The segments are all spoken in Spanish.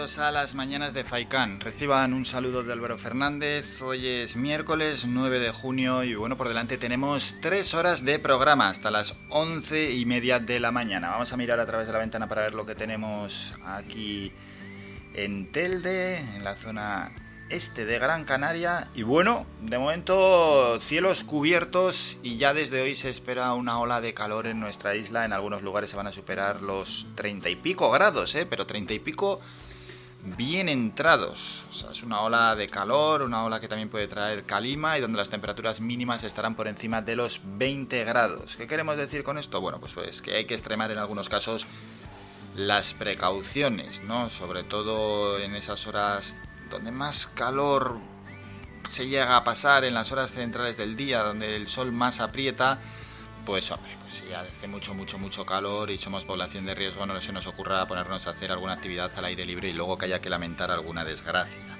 A las mañanas de Faikán. Reciban un saludo de Álvaro Fernández. Hoy es miércoles 9 de junio y bueno, por delante tenemos tres horas de programa hasta las once y media de la mañana. Vamos a mirar a través de la ventana para ver lo que tenemos aquí en Telde, en la zona este de Gran Canaria. Y bueno, de momento cielos cubiertos y ya desde hoy se espera una ola de calor en nuestra isla. En algunos lugares se van a superar los treinta y pico grados, ¿eh? pero treinta y pico bien entrados. O sea, es una ola de calor, una ola que también puede traer calima y donde las temperaturas mínimas estarán por encima de los 20 grados. ¿Qué queremos decir con esto? Bueno, pues, pues que hay que extremar en algunos casos las precauciones, ¿no? Sobre todo en esas horas donde más calor se llega a pasar en las horas centrales del día, donde el sol más aprieta, pues hombre, si hace mucho, mucho, mucho calor y somos población de riesgo, no se nos ocurra ponernos a hacer alguna actividad al aire libre y luego que haya que lamentar alguna desgracia.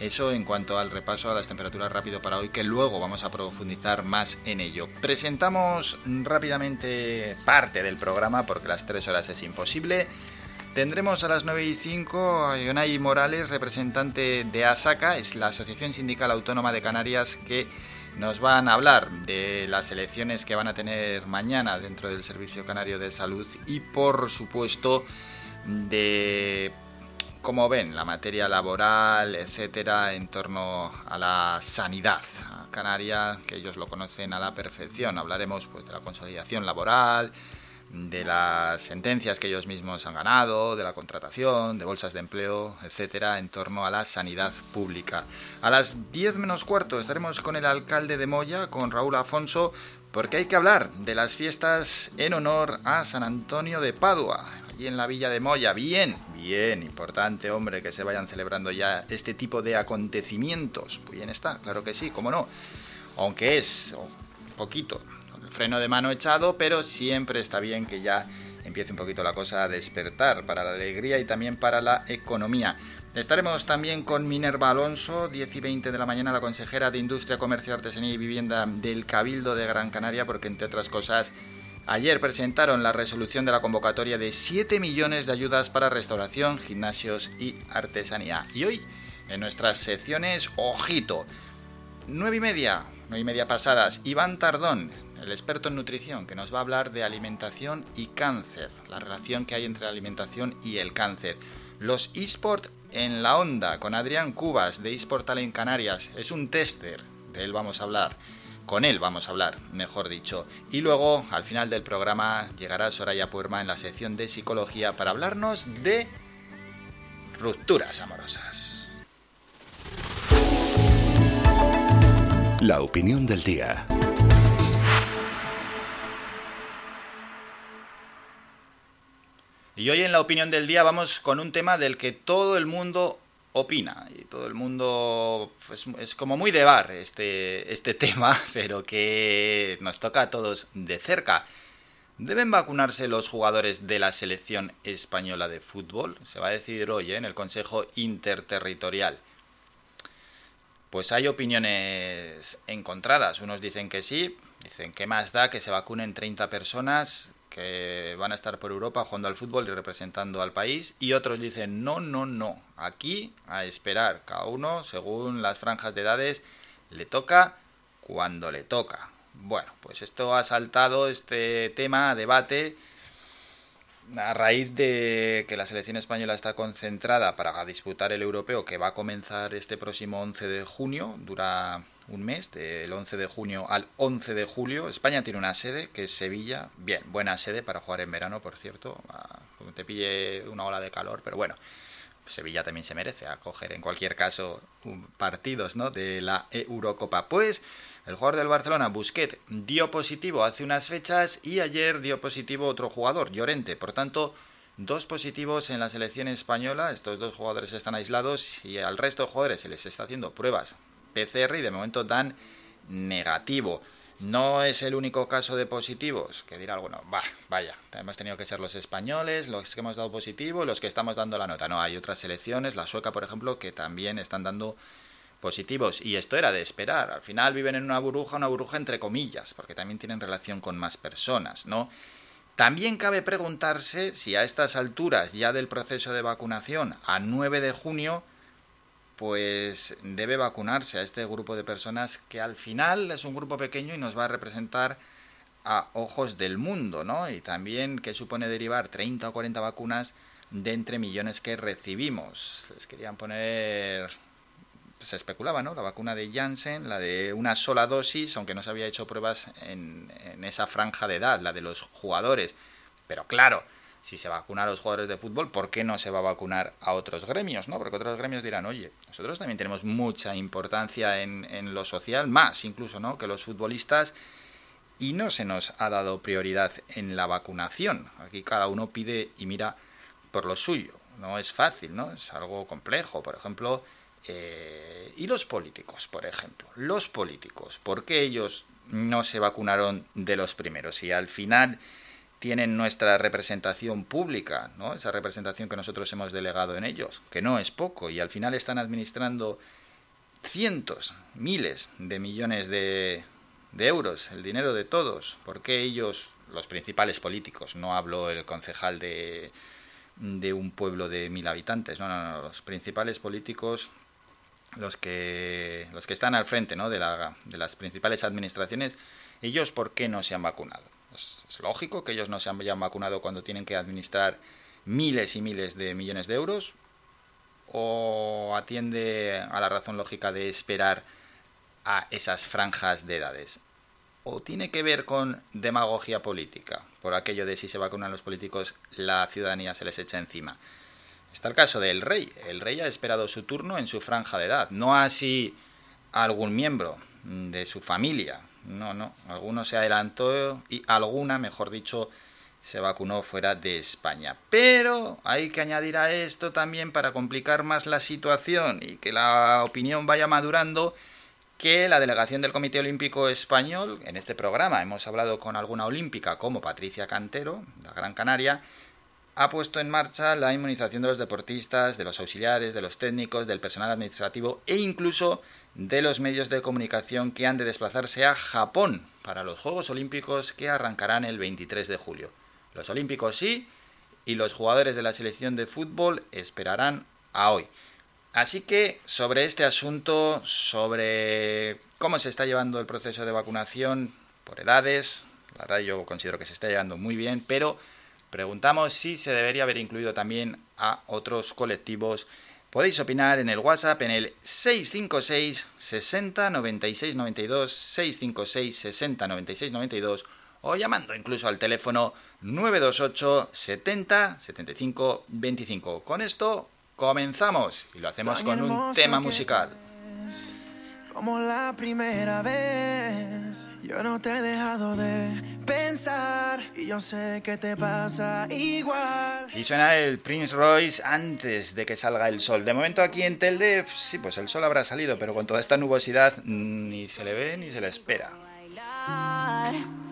Eso en cuanto al repaso a las temperaturas rápido para hoy, que luego vamos a profundizar más en ello. Presentamos rápidamente parte del programa, porque las tres horas es imposible. Tendremos a las 9 y 5 a Yonay Morales, representante de ASACA, es la Asociación Sindical Autónoma de Canarias, que nos van a hablar de las elecciones que van a tener mañana dentro del Servicio Canario de Salud y, por supuesto, de cómo ven la materia laboral, etcétera, en torno a la sanidad canaria, que ellos lo conocen a la perfección. Hablaremos pues, de la consolidación laboral, de las sentencias que ellos mismos han ganado, de la contratación, de bolsas de empleo, etcétera, en torno a la sanidad pública. A las 10 menos cuarto estaremos con el alcalde de Moya, con Raúl Afonso, porque hay que hablar de las fiestas en honor a San Antonio de Padua, allí en la villa de Moya. Bien, bien, importante, hombre, que se vayan celebrando ya este tipo de acontecimientos. Bien está, claro que sí, cómo no. Aunque es poquito freno de mano echado, pero siempre está bien que ya empiece un poquito la cosa a despertar para la alegría y también para la economía. Estaremos también con Minerva Alonso, 10 y 20 de la mañana, la consejera de Industria, Comercio, Artesanía y Vivienda del Cabildo de Gran Canaria, porque entre otras cosas, ayer presentaron la resolución de la convocatoria de 7 millones de ayudas para restauración, gimnasios y artesanía. Y hoy, en nuestras secciones, ojito, 9 y media, 9 y media pasadas, Iván Tardón, el experto en nutrición, que nos va a hablar de alimentación y cáncer, la relación que hay entre la alimentación y el cáncer. Los eSport en la onda, con Adrián Cubas de eSport Talent Canarias, es un tester, de él vamos a hablar. Con él vamos a hablar, mejor dicho. Y luego, al final del programa, llegará Soraya Puerma en la sección de psicología para hablarnos de rupturas amorosas. La opinión del día. Y hoy en la opinión del día vamos con un tema del que todo el mundo opina y todo el mundo pues, es como muy de bar este, este tema, pero que nos toca a todos de cerca. ¿Deben vacunarse los jugadores de la selección española de fútbol? Se va a decidir hoy ¿eh? en el Consejo Interterritorial. Pues hay opiniones encontradas. Unos dicen que sí, dicen que más da que se vacunen 30 personas van a estar por Europa jugando al fútbol y representando al país, y otros dicen, no, no, no, aquí a esperar, cada uno, según las franjas de edades, le toca cuando le toca. Bueno, pues esto ha saltado este tema debate a raíz de que la selección española está concentrada para disputar el europeo que va a comenzar este próximo 11 de junio, dura un mes, del 11 de junio al 11 de julio. España tiene una sede, que es Sevilla. Bien, buena sede para jugar en verano, por cierto. Te pille una ola de calor, pero bueno. Sevilla también se merece acoger en cualquier caso partidos ¿no? de la Eurocopa. Pues el jugador del Barcelona, Busquet, dio positivo hace unas fechas y ayer dio positivo otro jugador, Llorente. Por tanto, dos positivos en la selección española. Estos dos jugadores están aislados y al resto de jugadores se les está haciendo pruebas PCR y de momento dan negativo. No es el único caso de positivos, que dirá alguno, va, vaya, hemos tenido que ser los españoles, los que hemos dado positivo, los que estamos dando la nota. No, hay otras selecciones, la sueca, por ejemplo, que también están dando positivos. Y esto era de esperar. Al final viven en una burbuja, una burbuja entre comillas, porque también tienen relación con más personas, ¿no? También cabe preguntarse si a estas alturas ya del proceso de vacunación, a 9 de junio, pues debe vacunarse a este grupo de personas que al final es un grupo pequeño y nos va a representar a ojos del mundo, ¿no? Y también que supone derivar 30 o 40 vacunas de entre millones que recibimos. Les querían poner se especulaba, ¿no? La vacuna de Janssen, la de una sola dosis, aunque no se había hecho pruebas en, en esa franja de edad, la de los jugadores. Pero claro, si se vacuna a los jugadores de fútbol, ¿por qué no se va a vacunar a otros gremios? ¿no? Porque otros gremios dirán, oye, nosotros también tenemos mucha importancia en, en lo social, más incluso ¿no? que los futbolistas, y no se nos ha dado prioridad en la vacunación. Aquí cada uno pide y mira por lo suyo. No es fácil, ¿no? Es algo complejo. Por ejemplo, eh, y los políticos, por ejemplo. Los políticos, ¿por qué ellos no se vacunaron de los primeros? Y al final tienen nuestra representación pública, ¿no? esa representación que nosotros hemos delegado en ellos, que no es poco, y al final están administrando cientos, miles de millones de, euros, el dinero de todos. ¿Por qué ellos, los principales políticos, no hablo el concejal de, de un pueblo de mil habitantes, no, no, no, los principales políticos, los que, los que están al frente ¿no? de, la, de las principales administraciones, ellos por qué no se han vacunado? Es, lógico que ellos no se hayan vacunado cuando tienen que administrar miles y miles de millones de euros. ¿O atiende a la razón lógica de esperar a esas franjas de edades? ¿O tiene que ver con demagogia política? Por aquello de si se vacunan los políticos, la ciudadanía se les echa encima. Está el caso del rey. El rey ha esperado su turno en su franja de edad, no así algún miembro de su familia, no, no. Alguno se adelantó y alguna, mejor dicho, se vacunó fuera de España. Pero hay que añadir a esto también para complicar más la situación y que la opinión vaya madurando que la delegación del Comité Olímpico Español, en este programa hemos hablado con alguna olímpica como Patricia Cantero, la Gran Canaria, ha puesto en marcha la inmunización de los deportistas, de los auxiliares, de los técnicos, del personal administrativo e incluso de los medios de comunicación que han de desplazarse a Japón para los Juegos Olímpicos que arrancarán el 23 de julio. Los olímpicos sí y los jugadores de la selección de fútbol esperarán a hoy. Así que sobre este asunto, sobre cómo se está llevando el proceso de vacunación por edades, la verdad yo considero que se está llevando muy bien, pero preguntamos si se debería haber incluido también a otros colectivos Podéis opinar en el WhatsApp en el 656 60 96 92, 656 60 96 92 o llamando incluso al teléfono 928 70 75 25. Con esto comenzamos y lo hacemos con un tema musical. Como la primera vez, yo no te he dejado de pensar y yo sé que te pasa igual. Y suena el Prince Royce antes de que salga el sol. De momento aquí en Telde, sí, pues el sol habrá salido, pero con toda esta nubosidad ni se le ve ni se le espera.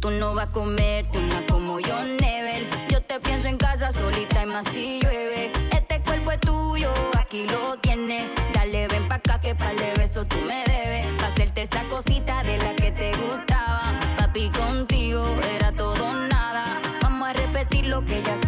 Tú no vas a comerte una como yo, Nebel. Yo te pienso en casa solita y más si llueve. Este cuerpo es tuyo, aquí lo tienes. Dale, ven pa' acá que para de beso tú me debes. Pa' hacerte esa cosita de la que te gustaba. Papi, contigo era todo nada. Vamos a repetir lo que ya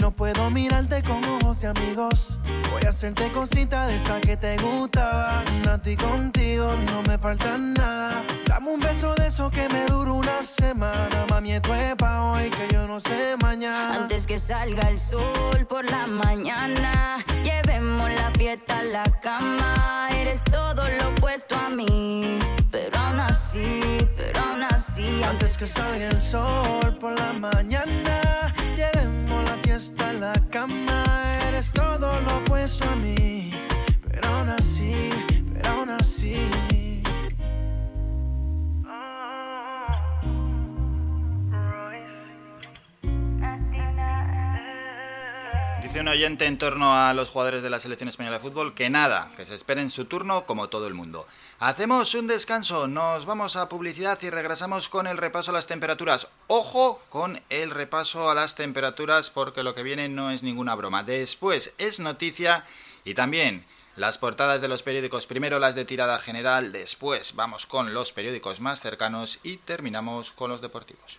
no puedo mirarte con ojos de amigos. Voy a hacerte cosita de esa que te gustaban. A ti contigo no me falta nada. Dame un beso de eso que me dura una semana. Mami, esto es pa' hoy que yo no sé mañana. Antes que salga el sol por la mañana, llevemos la fiesta a la cama. Eres todo lo opuesto a mí, pero aún así, pero aún así. Antes que salga el sol por la mañana, llevemos Oyente en torno a los jugadores de la selección española de fútbol que nada, que se esperen su turno como todo el mundo. Hacemos un descanso, nos vamos a publicidad y regresamos con el repaso a las temperaturas. Ojo con el repaso a las temperaturas porque lo que viene no es ninguna broma. Después es noticia y también las portadas de los periódicos, primero las de tirada general, después vamos con los periódicos más cercanos y terminamos con los deportivos.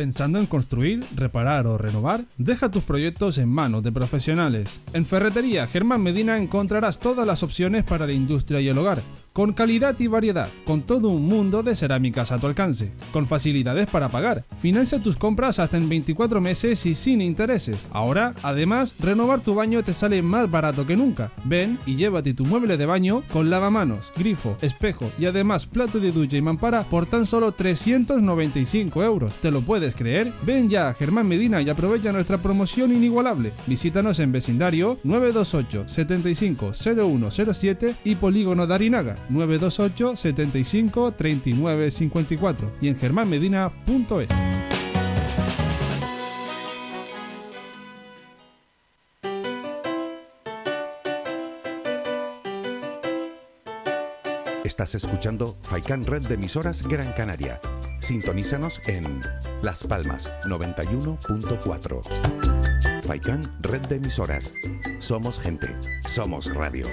Pensando en construir, reparar o renovar, deja tus proyectos en manos de profesionales. En Ferretería Germán Medina encontrarás todas las opciones para la industria y el hogar, con calidad y variedad, con todo un mundo de cerámicas a tu alcance, con facilidades para pagar. Financia tus compras hasta en 24 meses y sin intereses. Ahora, además, renovar tu baño te sale más barato que nunca. Ven y llévate tu mueble de baño con lavamanos, grifo, espejo y además plato de ducha y mampara por tan solo 395 euros. ¿Te lo puedes creer? Ven ya a Germán Medina y aprovecha nuestra promoción inigualable. Visítanos en vecindario 928 75 0107 y Polígono Darinaga 928 75 39 54 y en germánmedina.es. Estás escuchando Faikan Red de emisoras Gran Canaria. Sintonízanos en Las Palmas 91.4. Faikan Red de emisoras. Somos gente, somos radio.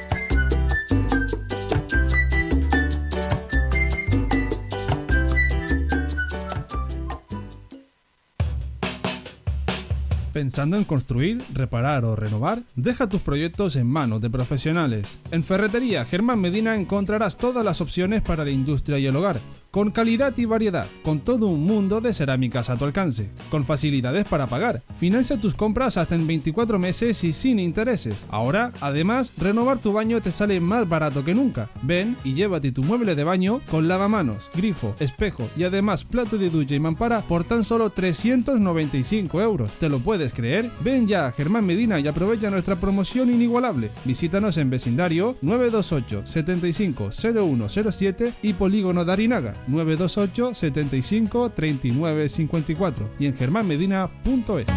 Pensando en construir, reparar o renovar, deja tus proyectos en manos de profesionales. En Ferretería Germán Medina encontrarás todas las opciones para la industria y el hogar, con calidad y variedad, con todo un mundo de cerámicas a tu alcance, con facilidades para pagar. Financia tus compras hasta en 24 meses y sin intereses. Ahora, además, renovar tu baño te sale más barato que nunca. Ven y llévate tu mueble de baño con lavamanos, grifo, espejo y además plato de ducha y mampara por tan solo 395 euros. ¿Te lo puedes creer? Ven ya a Germán Medina y aprovecha nuestra promoción inigualable. Visítanos en vecindario 928 75 0107 y Polígono Darinaga 928 75 39 54 y en germánmedina.es.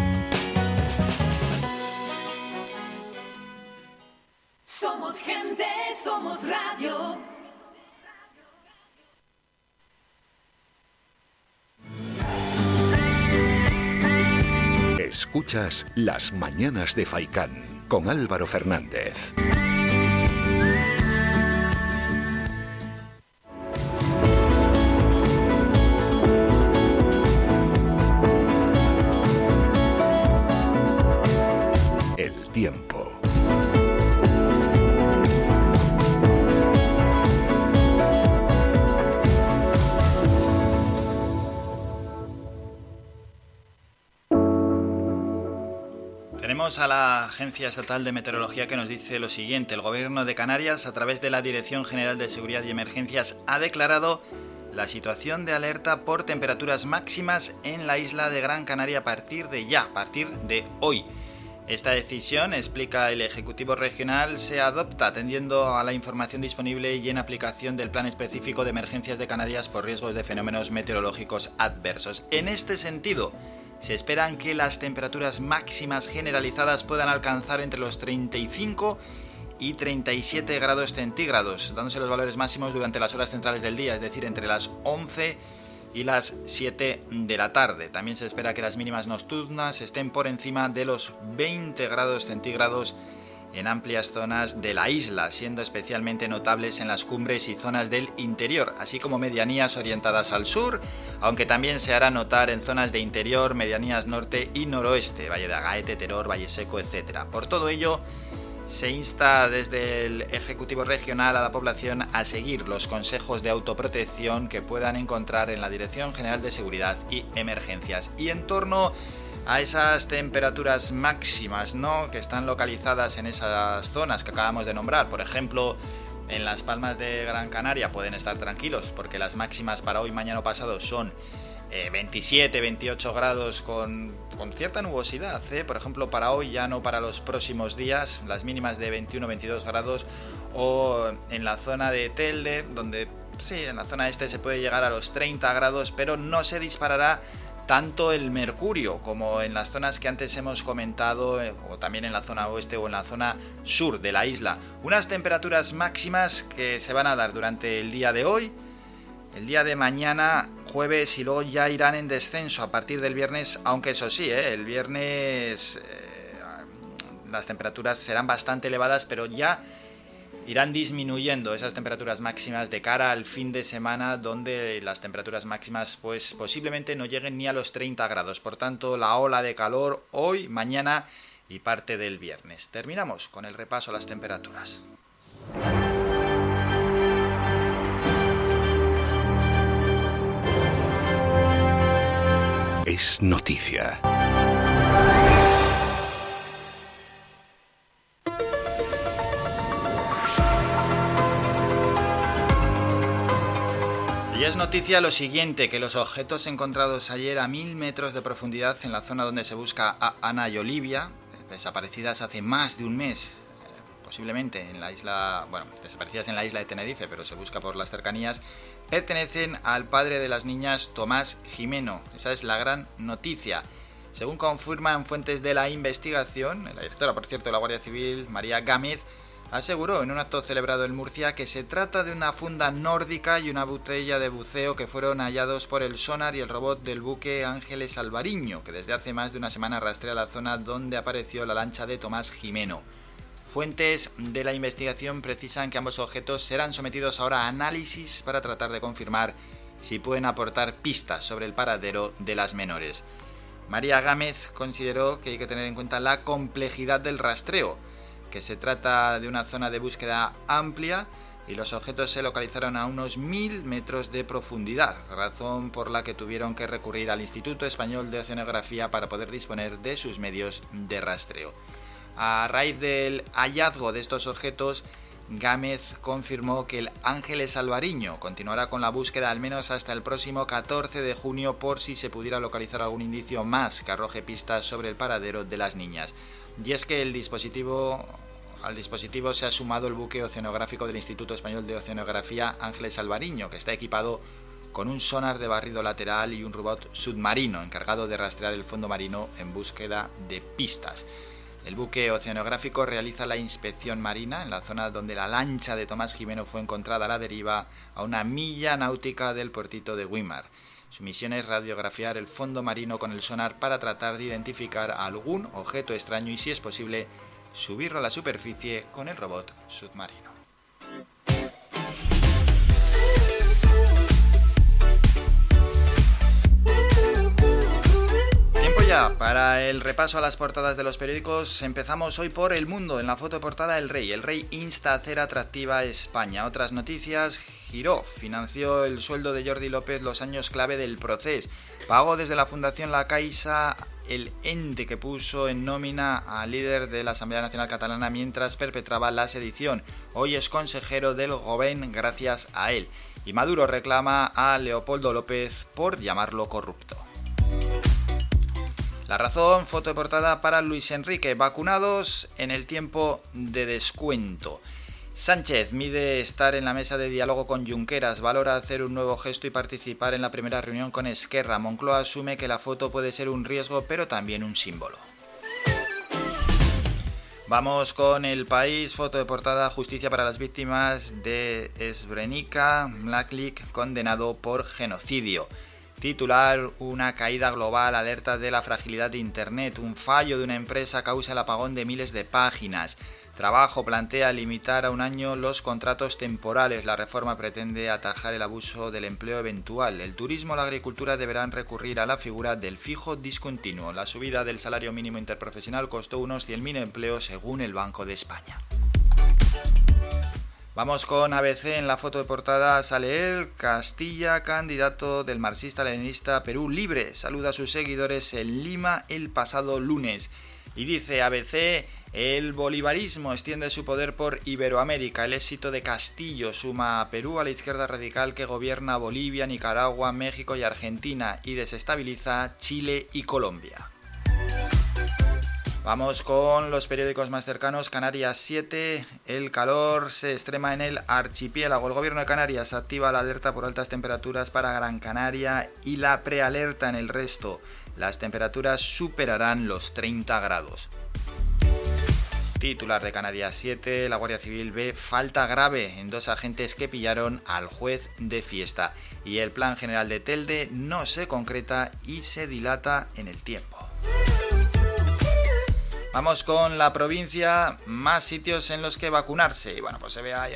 Somos gente, somos radio. Escuchas Las Mañanas de Faicán con Álvaro Fernández. A la Agencia Estatal de Meteorología que nos dice lo siguiente. El Gobierno de Canarias, a través de la Dirección General de Seguridad y Emergencias, ha declarado la situación de alerta por temperaturas máximas en la isla de Gran Canaria a partir de ya, a partir de hoy. Esta decisión, explica el Ejecutivo Regional, se adopta atendiendo a la información disponible y en aplicación del Plan Específico de Emergencias de Canarias por riesgos de fenómenos meteorológicos adversos. En este sentido, se esperan que las temperaturas máximas generalizadas puedan alcanzar entre los 35 y 37 grados centígrados, dándose los valores máximos durante las horas centrales del día, es decir, entre las 11 y las 7 de la tarde. También se espera que las mínimas nocturnas estén por encima de los 20 grados centígrados en amplias zonas de la isla, siendo especialmente notables en las cumbres y zonas del interior, así como medianías orientadas al sur, aunque también se hará notar en zonas de interior, medianías norte y noroeste, Valle de Agaete, Teror, Valle Seco, etc. Por todo ello, se insta desde el Ejecutivo Regional a la población a seguir los consejos de autoprotección que puedan encontrar en la Dirección General de Seguridad y Emergencias. Y en torno a esas temperaturas máximas, ¿no? Que están localizadas en esas zonas que acabamos de nombrar. Por ejemplo, en las Palmas de Gran Canaria pueden estar tranquilos porque las máximas para hoy, mañana o pasado son 27, eh, 28 grados con, cierta nubosidad. ¿eh? Por ejemplo, para hoy ya no para los próximos días, las mínimas de 21, 22 grados. O en la zona de Telde, donde sí, en la zona este se puede llegar a los 30 grados, pero no se disparará tanto el mercurio como en las zonas que antes hemos comentado, eh, o también en la zona oeste o en la zona sur de la isla. Unas temperaturas máximas que se van a dar durante el día de hoy, el día de mañana, jueves y luego ya irán en descenso a partir del viernes, aunque eso sí, eh, el viernes eh, las temperaturas serán bastante elevadas, pero ya irán disminuyendo esas temperaturas máximas de cara al fin de semana donde las temperaturas máximas pues posiblemente no lleguen ni a los 30 grados. Por tanto, la ola de calor hoy, mañana y parte del viernes. Terminamos con el repaso a las temperaturas. Es noticia. Y es noticia lo siguiente, que los objetos encontrados ayer a mil metros de profundidad en la zona donde se busca a Ana y Olivia, desaparecidas hace más de un mes, eh, posiblemente en la isla, bueno, desaparecidas en la isla de Tenerife, pero se busca por las cercanías, pertenecen al padre de las niñas, Tomás Jimeno. Esa es la gran noticia. Según confirman fuentes de la investigación, la directora, por cierto, de la Guardia Civil, María Gámez, aseguró en un acto celebrado en Murcia que se trata de una funda nórdica y una botella de buceo que fueron hallados por el sonar y el robot del buque Ángeles Alvariño, que desde hace más de una semana rastrea la zona donde apareció la lancha de Tomás Jimeno. Fuentes de la investigación precisan que ambos objetos serán sometidos ahora a análisis para tratar de confirmar si pueden aportar pistas sobre el paradero de las menores. María Gámez consideró que hay que tener en cuenta la complejidad del rastreo, que se trata de una zona de búsqueda amplia y los objetos se localizaron a unos mil metros de profundidad, razón por la que tuvieron que recurrir al Instituto Español de Oceanografía para poder disponer de sus medios de rastreo. A raíz del hallazgo de estos objetos, Gámez confirmó que el Ángeles Alvariño continuará con la búsqueda al menos hasta el próximo 14 de junio por si se pudiera localizar algún indicio más que arroje pistas sobre el paradero de las niñas. Y es que el dispositivo al dispositivo se ha sumado el buque oceanográfico del Instituto Español de Oceanografía Ángeles Alvariño, que está equipado con un sonar de barrido lateral y un robot submarino encargado de rastrear el fondo marino en búsqueda de pistas. El buque oceanográfico realiza la inspección marina en la zona donde la lancha de Tomás Jimeno fue encontrada a la deriva a una milla náutica del puertito de Wimar. Su misión es radiografiar el fondo marino con el sonar para tratar de identificar algún objeto extraño y, si es posible, subirlo a la superficie con el robot submarino. Tiempo ya para el repaso a las portadas de los periódicos. Empezamos hoy por El Mundo. En la foto portada El Rey. El Rey insta a hacer atractiva España. Otras noticias. Giró financió el sueldo de Jordi López los años clave del proceso. Pagó desde la Fundación La Caixa el ente que puso en nómina al líder de la Asamblea Nacional Catalana mientras perpetraba la sedición. Hoy es consejero del Gobierno gracias a él. Y Maduro reclama a Leopoldo López por llamarlo corrupto. La razón, foto de portada para Luis Enrique, vacunados en el tiempo de descuento. Sánchez mide estar en la mesa de diálogo con Junqueras, valora hacer un nuevo gesto y participar en la primera reunión con Esquerra. Moncloa asume que la foto puede ser un riesgo, pero también un símbolo. Vamos con el país, foto de portada, justicia para las víctimas de Srebrenica, Mlaklik condenado por genocidio. Titular, una caída global alerta de la fragilidad de Internet, un fallo de una empresa causa el apagón de miles de páginas. Trabajo plantea limitar a un año los contratos temporales. La reforma pretende atajar el abuso del empleo eventual. El turismo o la agricultura deberán recurrir a la figura del fijo discontinuo. La subida del salario mínimo interprofesional costó unos 100.000 empleos según el Banco de España. Vamos con ABC en la foto de portada. Sale él, Castilla, candidato del marxista-leninista Perú Libre. Saluda a sus seguidores en Lima el pasado lunes. Y dice ABC, el bolivarismo extiende su poder por Iberoamérica. El éxito de Castillo suma a Perú a la izquierda radical que gobierna Bolivia, Nicaragua, México y Argentina y desestabiliza Chile y Colombia. Vamos con los periódicos más cercanos. Canarias 7. El calor se extrema en el archipiélago. El gobierno de Canarias activa la alerta por altas temperaturas para Gran Canaria y la prealerta en el resto. Las temperaturas superarán los 30 grados. Titular de Canarias 7, la Guardia Civil ve falta grave en dos agentes que pillaron al juez de fiesta. Y el plan general de Telde no se concreta y se dilata en el tiempo. Vamos con la provincia, más sitios en los que vacunarse. Y bueno, pues se ve ahí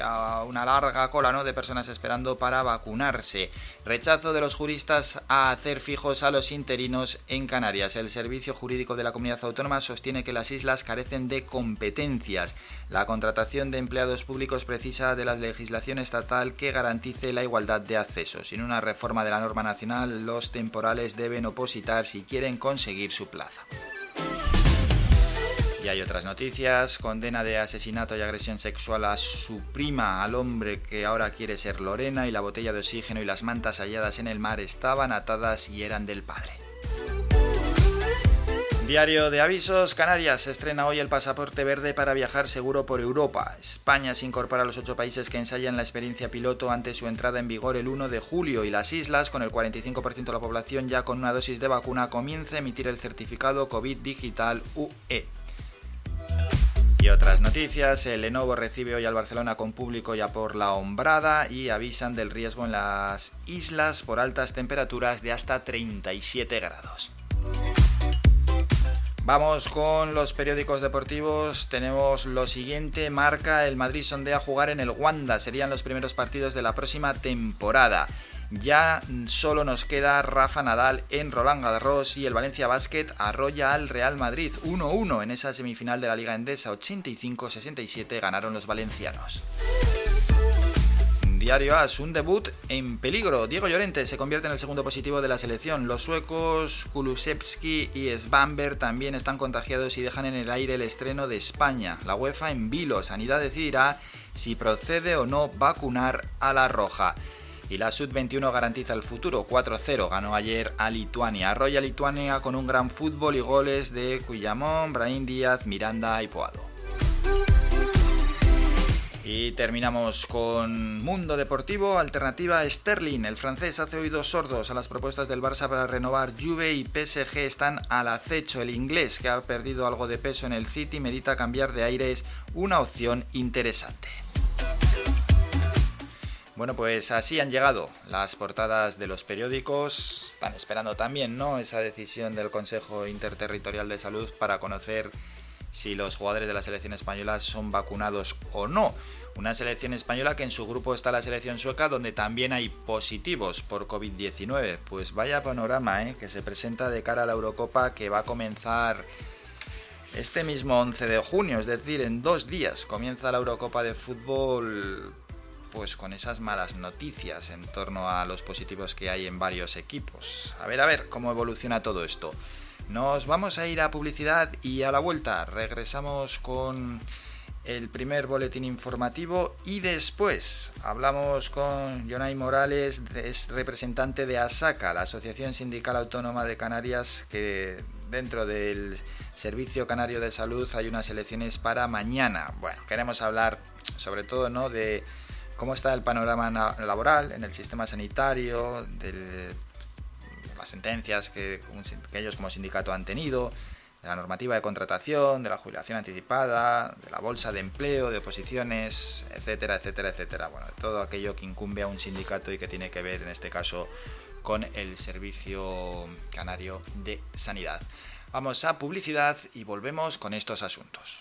una larga cola ¿no? de personas esperando para vacunarse. Rechazo de los juristas a hacer fijos a los interinos en Canarias. El Servicio Jurídico de la Comunidad Autónoma sostiene que las islas carecen de competencias. La contratación de empleados públicos precisa de la legislación estatal que garantice la igualdad de acceso. Sin una reforma de la norma nacional, los temporales deben opositar si quieren conseguir su plaza. Y hay otras noticias, condena de asesinato y agresión sexual a su prima, al hombre que ahora quiere ser Lorena, y la botella de oxígeno y las mantas halladas en el mar estaban atadas y eran del padre. Diario de avisos, Canarias estrena hoy el pasaporte verde para viajar seguro por Europa. España se incorpora a los ocho países que ensayan la experiencia piloto ante su entrada en vigor el 1 de julio y las islas, con el 45% de la población ya con una dosis de vacuna, comienza a emitir el certificado COVID digital UE. Y otras noticias, el Lenovo recibe hoy al Barcelona con público ya por la hombrada y avisan del riesgo en las islas por altas temperaturas de hasta 37 grados. Vamos con los periódicos deportivos. Tenemos lo siguiente. Marca el Madrid sondea jugar en el Wanda. Serían los primeros partidos de la próxima temporada. Ya solo nos queda Rafa Nadal en Roland Garros y el Valencia Basket arrolla al Real Madrid 1-1 en esa semifinal de la Liga Endesa 85-67 ganaron los valencianos. Diario AS, un debut en peligro. Diego Llorente se convierte en el segundo positivo de la selección. Los suecos Kulusevski y Svamberg también están contagiados y dejan en el aire el estreno de España. La UEFA en vilo. Sanidad decidirá si procede o no vacunar a la roja. Y la Sud-21 garantiza el futuro. 4-0 ganó ayer a Lituania. Arrolla Lituania con un gran fútbol y goles de Cuyamón, Brahim Díaz, Miranda y Poado. Y terminamos con Mundo Deportivo, alternativa Sterling. El francés hace oídos sordos a las propuestas del Barça para renovar Juve y PSG están al acecho. El inglés, que ha perdido algo de peso en el City, medita cambiar de aires, una opción interesante. Bueno, pues así han llegado las portadas de los periódicos. Están esperando también, ¿no? Esa decisión del Consejo Interterritorial de Salud para conocer si los jugadores de la selección española son vacunados o no. Una selección española que en su grupo está la selección sueca, donde también hay positivos por COVID-19. Pues vaya panorama ¿eh? que se presenta de cara a la Eurocopa que va a comenzar este mismo 11 de junio, es decir, en dos días comienza la Eurocopa de fútbol pues con esas malas noticias en torno a los positivos que hay en varios equipos. A ver, a ver cómo evoluciona todo esto. Nos vamos a ir a publicidad y a la vuelta regresamos con el primer boletín informativo y después hablamos con Jonay Morales, es representante de ASACA, la Asociación Sindical Autónoma de Canarias, que dentro del Servicio Canario de Salud hay unas elecciones para mañana. Bueno, queremos hablar sobre todo ¿no? de cómo está el panorama laboral en el sistema sanitario, de las sentencias que, ellos como sindicato han tenido, de la normativa de contratación, de la jubilación anticipada, de la bolsa de empleo, de oposiciones, etcétera, etcétera, etcétera. Bueno, todo aquello que incumbe a un sindicato y que tiene que ver en este caso con el Servicio Canario de Sanidad. Vamos a publicidad y volvemos con estos asuntos.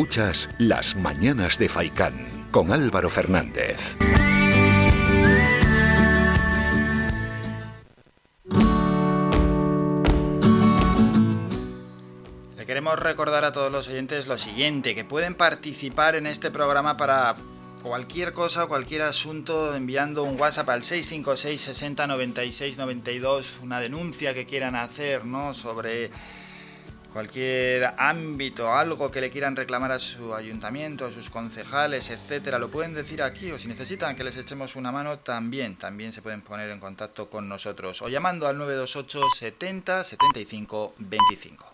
Escuchas Las Mañanas de Faicán con Álvaro Fernández. Le queremos recordar a todos los oyentes lo siguiente, que pueden participar en este programa para cualquier cosa cualquier asunto enviando un WhatsApp al 656 60 96 92, una denuncia que quieran hacer, ¿no? sobre cualquier ámbito, algo que le quieran reclamar a su ayuntamiento, a sus concejales, etcétera, lo pueden decir aquí o si necesitan que les echemos una mano también, también se pueden poner en contacto con nosotros o llamando al 928 70 75 25.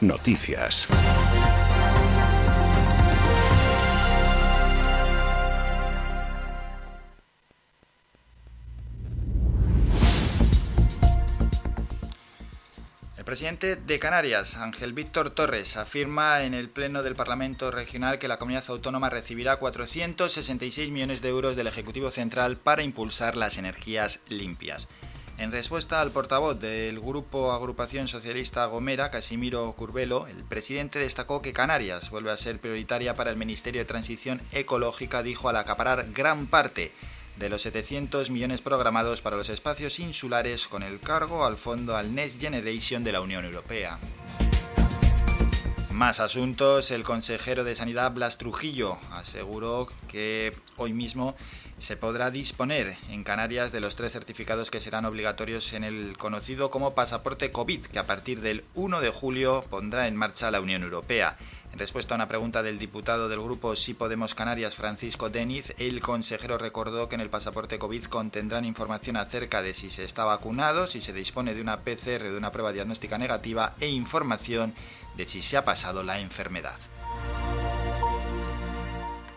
Noticias. Presidente de Canarias, Ángel Víctor Torres, afirma en el Pleno del Parlamento Regional que la comunidad autónoma recibirá 466 millones de euros del Ejecutivo Central para impulsar las energías limpias. En respuesta al portavoz del Grupo Agrupación Socialista Gomera, Casimiro Curbelo, el presidente destacó que Canarias vuelve a ser prioritaria para el Ministerio de Transición Ecológica, dijo al acaparar gran parte de los 700 millones programados para los espacios insulares con el cargo al fondo al Next Generation de la Unión Europea. Más asuntos, el consejero de Sanidad Blas Trujillo aseguró que hoy mismo se podrá disponer en Canarias de los tres certificados que serán obligatorios en el conocido como pasaporte COVID, que a partir del 1 de julio pondrá en marcha la Unión Europea. En respuesta a una pregunta del diputado del grupo Sí Podemos Canarias, Francisco Deniz, el consejero recordó que en el pasaporte COVID contendrán información acerca de si se está vacunado, si se dispone de una PCR de una prueba diagnóstica negativa e información de si se ha pasado la enfermedad.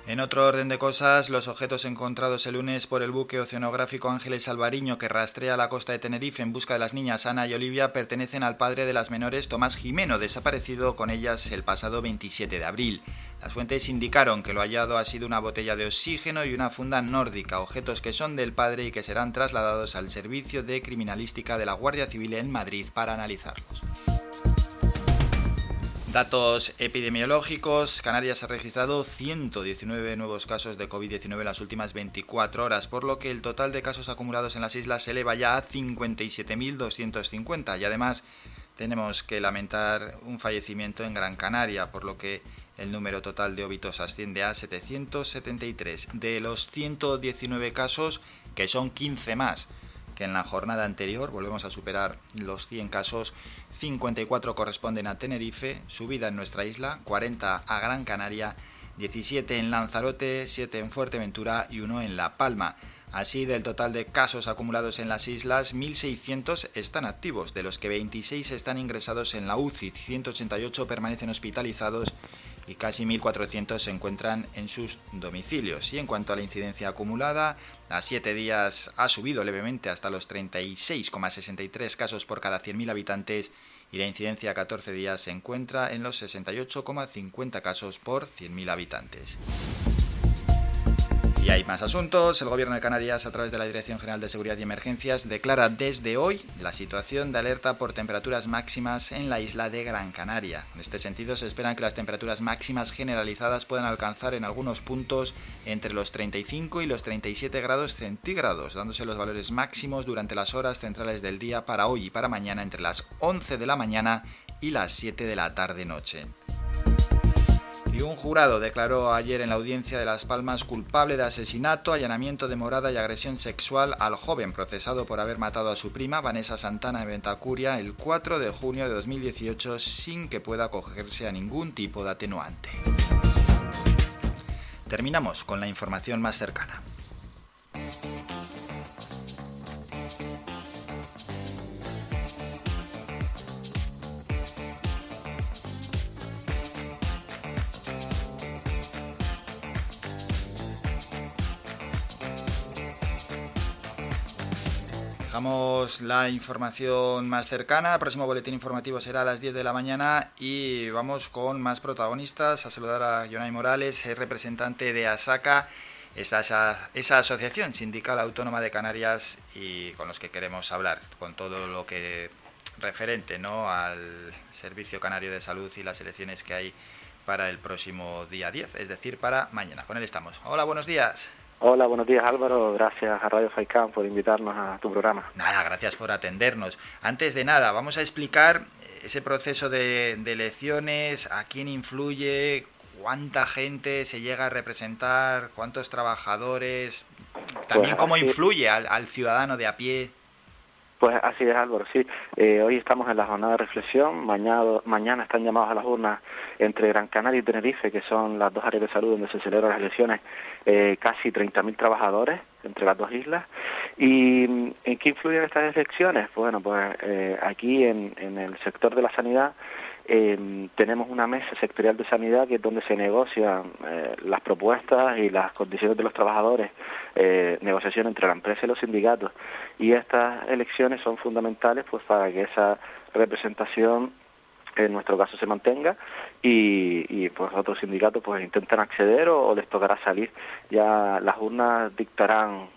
En otro orden de cosas, los objetos encontrados el lunes por el buque oceanográfico Ángeles Alvariño que rastrea la costa de Tenerife en busca de las niñas Ana y Olivia pertenecen al padre de las menores Tomás Jimeno, desaparecido con ellas el pasado 27 de abril. Las fuentes indicaron que lo hallado ha sido una botella de oxígeno y una funda nórdica, objetos que son del padre y que serán trasladados al Servicio de Criminalística de la Guardia Civil en Madrid para analizarlos. Datos epidemiológicos. Canarias ha registrado 119 nuevos casos de COVID-19 en las últimas 24 horas, por lo que el total de casos acumulados en las islas se eleva ya a 57.250 y además tenemos que lamentar un fallecimiento en Gran Canaria, por lo que el número total de óbitos asciende a 773. De los 119 casos, que son 15 más que en la jornada anterior, volvemos a superar los 100 casos, 54 corresponden a Tenerife, subida en nuestra isla, 40 a Gran Canaria, 17 en Lanzarote, 7 en Fuerteventura y 1 en La Palma. Así, del total de casos acumulados en las islas, 1.600 están activos, de los que 26 están ingresados en la UCI, 188 permanecen hospitalizados y casi 1.400 se encuentran en sus domicilios. Y en cuanto a la incidencia acumulada, a 7 días ha subido levemente hasta los 36,63 casos por cada 100.000 habitantes y la incidencia a 14 días se encuentra en los 68,50 casos por 100.000 habitantes. Y hay más asuntos. El Gobierno de Canarias, a través de la Dirección General de Seguridad y Emergencias, declara desde hoy la situación de alerta por temperaturas máximas en la isla de Gran Canaria. En este sentido, se esperan que las temperaturas máximas generalizadas puedan alcanzar en algunos puntos entre los 35 y los 37 grados centígrados, dándose los valores máximos durante las horas centrales del día para hoy y para mañana entre las 11 de la mañana y las 7 de la tarde-noche. Y un jurado declaró ayer en la audiencia de Las Palmas culpable de asesinato, allanamiento de morada y agresión sexual al joven procesado por haber matado a su prima, Vanessa Santana, en Ventacuria, el 4 de junio de 2018 sin que pueda acogerse a ningún tipo de atenuante. Terminamos con la información más cercana. Dejamos la información más cercana. El próximo boletín informativo será a las 10 de la mañana y vamos con más protagonistas. A saludar a Jonay Morales, el representante de ASACA, esa, esa, asociación sindical autónoma de Canarias y con los que queremos hablar, con todo lo que referente ¿no? al Servicio Canario de Salud y las elecciones que hay para el próximo día 10, es decir, para mañana. Con él estamos. Hola, buenos días. Hola, buenos días Álvaro, gracias a Radio Faicán por invitarnos a tu programa. Nada, gracias por atendernos. Antes de nada, vamos a explicar ese proceso de, elecciones, a quién influye, cuánta gente se llega a representar, cuántos trabajadores, también pues cómo influye al, ciudadano de a pie. Pues así es Álvaro, sí. Eh, hoy estamos en la jornada de reflexión, mañana, mañana están llamados a las urnas entre Gran Canaria y Tenerife, que son las dos áreas de salud donde se celebran las elecciones, eh, casi 30.000 trabajadores entre las dos islas. ¿Y mm, en qué influyen estas elecciones? Bueno, pues eh, aquí en, el sector de la sanidad eh, tenemos una mesa sectorial de sanidad que es donde se negocian eh, las propuestas y las condiciones de los trabajadores, eh, negociación entre la empresa y los sindicatos. Y estas elecciones son fundamentales pues para que esa representación en nuestro caso se mantenga y, y pues otros sindicatos pues intentan acceder o, les tocará salir. Ya las urnas dictarán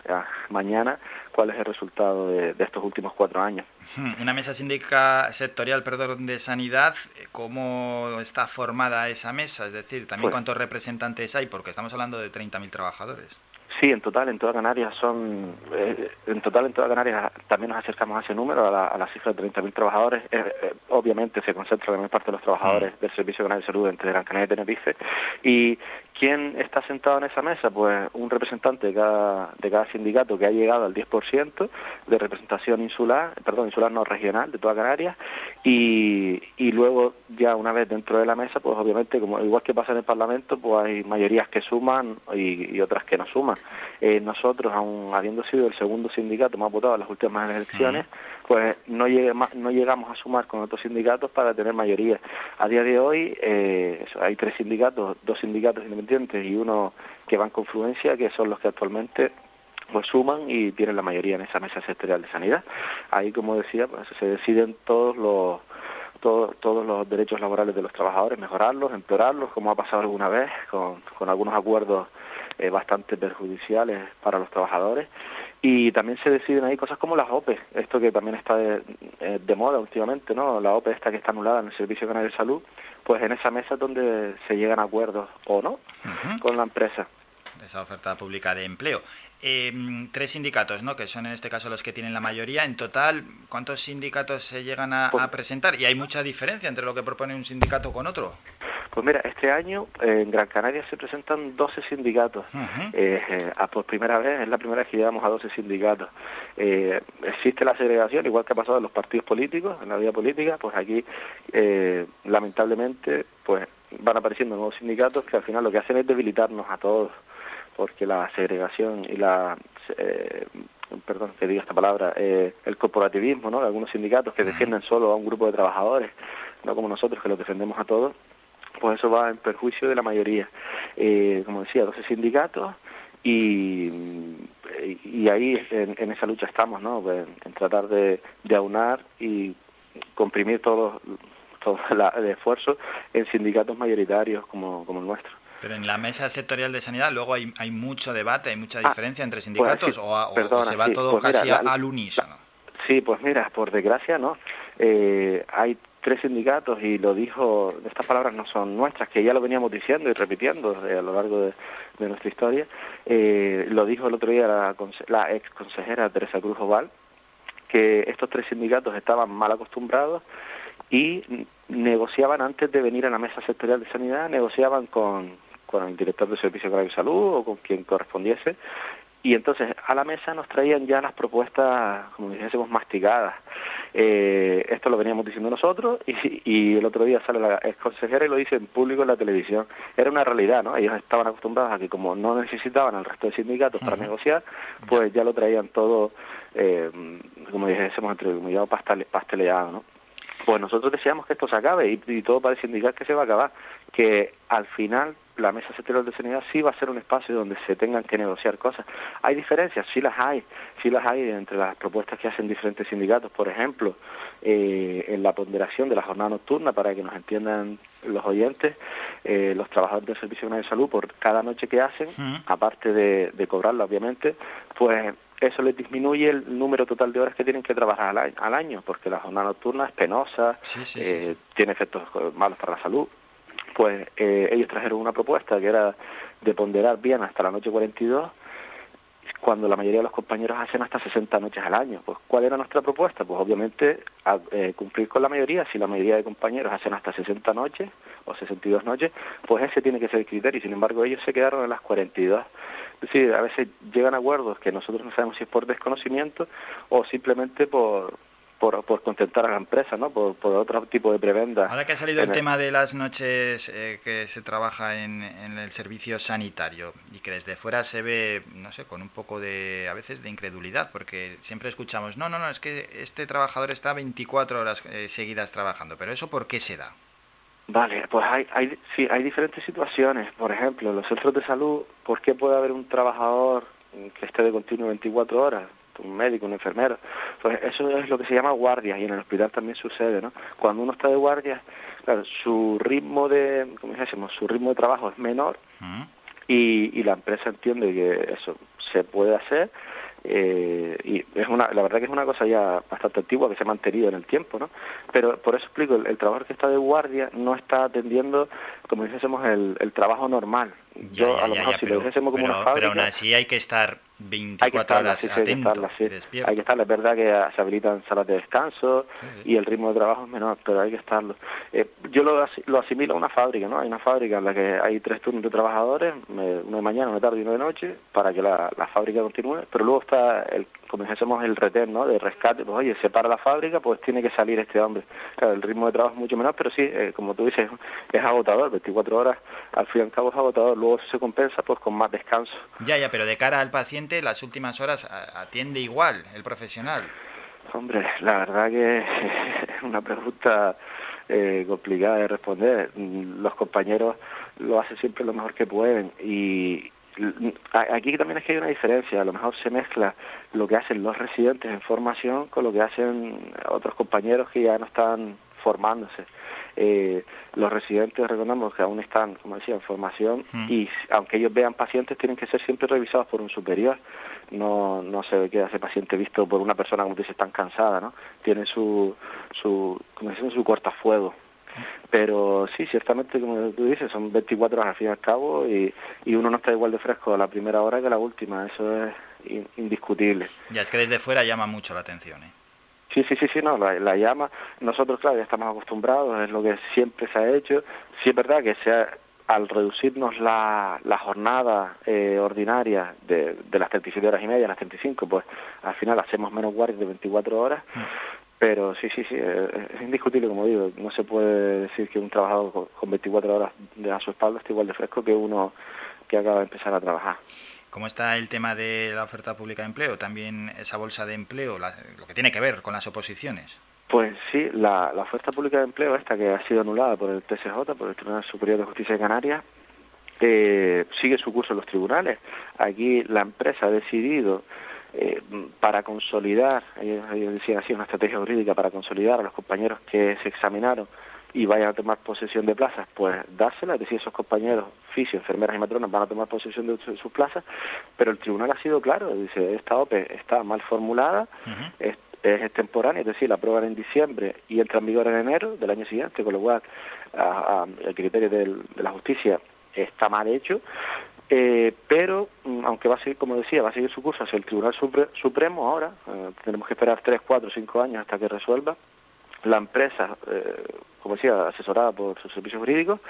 mañana cuál es el resultado de, estos últimos cuatro años. Hmm, una mesa sindical sectorial perdón de sanidad cómo está formada esa mesa es decir también pues cuántos representantes hay porque estamos hablando de 30.000 trabajadores Sí, en total, en toda Canarias son, eh, en total en toda Canarias también nos acercamos a ese número, a la, cifra de 30.000 trabajadores. Eh, eh, obviamente se concentra la mayor parte de los trabajadores mm. del Servicio Canario de Salud entre Gran Canaria y Tenerife. Y ¿quién está sentado en esa mesa? Pues un representante de cada, de cada sindicato que ha llegado al 10% de representación insular, perdón, insular no regional de toda Canarias. Y, y luego ya una vez dentro de la mesa, pues obviamente, como igual que pasa en el Parlamento, pues hay mayorías que suman y otras que no suman. Eh, nosotros, aun habiendo sido el segundo sindicato más votado en las últimas elecciones, pues no, no llegamos a sumar con otros sindicatos para tener mayoría. A día de hoy eh, hay tres sindicatos, dos sindicatos independientes y uno que va en confluencia, que son los que actualmente pues suman y tienen la mayoría en esa mesa sectorial de sanidad. Ahí, como decía, pues se deciden todos los todos los derechos laborales de los trabajadores, mejorarlos, empeorarlos, como ha pasado alguna vez, con, con algunos acuerdos eh, bastante perjudiciales para los trabajadores y también se deciden ahí cosas como las OPE, esto que también está de, eh, de moda últimamente, ¿no? La OPE esta que está anulada en el Servicio Canario de Salud, pues en esa mesa es donde se llegan a acuerdos o no con la empresa esa oferta pública de empleo. Eh, tres sindicatos, ¿no? Que son en este caso los que tienen la mayoría. En total, ¿cuántos sindicatos se llegan a, Pues a presentar? Y hay mucha diferencia entre lo que propone un sindicato con otro. Pues mira, este año en Gran Canaria se presentan 12 sindicatos. Eh, eh, a por primera vez, es la primera vez que llegamos a 12 sindicatos. Eh, existe la segregación, igual que ha pasado en los partidos políticos, en la vida política, pues aquí, eh, lamentablemente, pues van apareciendo nuevos sindicatos que al final lo que hacen es debilitarnos a todos, porque la segregación y la... eh, perdón que diga esta palabra, eh, el corporativismo, ¿no? De algunos sindicatos que defienden solo a un grupo de trabajadores, no como nosotros que los defendemos a todos, pues eso va en perjuicio de la mayoría. Eh, como decía, 12 sindicatos y, y ahí en, en esa lucha estamos, ¿no? Pues, en tratar de, de aunar y comprimir todo, todo la- el esfuerzo en sindicatos mayoritarios como, como el nuestro. Pero en la mesa sectorial de sanidad luego hay, hay mucho debate, hay mucha Ah, diferencia entre sindicatos sí, o, se va sí, todo pues mira, casi la- al unísono. Sí, pues mira, por desgracia, ¿no? Eh, hay tres sindicatos y lo dijo, estas palabras no son nuestras, que ya lo veníamos diciendo y repitiendo a lo largo de, de nuestra historia. Eh, lo dijo el otro día la, la ex consejera Teresa Cruz Oval, que estos tres sindicatos estaban mal acostumbrados y negociaban antes de venir a la mesa sectorial de sanidad, negociaban con, con el director del Servicio Canario de Salud o con quien correspondiese y entonces a la mesa nos traían ya las propuestas, como dijésemos, masticadas. Eh, esto lo veníamos diciendo nosotros y, y el otro día sale la ex consejera y lo dice en público en la televisión. Era una realidad, ¿no? Ellos estaban acostumbrados a que como no necesitaban al resto de sindicatos para negociar, pues ya lo traían todo, eh, como dijésemos, entre comillas, pastele- pasteleado, ¿no? Pues nosotros deseamos que esto se acabe y, y todo parece indicar que se va a acabar, que al final la mesa sectorial de sanidad sí va a ser un espacio donde se tengan que negociar cosas. Hay diferencias, sí las hay, sí las hay entre las propuestas que hacen diferentes sindicatos, por ejemplo, eh, en la ponderación de la jornada nocturna, para que nos entiendan los oyentes, eh, los trabajadores del Servicio Nacional de Salud, por cada noche que hacen, aparte de, de cobrarla, obviamente, pues eso les disminuye el número total de horas que tienen que trabajar al año, al año porque la jornada nocturna es penosa, Sí, sí, sí, eh, tiene efectos malos para la salud. Pues eh, ellos trajeron una propuesta que era de ponderar bien hasta la noche 42, cuando la mayoría de los compañeros hacen hasta 60 noches al año. Pues, ¿cuál era nuestra propuesta? Pues, obviamente, eh, cumplir con la mayoría. Si la mayoría de compañeros hacen hasta 60 noches o 62 noches, pues ese tiene que ser el criterio. Sin embargo, ellos se quedaron en las 42. Es decir, a veces llegan acuerdos que nosotros no sabemos si es por desconocimiento o simplemente por, por, por contentar a la empresa, ¿no? Por, por otro tipo de prebendas. Ahora que ha salido el tema de las noches eh, que se trabaja en, en el servicio sanitario y que desde fuera se ve, no sé, con un poco de, a veces, de incredulidad, porque siempre escuchamos, no, no, no, es que este trabajador está 24 horas eh, seguidas trabajando, pero ¿eso por qué se da? Vale, pues hay, hay, sí, hay diferentes situaciones. Por ejemplo, en los centros de salud, ¿por qué puede haber un trabajador que esté de continuo 24 horas? Un médico, un enfermero. Pues eso es lo que se llama guardia y en el hospital también sucede, ¿no? Cuando uno está de guardia, claro, su ritmo de, como dijésemos, su ritmo de trabajo es menor y, y la empresa entiende que eso se puede hacer eh, y es una la verdad que es una cosa ya bastante antigua que se ha mantenido en el tiempo no pero por eso explico el, el trabajador que está de guardia no está atendiendo como dijésemos el, el trabajo normal Ya, yo ya, a lo ya, mejor ya, si pero, lo dijésemos como pero- una pero fábrica aún así hay que estar hay que 24 estarla, horas sí, hay que estarla, sí. y despierto. Hay que estarla, es verdad que se habilitan salas de descanso Sí, y el ritmo de trabajo es menor, pero hay que estarlo. Eh, yo lo, asi- lo asimilo a una fábrica, ¿no? Hay una fábrica en la que hay tres turnos de trabajadores, uno de mañana, uno de tarde y uno de noche, para que la, la fábrica continúe, pero luego está, el, como dijésemos, el retén, ¿no? De rescate, pues oye, se para la fábrica, pues tiene que salir este hombre. Claro, el ritmo de trabajo es mucho menor, pero sí, eh, como tú dices, es agotador, 24 horas, al fin y al cabo es agotador, luego eso se compensa pues con más descanso. Ya, ya, pero de cara al paciente, las últimas horas atiende igual el profesional. Hombre, la verdad que es una pregunta eh, complicada de responder. Los compañeros lo hacen siempre lo mejor que pueden y aquí también es que hay una diferencia. A lo mejor se mezcla lo que hacen los residentes en formación con lo que hacen otros compañeros que ya no están formándose. Eh, los residentes, recordamos que aún están, como decía, en formación y aunque ellos vean pacientes, tienen que ser siempre revisados por un superior. No, no se queda ese paciente visto por una persona, como dice, tan cansada, ¿no? Tiene su, su, como dicen, su cortafuego. Pero sí, ciertamente, como tú dices, son 24 horas al fin y al cabo y, y uno no está igual de fresco a la primera hora que a la última, eso es indiscutible. Ya es que desde fuera llama mucho la atención, ¿eh? Sí, sí, sí, sí, no, la, llama. Nosotros, claro, ya estamos acostumbrados, es lo que siempre se ha hecho. Sí es verdad que sea, al reducirnos la, la jornada eh, ordinaria de, de las 37 horas y media a las 35, pues al final hacemos menos guardias de 24 horas. Mm. Pero sí, sí, sí, eh, es indiscutible, como digo, no se puede decir que un trabajador con 24 horas de a su espalda esté igual de fresco que uno que acaba de empezar a trabajar. ¿Cómo está el tema de la oferta pública de empleo? También esa bolsa de empleo, lo que tiene que ver con las oposiciones. Pues sí, la, oferta pública de empleo, esta que ha sido anulada por el TSJ, por el Tribunal Superior de Justicia de Canarias, eh, sigue su curso en los tribunales. Aquí la empresa ha decidido eh, para consolidar, ellos, ellos decían así, una estrategia jurídica para consolidar a los compañeros que se examinaron y vayan a tomar posesión de plazas, pues dársela, es decir, esos compañeros fisios, enfermeras y matronas van a tomar posesión de sus plazas, pero el tribunal ha sido claro, dice, esta OPE está mal formulada, es, extemporánea, es decir, la aprueban en diciembre y entra en vigor en enero del año siguiente, con lo cual el criterio de la justicia está mal hecho, eh, pero mm, aunque va a seguir, como decía, va a seguir su curso hacia el Tribunal Supremo ahora, eh, tenemos que esperar tres, cuatro, cinco años hasta que resuelva, la empresa, eh, como decía, asesorada por sus servicios jurídicos,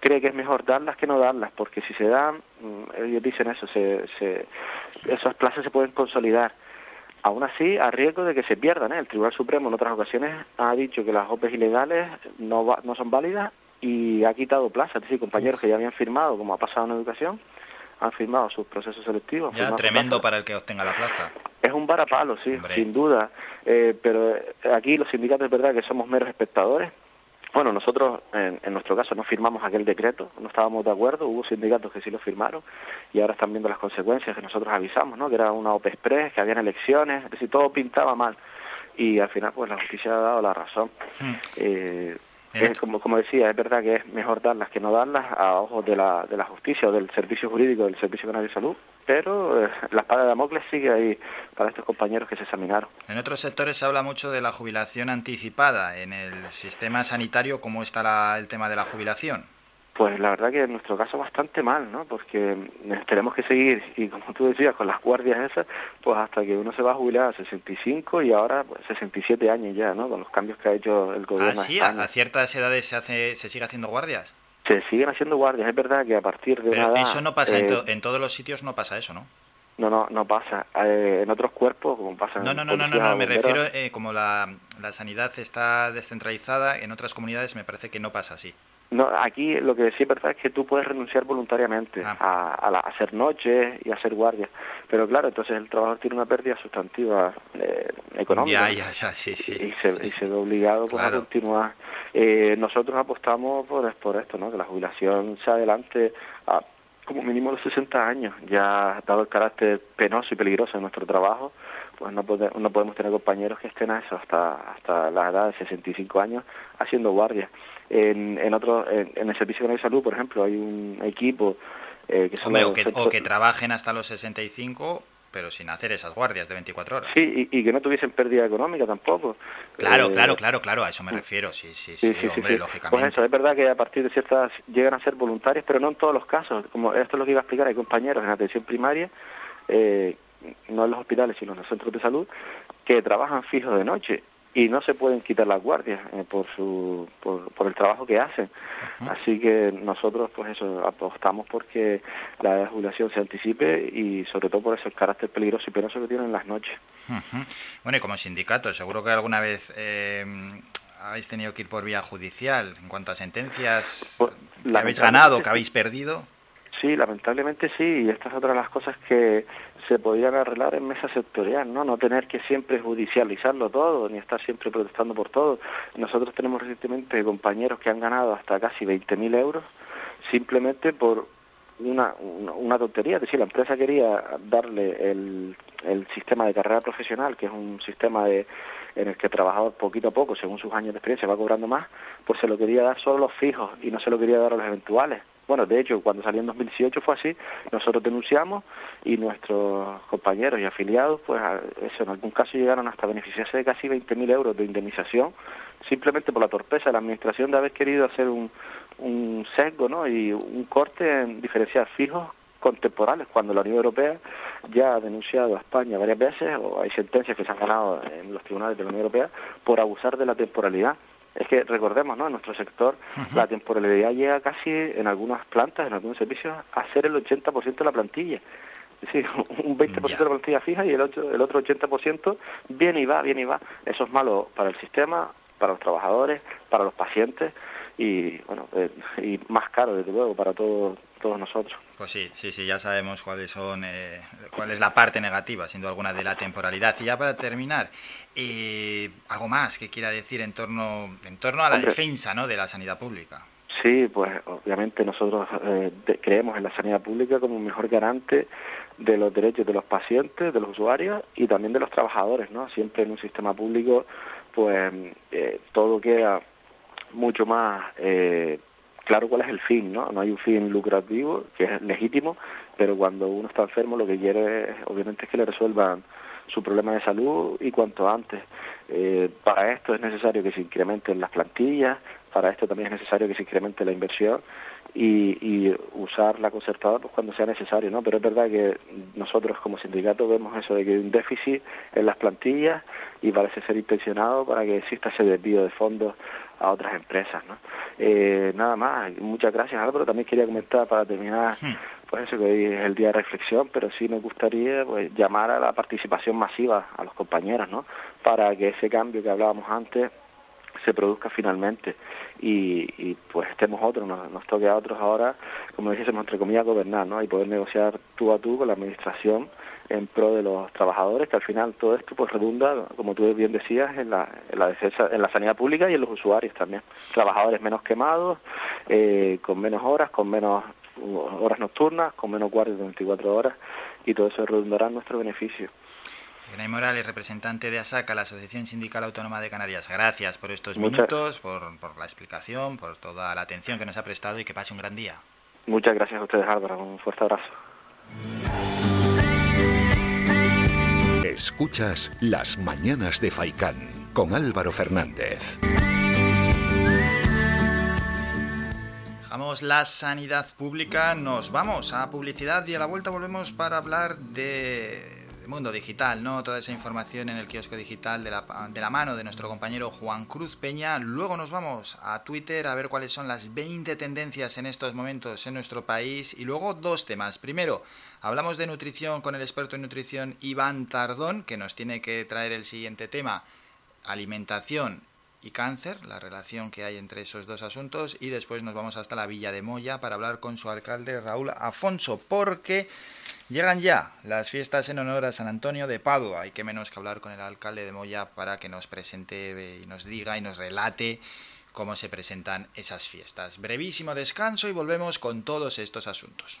cree que es mejor darlas que no darlas, porque si se dan, mm, ellos dicen eso, se, se, esas plazas se pueden consolidar. Aún así, a riesgo de que se pierdan. ¿eh? El Tribunal Supremo en otras ocasiones ha dicho que las OPEs ilegales no, no son válidas y ha quitado plazas. Es decir, compañeros que ya habían firmado, como ha pasado en educación, han firmado sus procesos selectivos. Ya, tremendo para el que obtenga la plaza. Es un varapalo, sí, sin duda. Eh, pero eh, aquí los sindicatos es verdad que somos meros espectadores. Bueno, nosotros en, nuestro caso no firmamos aquel decreto, no estábamos de acuerdo, hubo sindicatos que sí lo firmaron y ahora están viendo las consecuencias que nosotros avisamos, ¿no? Que era una OPE Express, que habían elecciones, es decir, todo pintaba mal y al final pues la justicia ha dado la razón. Hmm. Eh, como, como decía, es verdad que es mejor darlas que no darlas a ojos de la, de la justicia o del servicio jurídico del Servicio Canario de Salud, pero eh, la espada de Damocles sigue ahí para estos compañeros que se examinaron. En otros sectores se habla mucho de la jubilación anticipada. En el sistema sanitario, ¿cómo está el tema de la jubilación? Pues la verdad que en nuestro caso bastante mal, ¿no? Porque tenemos que seguir, y como tú decías, con las guardias esas, pues hasta que uno se va a jubilar a 65 y ahora pues, 67 años ya, ¿no? Con los cambios que ha hecho el gobierno. ¿Ah, sí? ¿A ciertas edades se, hace, se sigue haciendo guardias? Se siguen haciendo guardias, es verdad que a partir de Pero eso no pasa, en, eh, todos los sitios no pasa eso, ¿no? No, no, no pasa. Eh, en otros cuerpos, como pasa en No, no, no, no, no, me refiero, eh, como la, la sanidad está descentralizada, en otras comunidades me parece que no pasa así. No, aquí lo que sí es verdad es que tú puedes renunciar voluntariamente ah. a, hacer noches y a hacer guardias. Pero claro, entonces el trabajador tiene una pérdida sustantiva eh, económica. Ya, ya, ya, sí, sí. Y, se, y se ve obligado pues, a continuar. Eh, nosotros apostamos por, por esto, ¿no? que la jubilación se adelante a como mínimo los 60 años. Ya dado el carácter penoso y peligroso de nuestro trabajo, pues no, no podemos tener compañeros que estén a eso hasta, hasta la edad de 65 años haciendo guardias. En, en, otro, en, el Servicio de Salud, por ejemplo, hay un equipo eh, que son... o, que, trabajen hasta los 65 pero sin hacer esas guardias de 24 horas. Sí, y, que no tuviesen pérdida económica tampoco. Claro, eh, claro, claro, claro, a eso me refiero, sí, sí, sí, hombre, lógicamente. Pues eso, es verdad que a partir de ciertas llegan a ser voluntarias, pero no en todos los casos. Como esto es lo que iba a explicar, hay compañeros en atención primaria, eh, no en los hospitales, sino en los centros de salud, que trabajan fijos de noche y no se pueden quitar las guardias eh, por, su, por, el trabajo que hacen. Así que nosotros, pues eso, apostamos porque la jubilación se anticipe y sobre todo por eso el carácter peligroso y penoso que tienen las noches. Bueno, y como sindicato, seguro que alguna vez eh, habéis tenido que ir por vía judicial en cuanto a sentencias pues, que habéis ganado, que habéis perdido. Sí, lamentablemente sí, y esta es otra de las cosas que se podían arreglar en mesa sectorial, ¿no? No tener que siempre judicializarlo todo, ni estar siempre protestando por todo. Nosotros tenemos recientemente compañeros que han ganado hasta casi 20.000 euros simplemente por una, una, tontería, es decir, la empresa quería darle el, el sistema de carrera profesional, que es un sistema de, en el que el trabajador poquito a poco, según sus años de experiencia, va cobrando más, pues se lo quería dar solo a los fijos y no se lo quería dar a los eventuales. Bueno, de hecho, cuando salió en 2018 fue así, nosotros denunciamos y nuestros compañeros y afiliados, pues eso, en algún caso llegaron hasta beneficiarse de casi 20.000 euros de indemnización, simplemente por la torpeza de la Administración de haber querido hacer un, un sesgo ¿no? y un corte en diferenciar fijos contemporáneos, cuando la Unión Europea ya ha denunciado a España varias veces, o hay sentencias que se han ganado en los tribunales de la Unión Europea, por abusar de la temporalidad. Es que recordemos, ¿no? En nuestro sector la temporalidad llega casi en algunas plantas, en algunos servicios, a ser el 80% de la plantilla. Es decir, un 20% de la plantilla fija y el otro, el otro 80% viene y va, viene y va. Eso es malo para el sistema, para los trabajadores, para los pacientes y, bueno, eh, y más caro, desde luego, para todos todos nosotros. Pues sí, sí, sí, ya sabemos cuáles son, eh, cuál es la parte negativa, siendo alguna de la temporalidad. Y ya para terminar, eh, algo más que quiera decir en torno, en torno a la defensa, ¿no? de la sanidad pública. Sí, pues obviamente nosotros eh, creemos en la sanidad pública como un mejor garante de los derechos de los pacientes, de los usuarios y también de los trabajadores, ¿no? Siempre en un sistema público, pues todo queda mucho más eh, claro cuál es el fin, ¿no? No hay un fin lucrativo, que es legítimo, pero cuando uno está enfermo lo que quiere obviamente es que le resuelvan su problema de salud y cuanto antes. Eh, para esto es necesario que se incrementen las plantillas, para esto también es necesario que se incremente la inversión y, y usar la concertadora pues, cuando sea necesario, ¿no? Pero es verdad que nosotros como sindicato vemos eso de que hay un déficit en las plantillas y parece ser intencionado para que exista ese desvío de fondos a otras empresas. ¿no? Eh, nada más, muchas gracias Álvaro. También quería comentar para terminar, hmm. pues eso que hoy es el día de reflexión, pero sí me gustaría pues, llamar a la participación masiva a los compañeros, ¿no? Para que ese cambio que hablábamos antes se produzca finalmente y, y pues estemos otros, nos, nos, toque a otros ahora, como dijésemos entre comillas, gobernar, ¿no? Y poder negociar tú a tú con la administración en pro de los trabajadores, que al final todo esto pues redunda, como tú bien decías, en la, en la defensa, en la sanidad pública y en los usuarios también. Trabajadores menos quemados, eh, con menos horas, con menos horas nocturnas, con menos guardias de 24 horas y todo eso redundará en nuestro beneficio. Ignay Morales, representante de ASACA, la Asociación Sindical Autónoma de Canarias. Gracias por estos minutos, por, por la explicación, por toda la atención que nos ha prestado y que pase un gran día. Muchas gracias a ustedes, Álvaro. Un fuerte abrazo. Escuchas Las Mañanas de Faicán con Álvaro Fernández. Dejamos la sanidad pública, nos vamos a publicidad y a la vuelta volvemos para hablar de mundo digital, ¿no? Toda esa información en el kiosco digital de la, de la mano de nuestro compañero Juan Cruz Peña. Luego nos vamos a Twitter a ver cuáles son las 20 tendencias en estos momentos en nuestro país. Y luego dos temas. Primero, hablamos de nutrición con el experto en nutrición Iván Tardón, que nos tiene que traer el siguiente tema, alimentación y cáncer, la relación que hay entre esos dos asuntos. Y después nos vamos hasta la Villa de Moya para hablar con su alcalde Raúl Afonso, porque Llegan ya las fiestas en honor a San Antonio de Padua. Hay que menos que hablar con el alcalde de Moya para que nos presente y nos diga y nos relate cómo se presentan esas fiestas. Brevísimo descanso y volvemos con todos estos asuntos.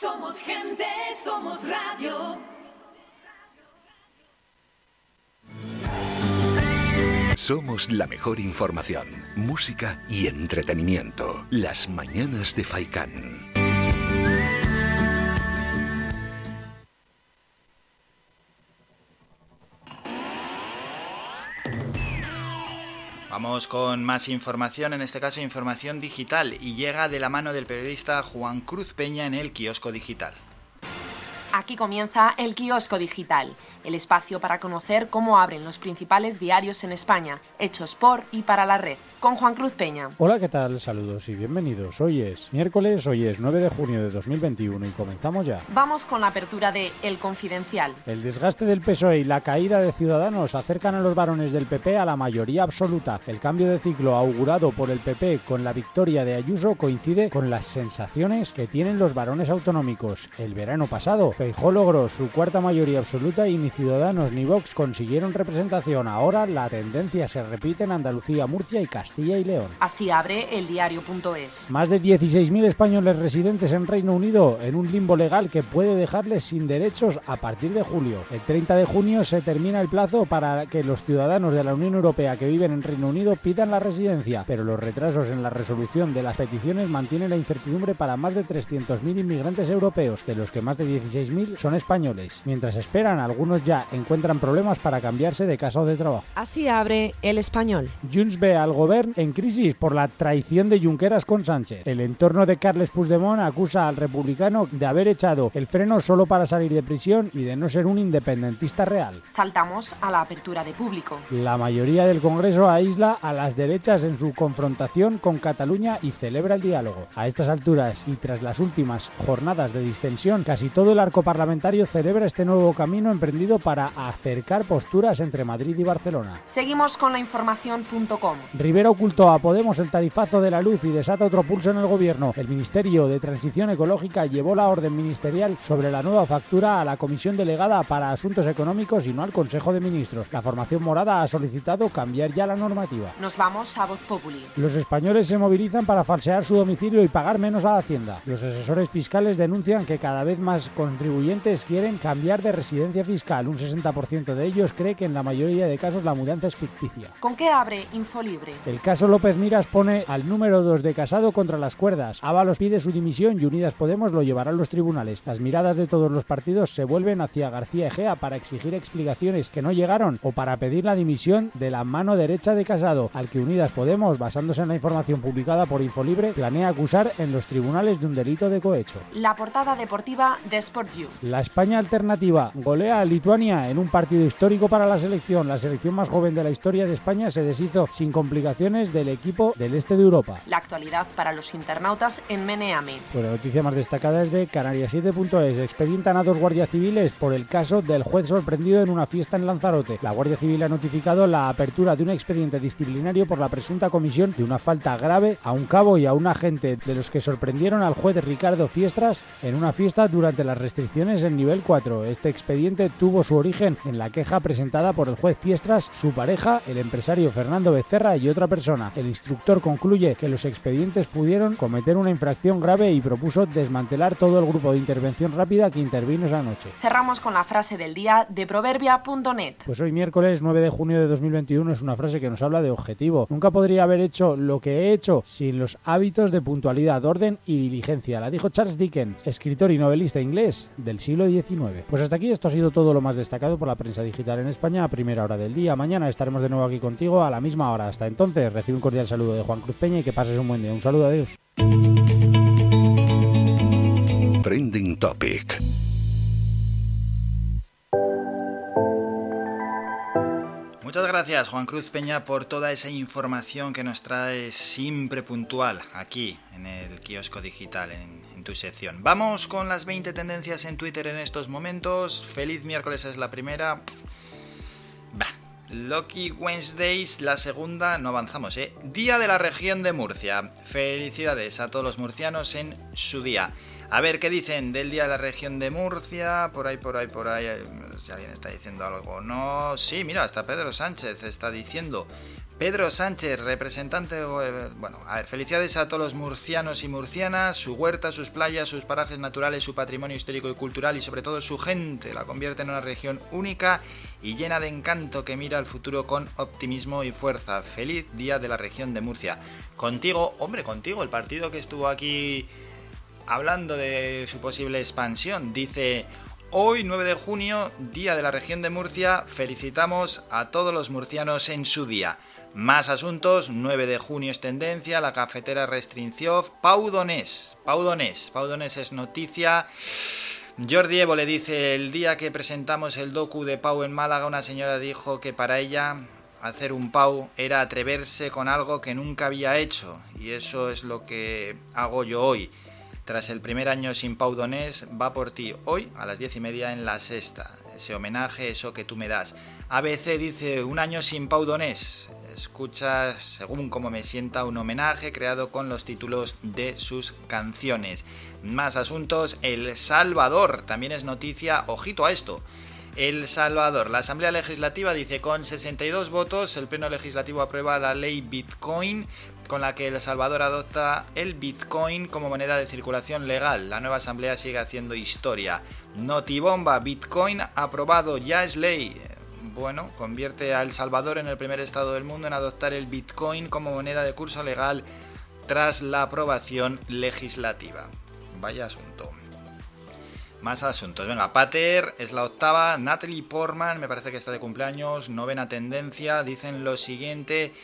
Somos gente, somos radio. Somos la mejor información, música y entretenimiento. Las mañanas de Faikán. Vamos con más información, en este caso información digital, y llega de la mano del periodista Juan Cruz Peña en el kiosco digital. Aquí comienza el kiosco digital el espacio para conocer cómo abren los principales diarios en España, hechos por y para la red, con Juan Cruz Peña. Hola, ¿qué tal? Saludos y bienvenidos. Hoy es miércoles, hoy es 9 de junio de 2021 y comenzamos ya. Vamos con la apertura de El Confidencial. El desgaste del PSOE y la caída de Ciudadanos acercan a los varones del PP a la mayoría absoluta. El cambio de ciclo augurado por el PP con la victoria de Ayuso coincide con las sensaciones que tienen los varones autonómicos. El verano pasado, Feijó logró su cuarta mayoría absoluta y Ciudadanos ni Vox consiguieron representación. Ahora la tendencia se repite en Andalucía, Murcia y Castilla y León. Así abre el diario.es. Más de 16.000 españoles residentes en Reino Unido en un limbo legal que puede dejarles sin derechos a partir de julio. El 30 de junio se termina el plazo para que los ciudadanos de la Unión Europea que viven en Reino Unido pidan la residencia, pero los retrasos en la resolución de las peticiones mantienen la incertidumbre para más de 300.000 inmigrantes europeos, de los que más de 16.000 son españoles. Mientras esperan, algunos ya encuentran problemas para cambiarse de casa o de trabajo. Así abre el español. Junts ve al gobierno en crisis por la traición de Junqueras con Sánchez. El entorno de Carles Puigdemont acusa al republicano de haber echado el freno solo para salir de prisión y de no ser un independentista real. Saltamos a la apertura de público. La mayoría del Congreso aísla a las derechas en su confrontación con Cataluña y celebra el diálogo. A estas alturas y tras las últimas jornadas de distensión, casi todo el arco parlamentario celebra este nuevo camino emprendido para acercar posturas entre Madrid y Barcelona. Seguimos con la información.com. ocultó a Podemos el tarifazo de la luz y desata otro pulso en el gobierno. El Ministerio de Transición Ecológica llevó la orden ministerial sobre la nueva factura a la Comisión Delegada para Asuntos Económicos y no al Consejo de Ministros. La formación morada ha solicitado cambiar ya la normativa. Nos vamos a Voz Populi. Los españoles se movilizan para falsear su domicilio y pagar menos a Hacienda. Los asesores fiscales denuncian que cada vez más contribuyentes quieren cambiar de residencia fiscal un 60% de ellos cree que en la mayoría de casos la mudanza es ficticia. ¿Con qué abre Infolibre? El caso López Miras pone al número 2 de Casado contra las cuerdas. Ábalos pide su dimisión y Unidas Podemos lo llevará a los tribunales. Las miradas de todos los partidos se vuelven hacia García Egea para exigir explicaciones que no llegaron o para pedir la dimisión de la mano derecha de Casado, al que Unidas Podemos, basándose en la información publicada por Infolibre, planea acusar en los tribunales de un delito de cohecho. La portada deportiva de Sport You. La España alternativa golea a Lituania en un partido histórico para la selección. La selección más joven de la historia de España se deshizo sin complicaciones del equipo del este de Europa. La actualidad para los internautas en Meneame. Pues la noticia más destacada es de Canarias7.es. Expedientan a dos guardias civiles por el caso del juez sorprendido en una fiesta en Lanzarote. La Guardia Civil ha notificado la apertura de un expediente disciplinario por la presunta comisión de una falta grave a un cabo y a un agente de los que sorprendieron al juez Ricardo Fiestras en una fiesta durante las restricciones en nivel 4. Este expediente tuvo su origen en la queja presentada por el juez Fiestras, su pareja, el empresario Fernando Becerra y otra persona. El instructor concluye que los expedientes pudieron cometer una infracción grave y propuso desmantelar todo el grupo de intervención rápida que intervino esa noche. Cerramos con la frase del día de proverbia.net. Pues hoy miércoles 9 de junio de 2021 es una frase que nos habla de objetivo. Nunca podría haber hecho lo que he hecho sin los hábitos de puntualidad, orden y diligencia. La dijo Charles Dickens, escritor y novelista inglés del siglo XIX. Pues hasta aquí esto ha sido todo lo más destacado por la prensa digital en España a primera hora del día. Mañana estaremos de nuevo aquí contigo a la misma hora. Hasta entonces, recibe un cordial saludo de Juan Cruz Peña y que pases un buen día. Un saludo, adiós. Trending Topic. Muchas gracias Juan Cruz Peña por toda esa información que nos trae siempre puntual aquí en el kiosco digital, en, tu sección. Vamos con las 20 tendencias en Twitter en estos momentos. Feliz miércoles es la primera. Lucky Wednesdays, la segunda, no avanzamos, ¿eh? Día de la región de Murcia. Felicidades a todos los murcianos en su día. A ver qué dicen del día de la región de Murcia, por ahí, por ahí, por ahí. Si alguien está diciendo algo, no. Sí, mira, hasta Pedro Sánchez está diciendo Pedro Sánchez, representante, bueno, a ver, felicidades a todos los murcianos y murcianas, su huerta, sus playas, sus parajes naturales, su patrimonio histórico y cultural y sobre todo su gente, la convierte en una región única y llena de encanto que mira al futuro con optimismo y fuerza. Feliz día de la región de Murcia. Contigo, hombre, contigo, el partido que estuvo aquí hablando de su posible expansión, dice... Hoy, 9 de junio, Día de la Región de Murcia, felicitamos a todos los murcianos en su día. Más asuntos, 9 de junio es tendencia, la cafetera restricción, Pau Donés, Pau Donés, Pau Donés es noticia. Jordi Evo le dice, el día que presentamos el docu de Pau en Málaga, una señora dijo que para ella hacer un Pau era atreverse con algo que nunca había hecho, y eso es lo que hago yo hoy. Tras el primer año sin Pau Donés, va por ti hoy a las 10 y media en la sexta. Ese homenaje, eso que tú me das. ABC dice, un año sin Pau Donés escuchas, según como me sienta, un homenaje creado con los títulos de sus canciones. Más asuntos, El Salvador, también es noticia, ojito a esto. El Salvador, la Asamblea Legislativa dice con 62 votos, el Pleno Legislativo aprueba la ley Bitcoin con la que El Salvador adopta el Bitcoin como moneda de circulación legal. La nueva asamblea sigue haciendo historia. Notibomba, Bitcoin aprobado, ya es ley bueno, convierte a El Salvador en el primer estado del mundo en adoptar el Bitcoin como moneda de curso legal tras la aprobación legislativa. Vaya asunto. Más asuntos. Venga, Pater es la octava. Natalie Portman, me parece que está de cumpleaños. Novena tendencia. Dicen lo siguiente.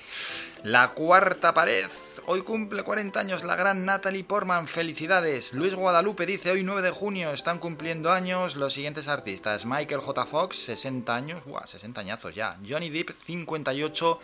La cuarta pared. Hoy cumple 40 años la gran Natalie Portman, felicidades. Luis Guadalupe dice hoy 9 de junio están cumpliendo años los siguientes artistas. Michael J. Fox, 60 años, Buah, 60 añazos ya. Johnny Depp, 58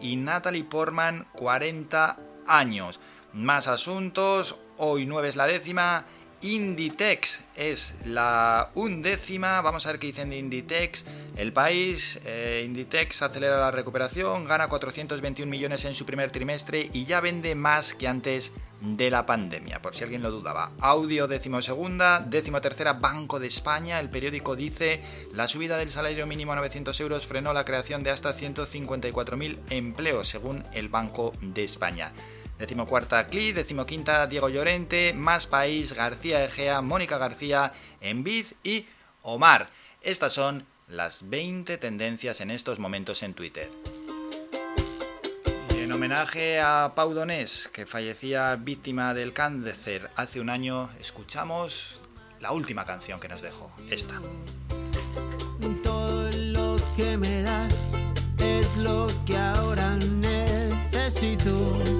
y Natalie Portman, 40 años. Más asuntos, hoy 9 es la décima. Inditex es la undécima. Vamos a ver qué dicen de Inditex. El país, eh, Inditex acelera la recuperación, gana 421 millones en su primer trimestre y ya vende más que antes de la pandemia, por si alguien lo dudaba. Audio decimosegunda, tercera Banco de España. El periódico dice la subida del salario mínimo a 900 euros frenó la creación de hasta 154.000 empleos, según el Banco de España. Decimocuarta Cli, decimoquinta Diego Llorente, Más País, García Egea, Mónica García, Envid y Omar. Estas son las 20 tendencias en estos momentos en Twitter. Y en homenaje a Pau Donés, que fallecía víctima del cáncer hace un año, escuchamos la última canción que nos dejó, esta. Todo lo que me das es lo que ahora necesito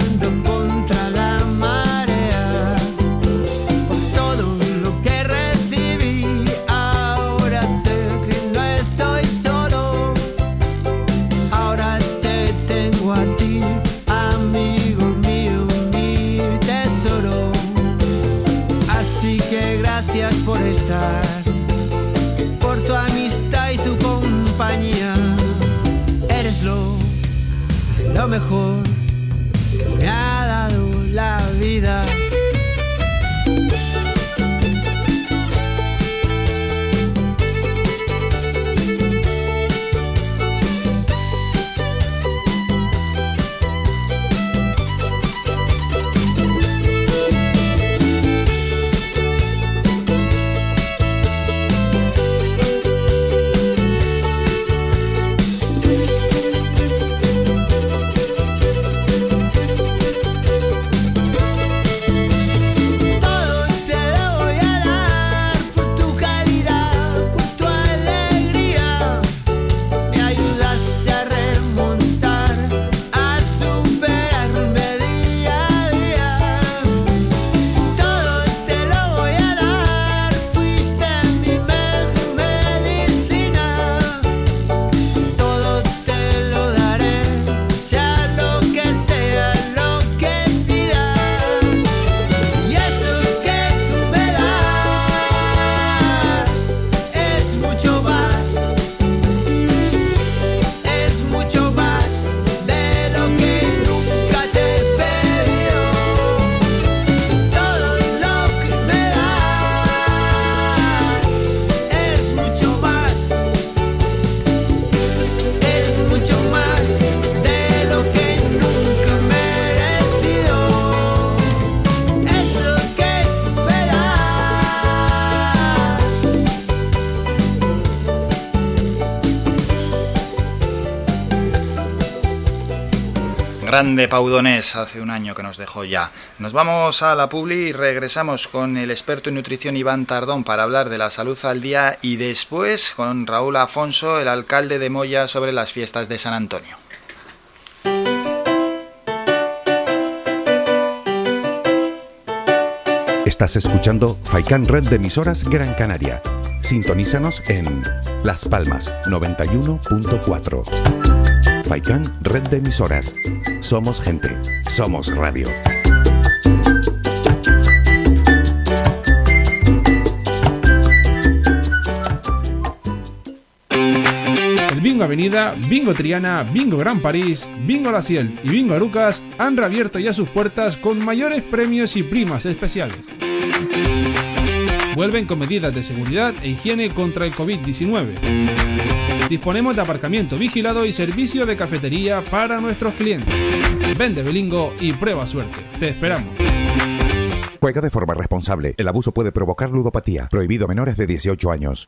grande Paudonés, hace un año que nos dejó ya. Nos vamos a la Publi y regresamos con el experto en nutrición Iván Tardón para hablar de la salud al día y después con Raúl Afonso, el alcalde de Moya, sobre las fiestas de San Antonio. Estás escuchando Faikan Red de emisoras Gran Canaria. Sintonízanos en Las Palmas 91.4. Faikan Red de emisoras. Somos gente, somos radio. El Bingo Avenida, Bingo Triana, Bingo Gran París, Bingo La Ciel y Bingo Arucas han reabierto ya sus puertas con mayores premios y primas especiales. Vuelven con medidas de seguridad e higiene contra el COVID-19. Disponemos de aparcamiento vigilado y servicio de cafetería para nuestros clientes. Vende Belingo y prueba suerte. Te esperamos. Juega de forma responsable. El abuso puede provocar ludopatía. Prohibido a menores de 18 años.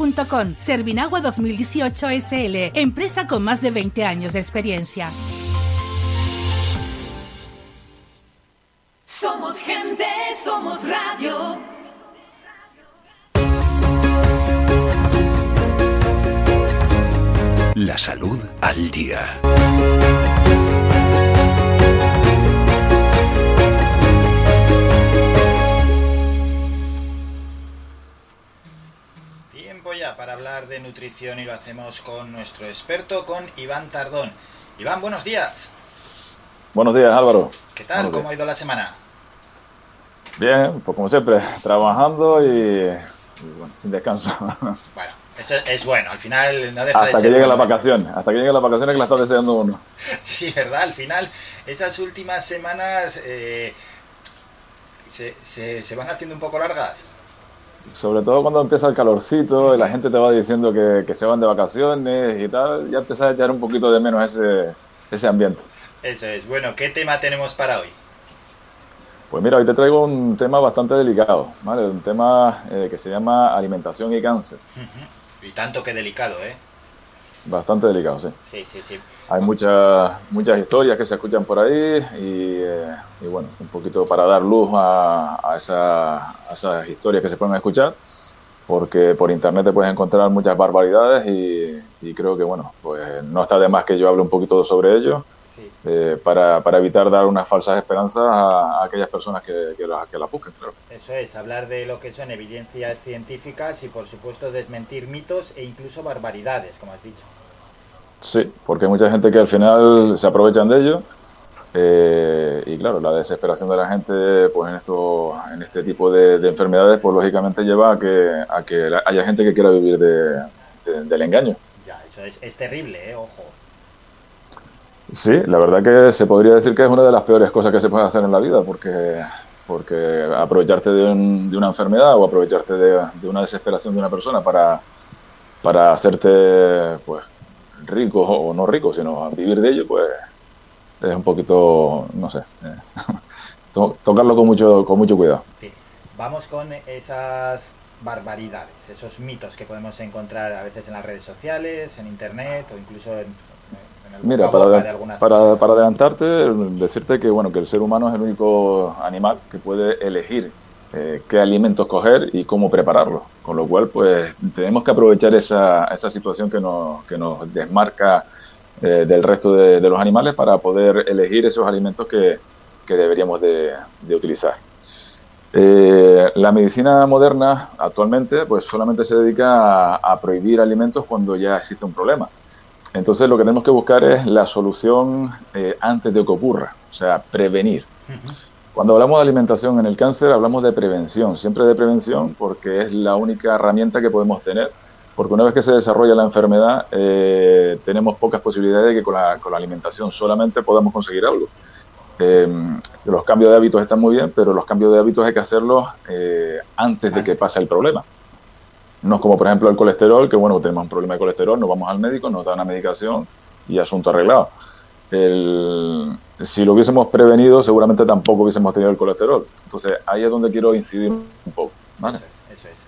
Servinagua 2018 SL, empresa con más de 20 años de experiencia. Somos gente, somos radio. La salud al día. Ya para hablar de nutrición y lo hacemos con nuestro experto, con Iván Tardón. Iván, buenos días. Buenos días, Álvaro. ¿Qué tal? Buenos ¿Cómo ha ido la semana? Bien, pues como siempre, trabajando y, y bueno, sin descanso. Bueno, eso es bueno, al final no deja de hasta que ser lleguen las bueno. vacaciones, hasta que lleguen las vacaciones que las está deseando uno. Sí, ¿verdad? Al final, esas últimas semanas eh, se, se- se van haciendo un poco largas. Sobre todo cuando empieza el calorcito y la gente te va diciendo que, que se van de vacaciones y tal, ya empiezas a echar un poquito de menos ese, ese ambiente. Eso es. Bueno, ¿qué tema tenemos para hoy? Pues mira, hoy te traigo un tema bastante delicado, ¿vale? Un tema eh, que se llama alimentación y cáncer. Y tanto que delicado, ¿eh? Bastante delicado, sí. Sí, sí, sí. Hay muchas muchas historias que se escuchan por ahí y, eh, y bueno, un poquito para dar luz a, a, esa- a esas historias que se pueden escuchar, porque por internet te puedes encontrar muchas barbaridades y, y creo que bueno, pues no está de más que yo hable un poquito sobre ello eh, para, para evitar dar unas falsas esperanzas a, a aquellas personas que, que las que la busquen, claro. Eso es, hablar de lo que son evidencias científicas y por supuesto desmentir mitos e incluso barbaridades, como has dicho. Sí, porque hay mucha gente que al final se aprovechan de ello eh, y claro, la desesperación de la gente pues en esto, en este tipo de, de enfermedades pues lógicamente lleva a que, a que haya gente que quiera vivir de, de- del engaño. Ya, eso es, es terrible, ¿eh? Ojo. Sí, la verdad que se podría decir que es una de las peores cosas que se puede hacer en la vida porque, porque aprovecharte de, un- de una enfermedad o aprovecharte de, de una desesperación de una persona para, para hacerte pues rico o no rico, sino vivir de ello, pues es un poquito, no sé, eh, to- tocarlo con mucho, con mucho cuidado. Sí. Vamos con esas barbaridades, esos mitos que podemos encontrar a veces en las redes sociales, en internet o incluso en, en el Mira, para, de algunas para, para adelantarte, decirte que bueno que el ser humano es el único animal que puede elegir eh, qué alimentos coger y cómo prepararlos. Con lo cual, pues tenemos que aprovechar esa, esa situación que nos, que nos desmarca eh, del resto de, los animales para poder elegir esos alimentos que, que deberíamos de, de utilizar. Eh, la medicina moderna actualmente pues solamente se dedica a, a prohibir alimentos cuando ya existe un problema. Entonces lo que tenemos que buscar es la solución eh, antes de que ocurra, o sea, prevenir. Cuando hablamos de alimentación en el cáncer hablamos de prevención, siempre de prevención porque es la única herramienta que podemos tener porque una vez que se desarrolla la enfermedad, eh, tenemos pocas posibilidades de que con la, con la alimentación solamente podamos conseguir algo. Eh, los cambios de hábitos están muy bien, pero los cambios de hábitos hay que hacerlos eh, antes de que pase el problema. No es como, por ejemplo, el colesterol, que bueno, tenemos un problema de colesterol, nos vamos al médico, nos da una medicación y asunto arreglado. El, si lo hubiésemos prevenido, seguramente tampoco hubiésemos tenido el colesterol. Entonces, ahí es donde quiero incidir un poco. ¿vale? Eso es.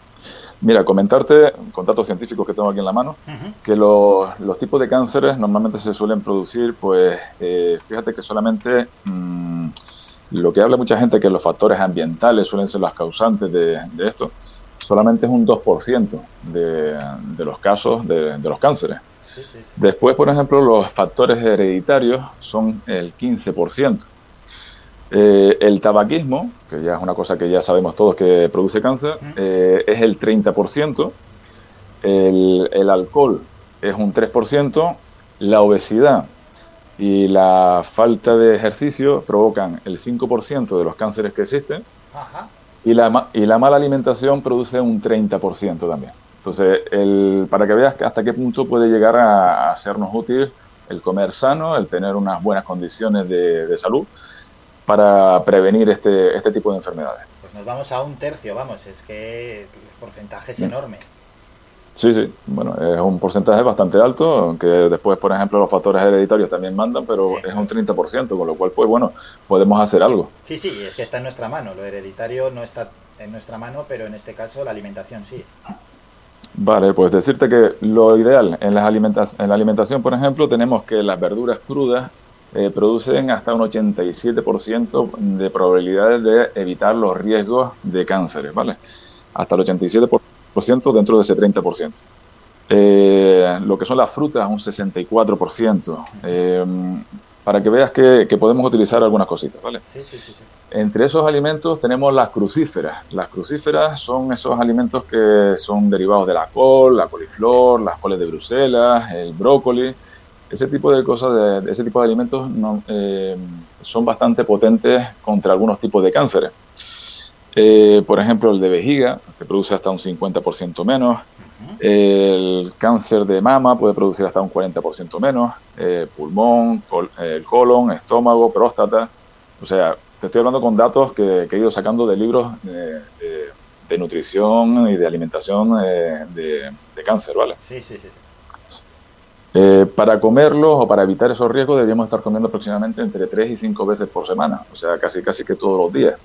Mira, comentarte, con datos científicos que tengo aquí en la mano, que los, los tipos de cánceres normalmente se suelen producir, pues eh, fíjate que solamente mmm, lo que habla mucha gente que los factores ambientales suelen ser los causantes de, de esto, solamente es un 2% de, de los casos de, de los cánceres. Después, por ejemplo, los factores hereditarios son el 15%. Eh, el tabaquismo, que ya es una cosa que ya sabemos todos que produce cáncer, eh, es el 30%. El, el, alcohol es un 3%. La obesidad y la falta de ejercicio provocan el 5% de los cánceres que existen. Ajá. Y, la, y la mala alimentación produce un 30% también. Entonces, el, para que veas hasta qué punto puede llegar a, a hacernos útil el comer sano, el tener unas buenas condiciones de, de salud para prevenir este, este tipo de enfermedades. Pues nos vamos a un tercio, vamos, es que el porcentaje es enorme. Sí, sí, bueno, es un porcentaje bastante alto, aunque después, por ejemplo, los factores hereditarios también mandan, pero sí. es un 30%, con lo cual, pues bueno, podemos hacer algo. Sí, sí, es que está en nuestra mano, lo hereditario no está en nuestra mano, pero en este caso la alimentación sí. Vale, pues decirte que lo ideal en, las en la alimentación, por ejemplo, tenemos que las verduras crudas eh, producen hasta un 87% de probabilidades de evitar los riesgos de cánceres, ¿vale? Hasta el 87% dentro de ese 30%. Eh, lo que son las frutas, un 64%. Eh, para que veas que, que, podemos utilizar algunas cositas, ¿vale? Sí, sí, sí, sí. Entre esos alimentos tenemos las crucíferas. Las crucíferas son esos alimentos que son derivados de la col, la coliflor, las coles de Bruselas, el brócoli ese tipo de cosas, de, ese tipo de alimentos no, eh, son bastante potentes contra algunos tipos de cánceres. Eh, por ejemplo, el de vejiga te produce hasta un 50% menos. El cáncer de mama puede producir hasta un 40% menos. Eh, pulmón, col, el colon, estómago, próstata. O sea, te estoy hablando con datos que, que he ido sacando de libros de, de, de nutrición y de alimentación de, de, cáncer, ¿vale? Sí, sí, sí. Eh, para comerlos o para evitar esos riesgos deberíamos estar comiendo aproximadamente entre 3 y 5 veces por semana, o sea, casi casi que todos los días.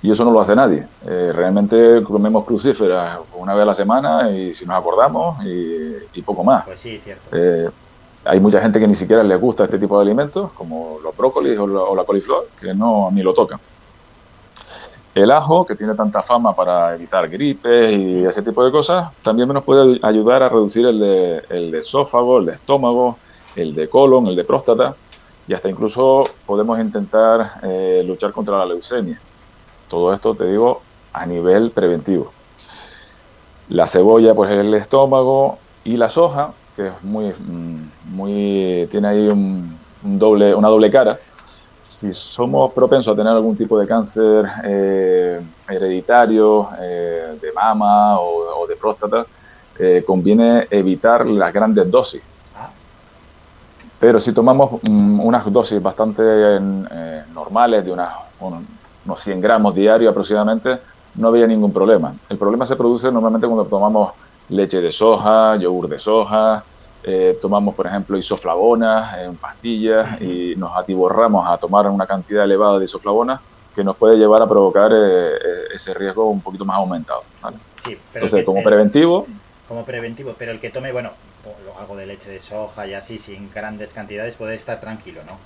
Y eso no lo hace nadie. Eh, realmente comemos crucíferas una vez a la semana y si nos acordamos y, y poco más. Pues sí, cierto. Hay mucha gente que ni siquiera le gusta este tipo de alimentos, como los brócolis o la, coliflor, que no ni lo tocan. El ajo, que tiene tanta fama para evitar gripes y ese tipo de cosas, también nos puede ayudar a reducir el de, el de esófago, el de estómago, el de colon, el de próstata, y hasta incluso podemos intentar eh, luchar contra la leucemia. Todo esto, te digo, a nivel preventivo. La cebolla, pues el estómago, y la soja, que es muy, muy tiene ahí un, doble, una doble cara, si somos propensos a tener algún tipo de cáncer eh, hereditario, eh, de mama o, de próstata, eh, conviene evitar las grandes dosis. Pero si tomamos um, unas dosis bastante eh, normales, de unas, unos 100 gramos diarios aproximadamente, no había ningún problema. El problema se produce normalmente cuando tomamos leche de soja, yogur de soja, eh, tomamos, por ejemplo, isoflavonas en pastillas y nos atiborramos a tomar una cantidad elevada de isoflavonas que nos puede llevar a provocar eh, ese riesgo un poquito más aumentado. ¿vale? Sí, Entonces, que, como preventivo... Como preventivo, pero el que tome, bueno, algo de leche de soja y así, sin grandes cantidades, puede estar tranquilo, ¿no?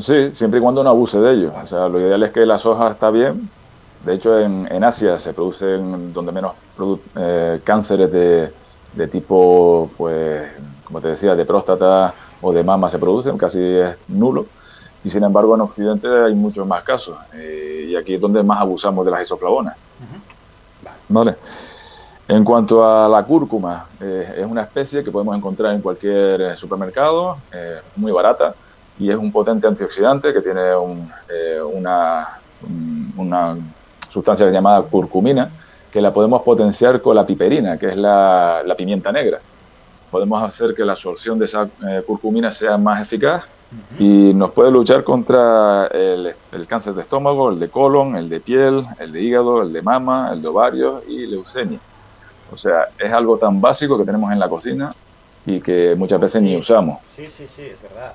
Sí, siempre y cuando no abuse de ello. O sea, lo ideal es que la soja está bien. De hecho, en, en Asia se producen donde menos produ eh, cánceres de, de tipo, pues, como te decía, de próstata o de mama se producen, casi es nulo. Y sin embargo, en Occidente hay muchos más casos. Eh, y aquí es donde más abusamos de las isoflavonas. Uh -huh. ¿Vale? En cuanto a la cúrcuma, eh, es una especie que podemos encontrar en cualquier supermercado, eh, muy barata, y es un potente antioxidante que tiene un, una, una sustancia llamada curcumina, que la podemos potenciar con la piperina, que es la, la pimienta negra. Podemos hacer que la absorción de esa eh, curcumina sea más eficaz y nos puede luchar contra el, el, cáncer de estómago, el de colon, el de piel, el de hígado, el de mama, el de ovario y leucemia. O sea, es algo tan básico que tenemos en la cocina y que muchas veces ni usamos. Sí, sí, sí, es verdad.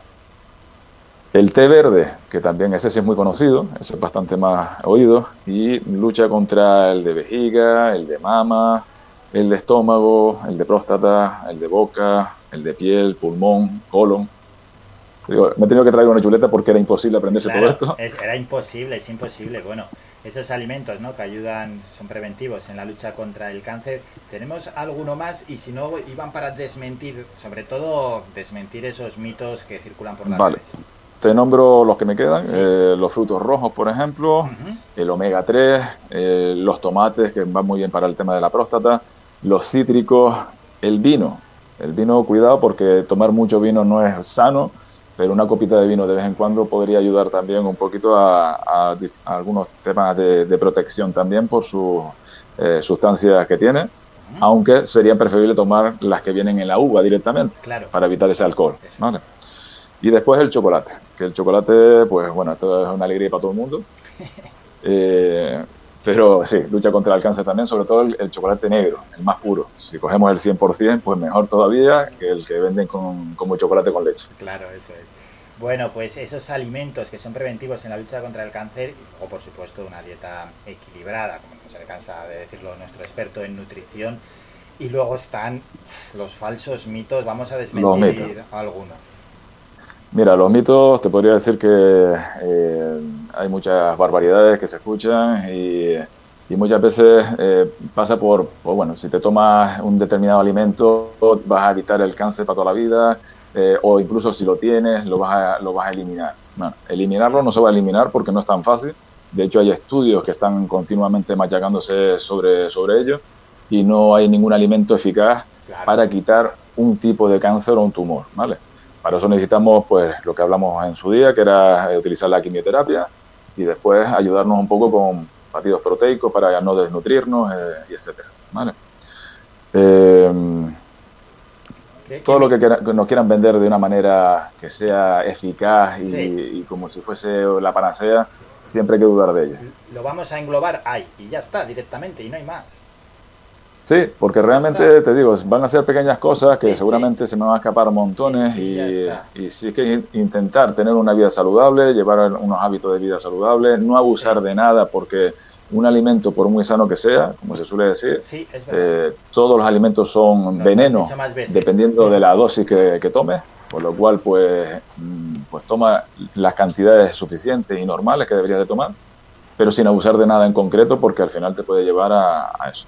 El té verde, que también ese sí es muy conocido, ese es bastante más oído, y lucha contra el de vejiga, el de mama, el de estómago, el de próstata, el de boca, el de piel, pulmón, colon. Digo, me he tenido que traer una chuleta porque era imposible aprenderse todo esto. Era imposible, es imposible. Bueno, esos alimentos ¿no? que ayudan, son preventivos en la lucha contra el cáncer. ¿Tenemos alguno más? Y si no, iban para desmentir, sobre todo desmentir esos mitos que circulan por la vale. Te nombro los que me quedan, eh, los frutos rojos, por ejemplo, el omega 3, eh, los tomates, que van muy bien para el tema de la próstata, los cítricos, el vino. El vino, cuidado, porque tomar mucho vino no es sano, pero una copita de vino de vez en cuando podría ayudar también un poquito a, algunos temas de, protección también por sus eh, sustancias que tiene, aunque sería preferible tomar las que vienen en la uva directamente para evitar ese alcohol. Y después el chocolate, que el chocolate, pues bueno, esto es una alegría para todo el mundo. Eh, pero sí, lucha contra el cáncer también, sobre todo el, chocolate negro, el más puro. Si cogemos el 100%, pues mejor todavía que el que venden con, como chocolate con leche. Claro, eso es. Bueno, pues esos alimentos que son preventivos en la lucha contra el cáncer, o por supuesto una dieta equilibrada, como no se le cansa de decirlo nuestro experto en nutrición, y luego están los falsos mitos, vamos a desmentir algunos. Mira, los mitos, te podría decir que eh, hay muchas barbaridades que se escuchan y, muchas veces eh, pasa por, pues bueno, si te tomas un determinado alimento vas a evitar el cáncer para toda la vida eh, o incluso si lo tienes lo vas a, lo vas a eliminar. Bueno, eliminarlo no se va a eliminar porque no es tan fácil. De hecho, hay estudios que están continuamente machacándose sobre, sobre ello y no hay ningún alimento eficaz para quitar un tipo de cáncer o un tumor, ¿vale? Para eso necesitamos, pues, lo que hablamos en su día, que era eh, utilizar la quimioterapia y después ayudarnos un poco con batidos proteicos para no desnutrirnos, eh, y etcétera. ¿vale? Eh, todo lo que, nos quieran vender de una manera que sea eficaz y, como si fuese la panacea, siempre hay que dudar de ello. Lo vamos a englobar ahí y ya está, directamente, y no hay más. Sí, porque realmente te digo, van a ser pequeñas cosas que seguramente se me van a escapar montones y, y, sí que intentar tener una vida saludable, llevar unos hábitos de vida saludable, no abusar de nada porque un alimento, por muy sano que sea, como se suele decir, eh, todos los alimentos son veneno dependiendo de la dosis que, que tomes, por lo cual pues, mm, pues toma las cantidades suficientes y normales que deberías de tomar pero sin abusar de nada en concreto porque al final te puede llevar a, eso.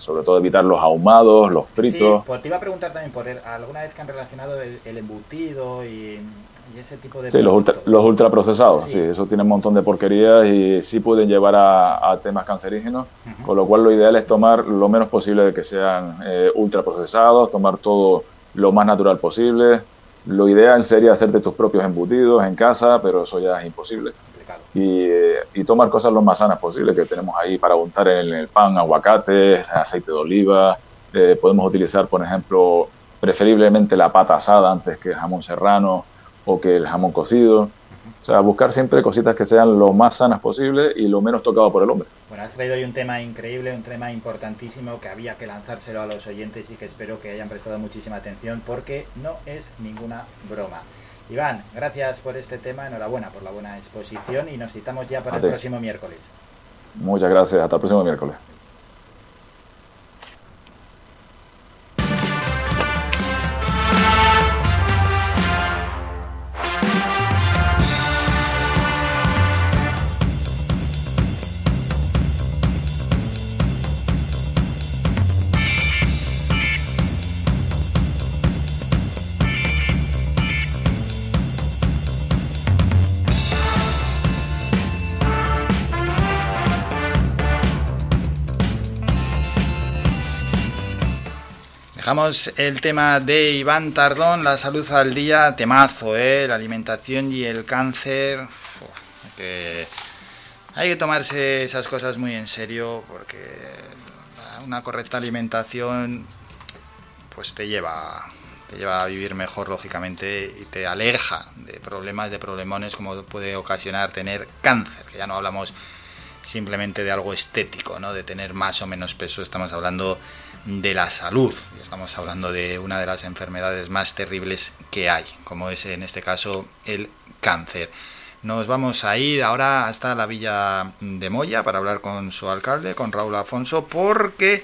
sobre todo evitar los ahumados, los fritos. Sí, pues te iba a preguntar también por alguna vez que han relacionado el, embutido y, ese tipo de... Sí, los, ultra, los ultraprocesados, sí. eso tiene un montón de porquerías y sí pueden llevar a, temas cancerígenos, con lo cual lo ideal es tomar lo menos posible de que sean eh, ultraprocesados, tomar todo lo más natural posible. Lo ideal sería hacerte tus propios embutidos en casa, pero eso ya es imposible y, tomar cosas lo más sanas posible que tenemos ahí para untar en el pan, aguacate, aceite de oliva. Eh, podemos utilizar, por ejemplo, preferiblemente la pata asada antes que el jamón serrano o que el jamón cocido. O sea, buscar siempre cositas que sean lo más sanas posible y lo menos tocado por el hombre. Bueno, has traído hoy un tema increíble, un tema importantísimo que había que lanzárselo a los oyentes y que espero que hayan prestado muchísima atención porque no es ninguna broma. Iván, gracias por este tema, enhorabuena por la buena exposición y nos citamos ya para el próximo miércoles. Muchas gracias, hasta el próximo miércoles. Dejamos el tema de Iván Tardón, la salud al día, temazo, ¿eh? la alimentación y el cáncer. hay que tomarse esas cosas muy en serio porque una correcta alimentación pues te lleva te lleva a vivir mejor lógicamente y te aleja de problemas, de problemones como puede ocasionar tener cáncer, que ya no hablamos simplemente de algo estético, ¿no? de tener más o menos peso, estamos hablando de la salud, estamos hablando de una de las enfermedades más terribles que hay, como es en este caso el cáncer. Nos vamos a ir ahora hasta la villa de Moya para hablar con su alcalde, con Raúl Afonso, porque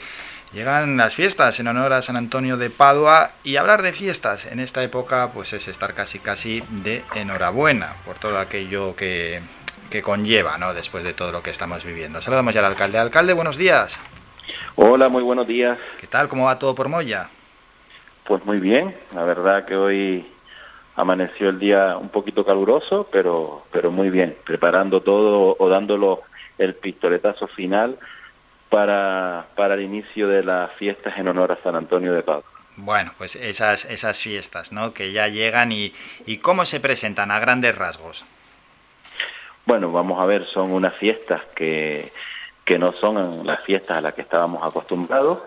llegan las fiestas en honor a San Antonio de Padua y hablar de fiestas en esta época pues es estar casi casi de enhorabuena por todo aquello que, que conlleva, ¿no? Después de todo lo que estamos viviendo. Saludamos ya al alcalde. Alcalde, buenos días. Hola, muy buenos días. ¿Qué tal? ¿Cómo va todo por Moya? Pues muy bien, la verdad que hoy amaneció el día un poquito caluroso, pero, pero muy bien, preparando todo o dándolo el pistoletazo final para, para el inicio de las fiestas en honor a San Antonio de Padua. Bueno, pues esas, esas fiestas, ¿no? Que ya llegan y, y cómo se presentan a grandes rasgos. Bueno, vamos a ver, son unas fiestas que, que no son las fiestas a las que estábamos acostumbrados,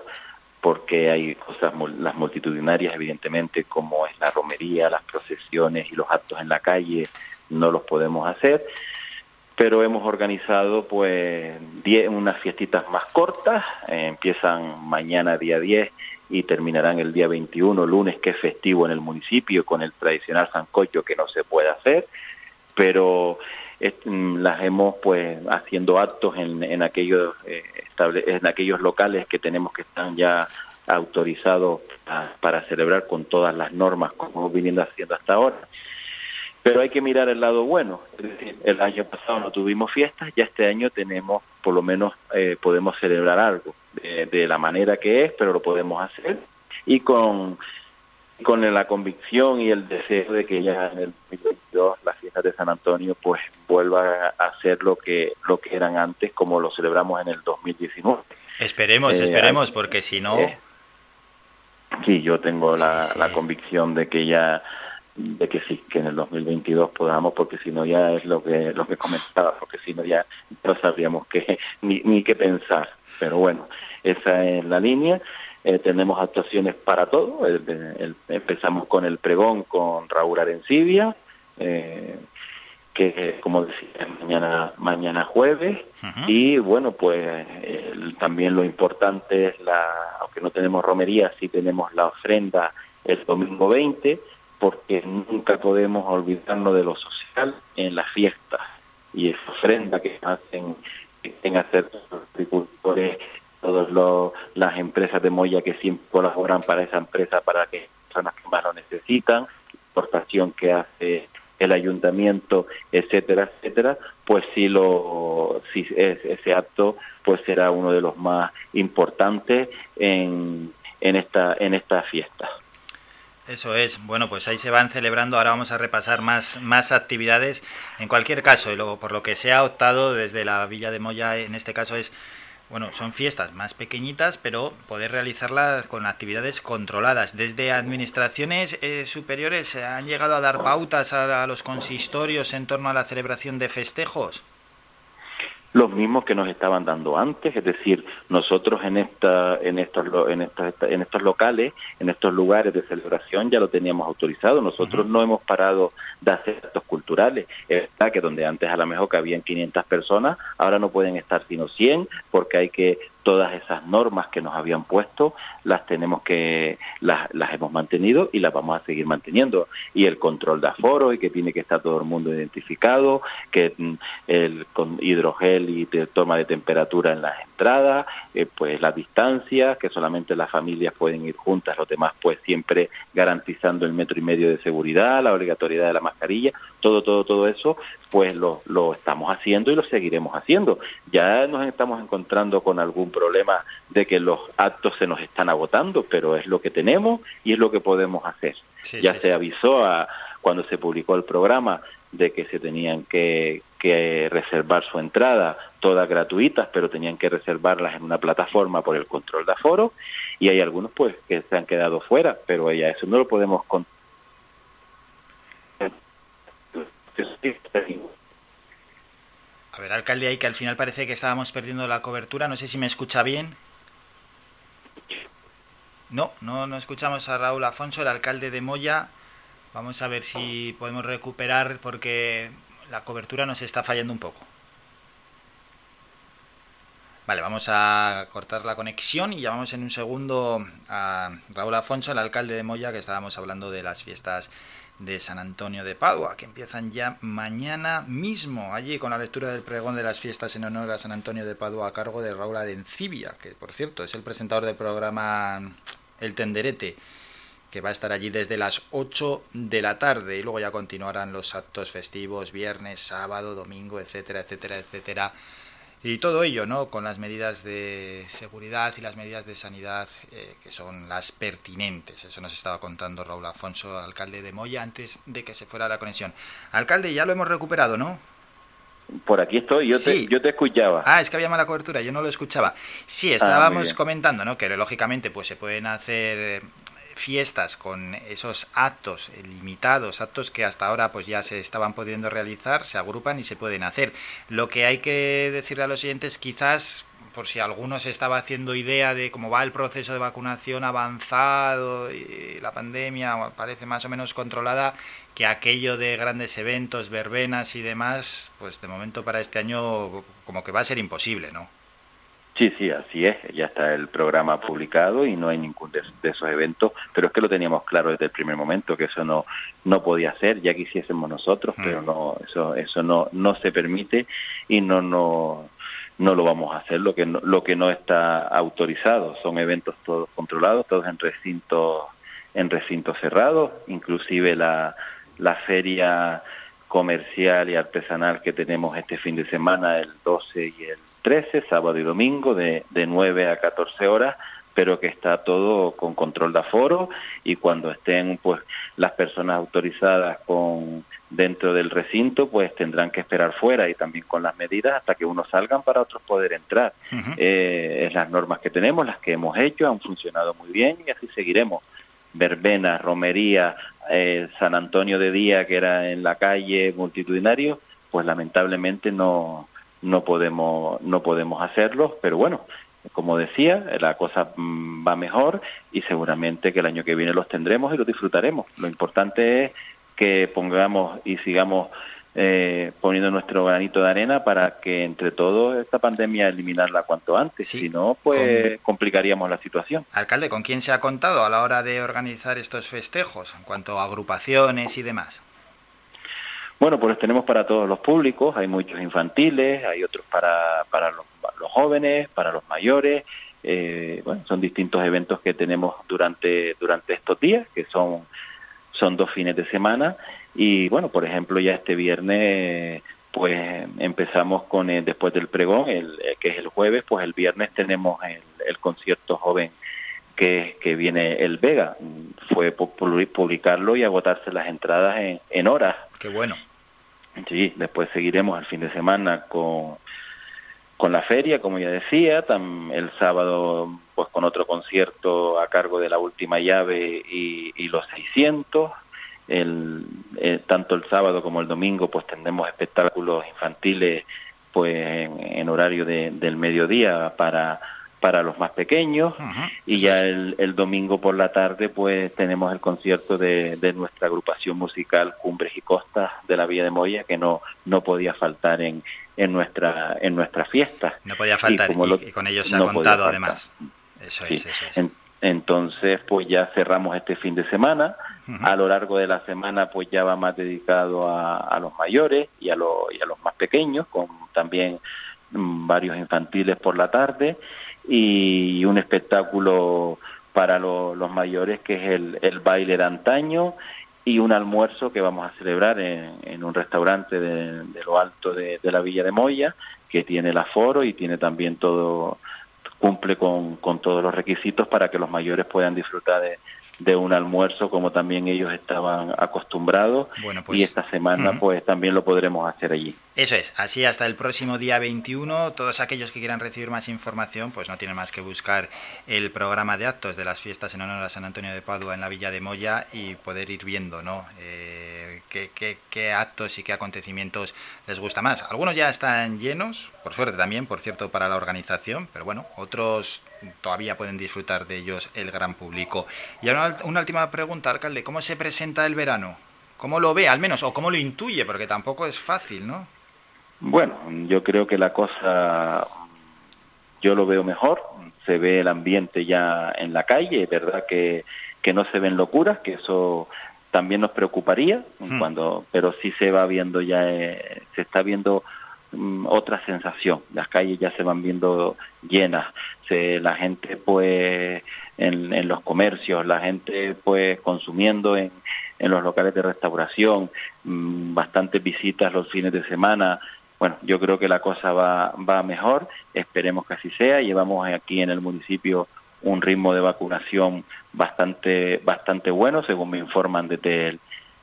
porque hay cosas, las multitudinarias, evidentemente, como es la romería, las procesiones y los actos en la calle, no los podemos hacer, pero hemos organizado pues diez, unas fiestitas más cortas, eh, empiezan mañana día 10 y terminarán el día 21, lunes, que es festivo en el municipio, con el tradicional sancocho que no se puede hacer, pero las hemos pues haciendo actos en, en aquellos eh, estable, en aquellos locales que tenemos que están ya autorizados para celebrar con todas las normas como viniendo haciendo hasta ahora. Pero hay que mirar el lado bueno, es decir, el año pasado no tuvimos fiestas, ya este año tenemos, por lo menos eh, podemos celebrar algo de la manera que es, pero lo podemos hacer y con con la convicción y el deseo de que ya en el 2022 las fiestas de San Antonio pues vuelva a ser lo que lo que eran antes como lo celebramos en el 2019. Esperemos, eh, esperemos, porque si no... Eh, sí, yo tengo la, la convicción de que ya de que sí, que en el 2022 podamos, porque si no ya es lo que lo que comentaba, porque si no ya no sabríamos qué, ni, ni qué pensar. Pero bueno, esa es la línea eh, tenemos actuaciones para todo. empezamos con el pregón con Raúl Arencibia, eh, que como decía, mañana, mañana jueves. Y bueno, pues también lo importante es, la aunque no tenemos romería, sí tenemos la ofrenda el domingo 20, porque nunca podemos olvidarnos de lo social en las fiestas. Y esa ofrenda que hacen, que hacer los agricultores todas las empresas de Moya que siempre colaboran para esa empresa para que personas que más lo necesitan, importación que hace el ayuntamiento, etcétera, etcétera, pues sí lo si es, ese acto pues será uno de los más importantes en, en esta en esta fiesta. Eso es, bueno, pues ahí se van celebrando, ahora vamos a repasar más, más actividades. En cualquier caso, y luego por lo que se ha optado desde la Villa de Moya, en este caso es bueno, son fiestas más pequeñitas, pero poder realizarlas con actividades controladas. Desde administraciones eh, superiores han llegado a dar pautas a los consistorios en torno a la celebración de festejos los mismos que nos estaban dando antes, es decir, nosotros en esta en estos en estos en estos locales, en estos lugares de celebración ya lo teníamos autorizado, nosotros no hemos parado de hacer actos culturales, es verdad que donde antes a lo mejor cabían 500 personas, ahora no pueden estar sino 100 porque hay que todas esas normas que nos habían puesto las tenemos que las, las hemos mantenido y las vamos a seguir manteniendo. Y el control de aforo y que tiene que estar todo el mundo identificado que mm, el con hidrogel y toma de temperatura en las entradas eh, pues las distancias que solamente las familias pueden ir juntas los demás pues siempre garantizando el metro y medio de seguridad la obligatoriedad de la mascarilla todo todo todo eso pues lo, lo estamos haciendo y lo seguiremos haciendo. Ya nos estamos encontrando con algún problema de que los actos se nos están agotando, pero es lo que tenemos y es lo que podemos hacer. ya se avisó a, cuando se publicó el programa de que se tenían que, que reservar su entrada, todas gratuitas, pero tenían que reservarlas en una plataforma por el control de aforo, y hay algunos pues que se han quedado fuera, pero ya eso no lo podemos a ver, alcalde, ahí que al final parece que estábamos perdiendo la cobertura. No sé si me escucha bien. No, no, no escuchamos a Raúl Afonso, el alcalde de Moya. Vamos a ver si podemos recuperar porque la cobertura nos está fallando un poco. Vale, vamos a cortar la conexión y llamamos en un segundo a Raúl Afonso, el alcalde de Moya, que estábamos hablando de las fiestas de San Antonio de Padua, que empiezan ya mañana mismo, allí con la lectura del pregón de las fiestas en honor a San Antonio de Padua a cargo de Raúl Arencibia, que por cierto es el presentador del programa El Tenderete, que va a estar allí desde las 8 de la tarde. Y luego ya continuarán los actos festivos, viernes, sábado, domingo, etcétera, etcétera, etcétera y todo ello, ¿no? Con las medidas de seguridad y las medidas de sanidad eh, que son las pertinentes. Eso nos estaba contando Raúl Afonso, alcalde de Moya, antes de que se fuera la conexión. Alcalde, ya lo hemos recuperado, ¿no? Por aquí estoy, yo, te, yo te escuchaba. Ah, es que había mala cobertura, yo no lo escuchaba. Sí, ah, estábamos comentando, ¿no? Que lógicamente pues se pueden hacer eh, fiestas con esos actos limitados, actos que hasta ahora pues ya se estaban pudiendo realizar, se agrupan y se pueden hacer. Lo que hay que decirle a los siguientes quizás por si alguno se estaba haciendo idea de cómo va el proceso de vacunación avanzado y la pandemia parece más o menos controlada, que aquello de grandes eventos, verbenas y demás, pues de momento para este año como que va a ser imposible, ¿no? Sí, sí, así es. Ya está el programa publicado y no hay ningún de, esos eventos, pero es que lo teníamos claro desde el primer momento que eso no no podía ser, ya quisiésemos nosotros, pero mm. no eso eso no no se permite y no no no lo vamos a hacer. Lo que no, lo que no está autorizado son eventos todos controlados, todos en recintos en recintos cerrados, inclusive la la feria comercial y artesanal que tenemos este fin de semana, el 12 y el 13, sábado y domingo, de, de 9 a 14 horas, pero que está todo con control de aforo y cuando estén pues las personas autorizadas con dentro del recinto pues tendrán que esperar fuera y también con las medidas hasta que unos salgan para otros poder entrar. Eh, es las normas que tenemos las que hemos hecho han funcionado muy bien y así seguiremos. Verbena romería eh, San Antonio de día que era en la calle multitudinario pues lamentablemente no no podemos, no podemos hacerlo, pero bueno, como decía, la cosa mm, va mejor y seguramente que el año que viene los tendremos y los disfrutaremos. Lo importante es que pongamos y sigamos eh, poniendo nuestro granito de arena para que entre todos esta pandemia eliminarla cuanto antes, si no, pues complicaríamos la situación. Alcalde, ¿con quién se ha contado a la hora de organizar estos festejos en cuanto a agrupaciones y demás? Bueno, pues tenemos para todos los públicos, hay muchos infantiles, hay otros para, para los, jóvenes, para los mayores, eh, bueno, son distintos eventos que tenemos durante, durante estos días, que son, son dos fines de semana, y bueno, por ejemplo, ya este viernes pues empezamos con el, después del pregón, el, que es el jueves, pues el viernes tenemos el, el concierto joven que, que viene el Vega. Fue publicarlo y agotarse las entradas en, en horas. Qué bueno. Sí, después seguiremos el fin de semana con, con la feria, como ya decía, el sábado pues con otro concierto a cargo de la última llave y, y los 600. El, eh, tanto el sábado como el domingo pues tendremos espectáculos infantiles pues en, horario de, del mediodía para para los más pequeños. Y ya el, el, domingo por la tarde pues tenemos el concierto de, de, nuestra agrupación musical Cumbres y Costas de la Villa de Moya que no no podía faltar en, en nuestra en nuestra fiesta. No podía faltar y, con ellos se ha contado además. Eso es, eso es. entonces pues ya cerramos este fin de semana. A lo largo de la semana pues ya va más dedicado a, a los mayores y a, lo, y a los más pequeños con también mm, varios infantiles por la tarde y un espectáculo para los mayores que es el, el, baile de antaño y un almuerzo que vamos a celebrar en, un restaurante de, lo alto de, de, la Villa de Moya que tiene el aforo y tiene también todo cumple con, con todos los requisitos para que los mayores puedan disfrutar de, de un almuerzo como también ellos estaban acostumbrados y pues, esta semana pues también lo podremos hacer allí. Eso es, así hasta el próximo día 21, todos aquellos que quieran recibir más información pues no tienen más que buscar el programa de actos de las fiestas en honor a San Antonio de Padua en la Villa de Moya y poder ir viendo ¿no? Eh, qué, actos y qué acontecimientos les gusta más. Algunos ya están llenos, por suerte también, por cierto, para la organización, pero bueno, otros todavía pueden disfrutar de ellos el gran público. Y ahora una última pregunta, alcalde, ¿cómo se presenta el verano? ¿Cómo lo ve, al menos, o cómo lo intuye? Porque tampoco es fácil, ¿no? Bueno, yo creo que la cosa, yo lo veo mejor, se ve el ambiente ya en la calle, verdad que, que no se ven locuras, que eso también nos preocuparía, hmm. cuando, pero sí se va viendo ya, eh, se está viendo mm, otra sensación, las calles ya se van viendo llenas, se, la gente pues en, los comercios, la gente pues consumiendo en, en los locales de restauración, mm, bastantes visitas los fines de semana, bueno, yo creo que la cosa va, va mejor, esperemos que así sea. Llevamos aquí en el municipio un ritmo de vacunación bastante, bastante bueno, según me informan desde el,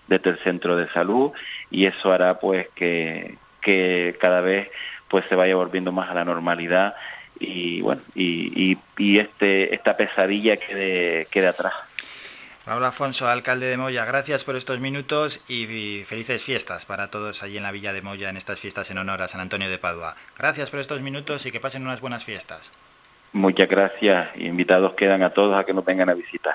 desde el centro de salud, y eso hará pues que, que cada vez pues se vaya volviendo más a la normalidad y bueno y, y, y este esta pesadilla quede, quede atrás. Raúl Afonso, alcalde de Moya, gracias por estos minutos y felices fiestas para todos allí en la Villa de Moya en estas fiestas en honor a San Antonio de Padua. Gracias por estos minutos y que pasen unas buenas fiestas. Muchas gracias. Invitados quedan a todos a que nos vengan a visitar.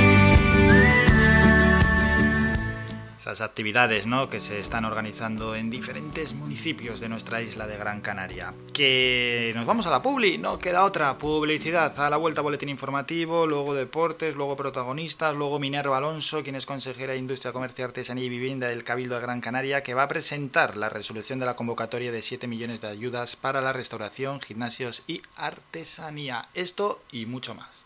Esas actividades ¿no? que se están organizando en diferentes municipios de nuestra isla de Gran Canaria. Que nos vamos a la publi, no queda otra publicidad. A la vuelta boletín informativo, luego deportes, luego protagonistas, luego Minerva Alonso, quien es consejera de Industria, Comercio, Artesanía y Vivienda del Cabildo de Gran Canaria, que va a presentar la resolución de la convocatoria de 7 millones de ayudas para la restauración, gimnasios y artesanía. Esto y mucho más.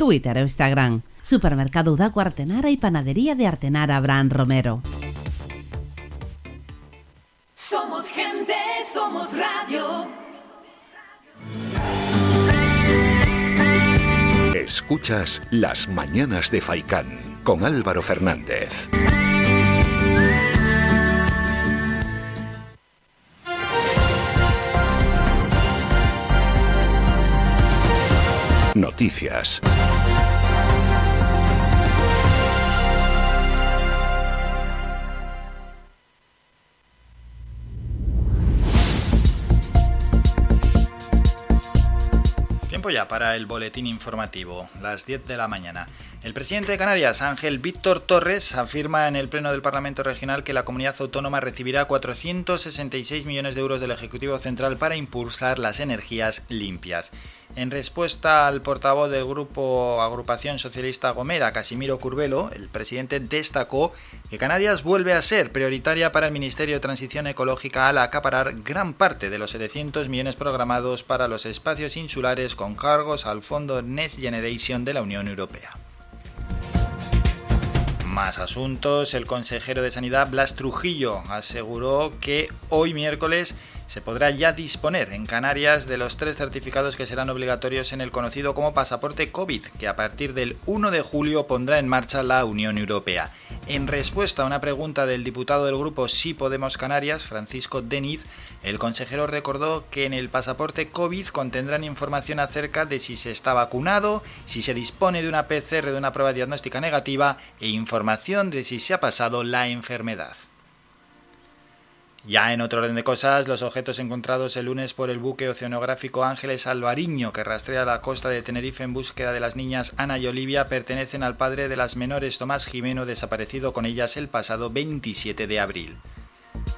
Twitter o Instagram. Supermercado Udaco Artenara y Panadería de Artenara Abraham Romero. Somos gente, somos radio. Escuchas Las Mañanas de Faicán con Álvaro Fernández. Noticias. Para el boletín informativo, las 10 de la mañana. El presidente de Canarias, Ángel Víctor Torres, afirma en el Pleno del Parlamento Regional que la comunidad autónoma recibirá 466 millones de euros del Ejecutivo Central para impulsar las energías limpias. En respuesta al portavoz del grupo Agrupación Socialista Gomera, Casimiro Curbelo, el presidente destacó que Canarias vuelve a ser prioritaria para el Ministerio de Transición Ecológica al acaparar gran parte de los 700 millones programados para los espacios insulares con cargos al Fondo Next Generation de la Unión Europea. Más asuntos, el consejero de Sanidad Blas Trujillo aseguró que hoy miércoles se podrá ya disponer en Canarias de los tres certificados que serán obligatorios en el conocido como pasaporte COVID, que a partir del 1 de julio pondrá en marcha la Unión Europea. En respuesta a una pregunta del diputado del grupo Sí Podemos Canarias, Francisco Deniz, el consejero recordó que en el pasaporte COVID contendrán información acerca de si se está vacunado, si se dispone de una PCR de una prueba diagnóstica negativa e información de si se ha pasado la enfermedad. Ya en otro orden de cosas, los objetos encontrados el lunes por el buque oceanográfico Ángeles Alvariño, que rastrea la costa de Tenerife en búsqueda de las niñas Ana y Olivia, pertenecen al padre de las menores Tomás Jimeno, desaparecido con ellas el pasado 27 de abril.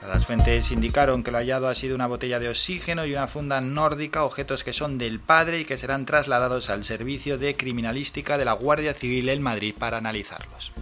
Las fuentes indicaron que lo hallado ha sido una botella de oxígeno y una funda nórdica, objetos que son del padre y que serán trasladados al servicio de criminalística de la Guardia Civil en Madrid para analizarlos.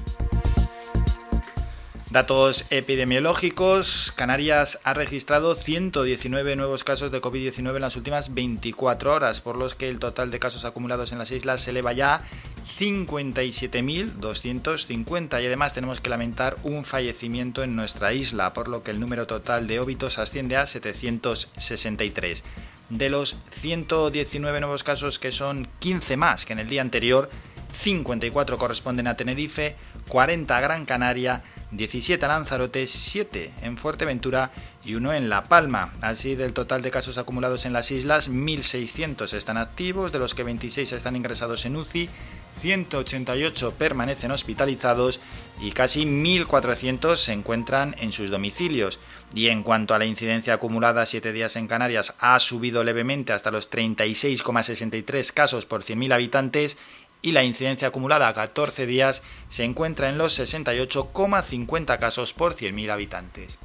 Datos epidemiológicos. Canarias ha registrado 119 nuevos casos de COVID-19 en las últimas 24 horas, por los que el total de casos acumulados en las islas se eleva ya a 57.250 y además tenemos que lamentar un fallecimiento en nuestra isla, por lo que el número total de óbitos asciende a 763. De los 119 nuevos casos, que son 15 más que en el día anterior, 54 corresponden a Tenerife, 40 a Gran Canaria, 17 a Lanzarote, 7 en Fuerteventura y 1 en La Palma. Así del total de casos acumulados en las islas, 1.600 están activos, de los que 26 están ingresados en UCI, 188 permanecen hospitalizados y casi 1.400 se encuentran en sus domicilios. Y en cuanto a la incidencia acumulada 7 días en Canarias, ha subido levemente hasta los 36,63 casos por 100.000 habitantes y la incidencia acumulada a 14 días se encuentra en los 68,50 casos por 100.000 habitantes.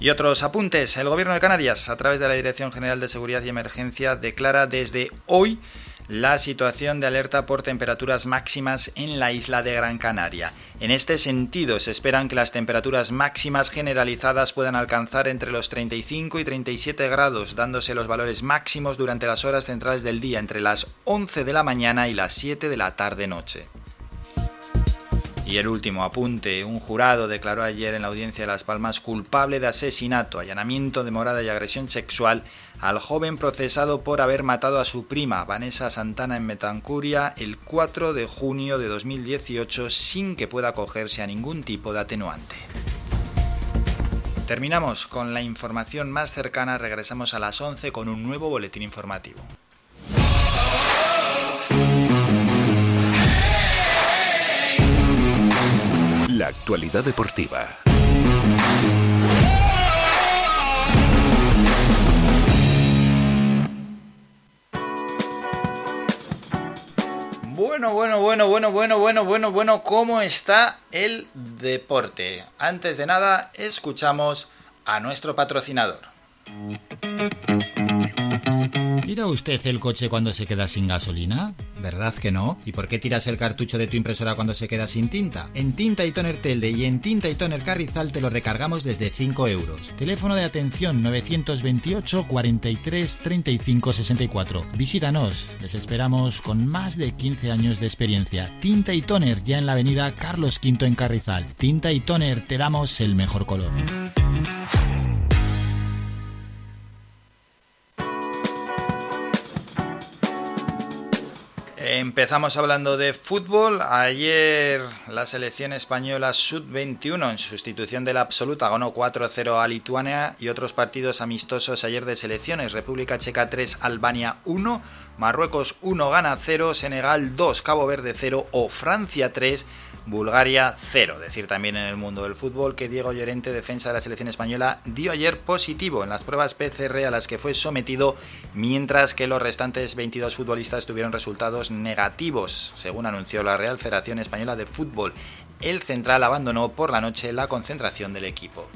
Y otros apuntes. El Gobierno de Canarias, a través de la Dirección General de Seguridad y Emergencia, declara desde hoy la situación de alerta por temperaturas máximas en la isla de Gran Canaria. En este sentido, se esperan que las temperaturas máximas generalizadas puedan alcanzar entre los 35 y 37 grados, dándose los valores máximos durante las horas centrales del día, entre las 11 de la mañana y las 7 de la tarde-noche. Y el último apunte, un jurado declaró ayer en la audiencia de Las Palmas culpable de asesinato, allanamiento de morada y agresión sexual al joven procesado por haber matado a su prima, Vanessa Santana, en Metancuria el 4 de junio de 2018 sin que pueda acogerse a ningún tipo de atenuante. Terminamos con la información más cercana, regresamos a las 11 con un nuevo boletín informativo. La actualidad deportiva. Bueno, bueno, bueno, bueno, bueno, bueno, bueno, bueno, ¿cómo está el deporte? Antes de nada, escuchamos a nuestro patrocinador. ¿Tira usted el coche cuando se queda sin gasolina? ¿Verdad que no? ¿Y por qué tiras el cartucho de tu impresora cuando se queda sin tinta? En Tinta y Toner Telde y en Tinta y Toner Carrizal te lo recargamos desde 5 euros. Teléfono de atención 928 43 35 64. Visítanos, les esperamos con más de 15 años de experiencia. Tinta y Toner ya en la avenida Carlos V en Carrizal. Tinta y Toner te damos el mejor color. Empezamos hablando de fútbol. Ayer la selección española sub-21 en sustitución de la absoluta ganó 4-0 a Lituania y otros partidos amistosos ayer de selecciones. República Checa 3, Albania 1, Marruecos 1 gana 0, Senegal 2, Cabo Verde 0 o Francia 3. Bulgaria 0. Decir también en el mundo del fútbol que Diego Llorente, defensa de la selección española, dio ayer positivo en las pruebas PCR a las que fue sometido, mientras que los restantes 22 futbolistas tuvieron resultados negativos, según anunció la Real Federación Española de Fútbol. El central abandonó por la noche la concentración del equipo.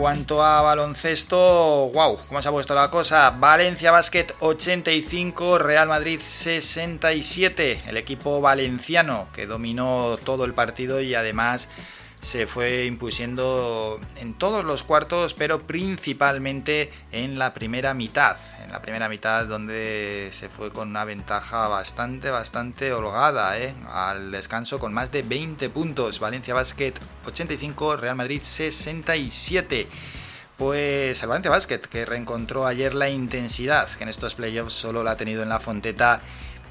Cuanto a baloncesto, wow, ¿cómo se ha puesto la cosa? Valencia Basket 85, Real Madrid 67. El equipo valenciano que dominó todo el partido y además se fue impusiendo en todos los cuartos, pero principalmente en la primera mitad. En la primera mitad donde se fue con una ventaja bastante, bastante holgada, ¿eh? al descanso con más de 20 puntos. Valencia Basket 85, Real Madrid 67. Pues el Valencia Basket que reencontró ayer la intensidad que en estos playoffs solo la ha tenido en la Fonteta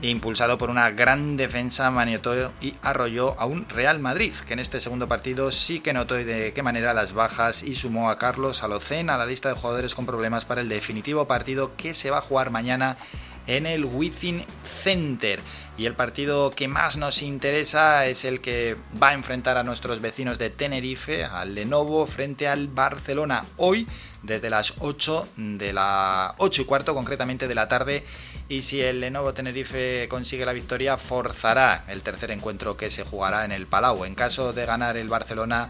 impulsado por una gran defensa, maniotó y arrolló a un Real Madrid, que en este segundo partido sí que notó de qué manera las bajas y sumó a Carlos Alocén a la lista de jugadores con problemas para el definitivo partido que se va a jugar mañana en el Within Center. Y el partido que más nos interesa es el que va a enfrentar a nuestros vecinos de Tenerife, al Lenovo, frente al Barcelona, hoy desde las 8 de la 8 y cuarto concretamente de la tarde y si el Lenovo Tenerife consigue la victoria forzará el tercer encuentro que se jugará en el Palau. En caso de ganar el Barcelona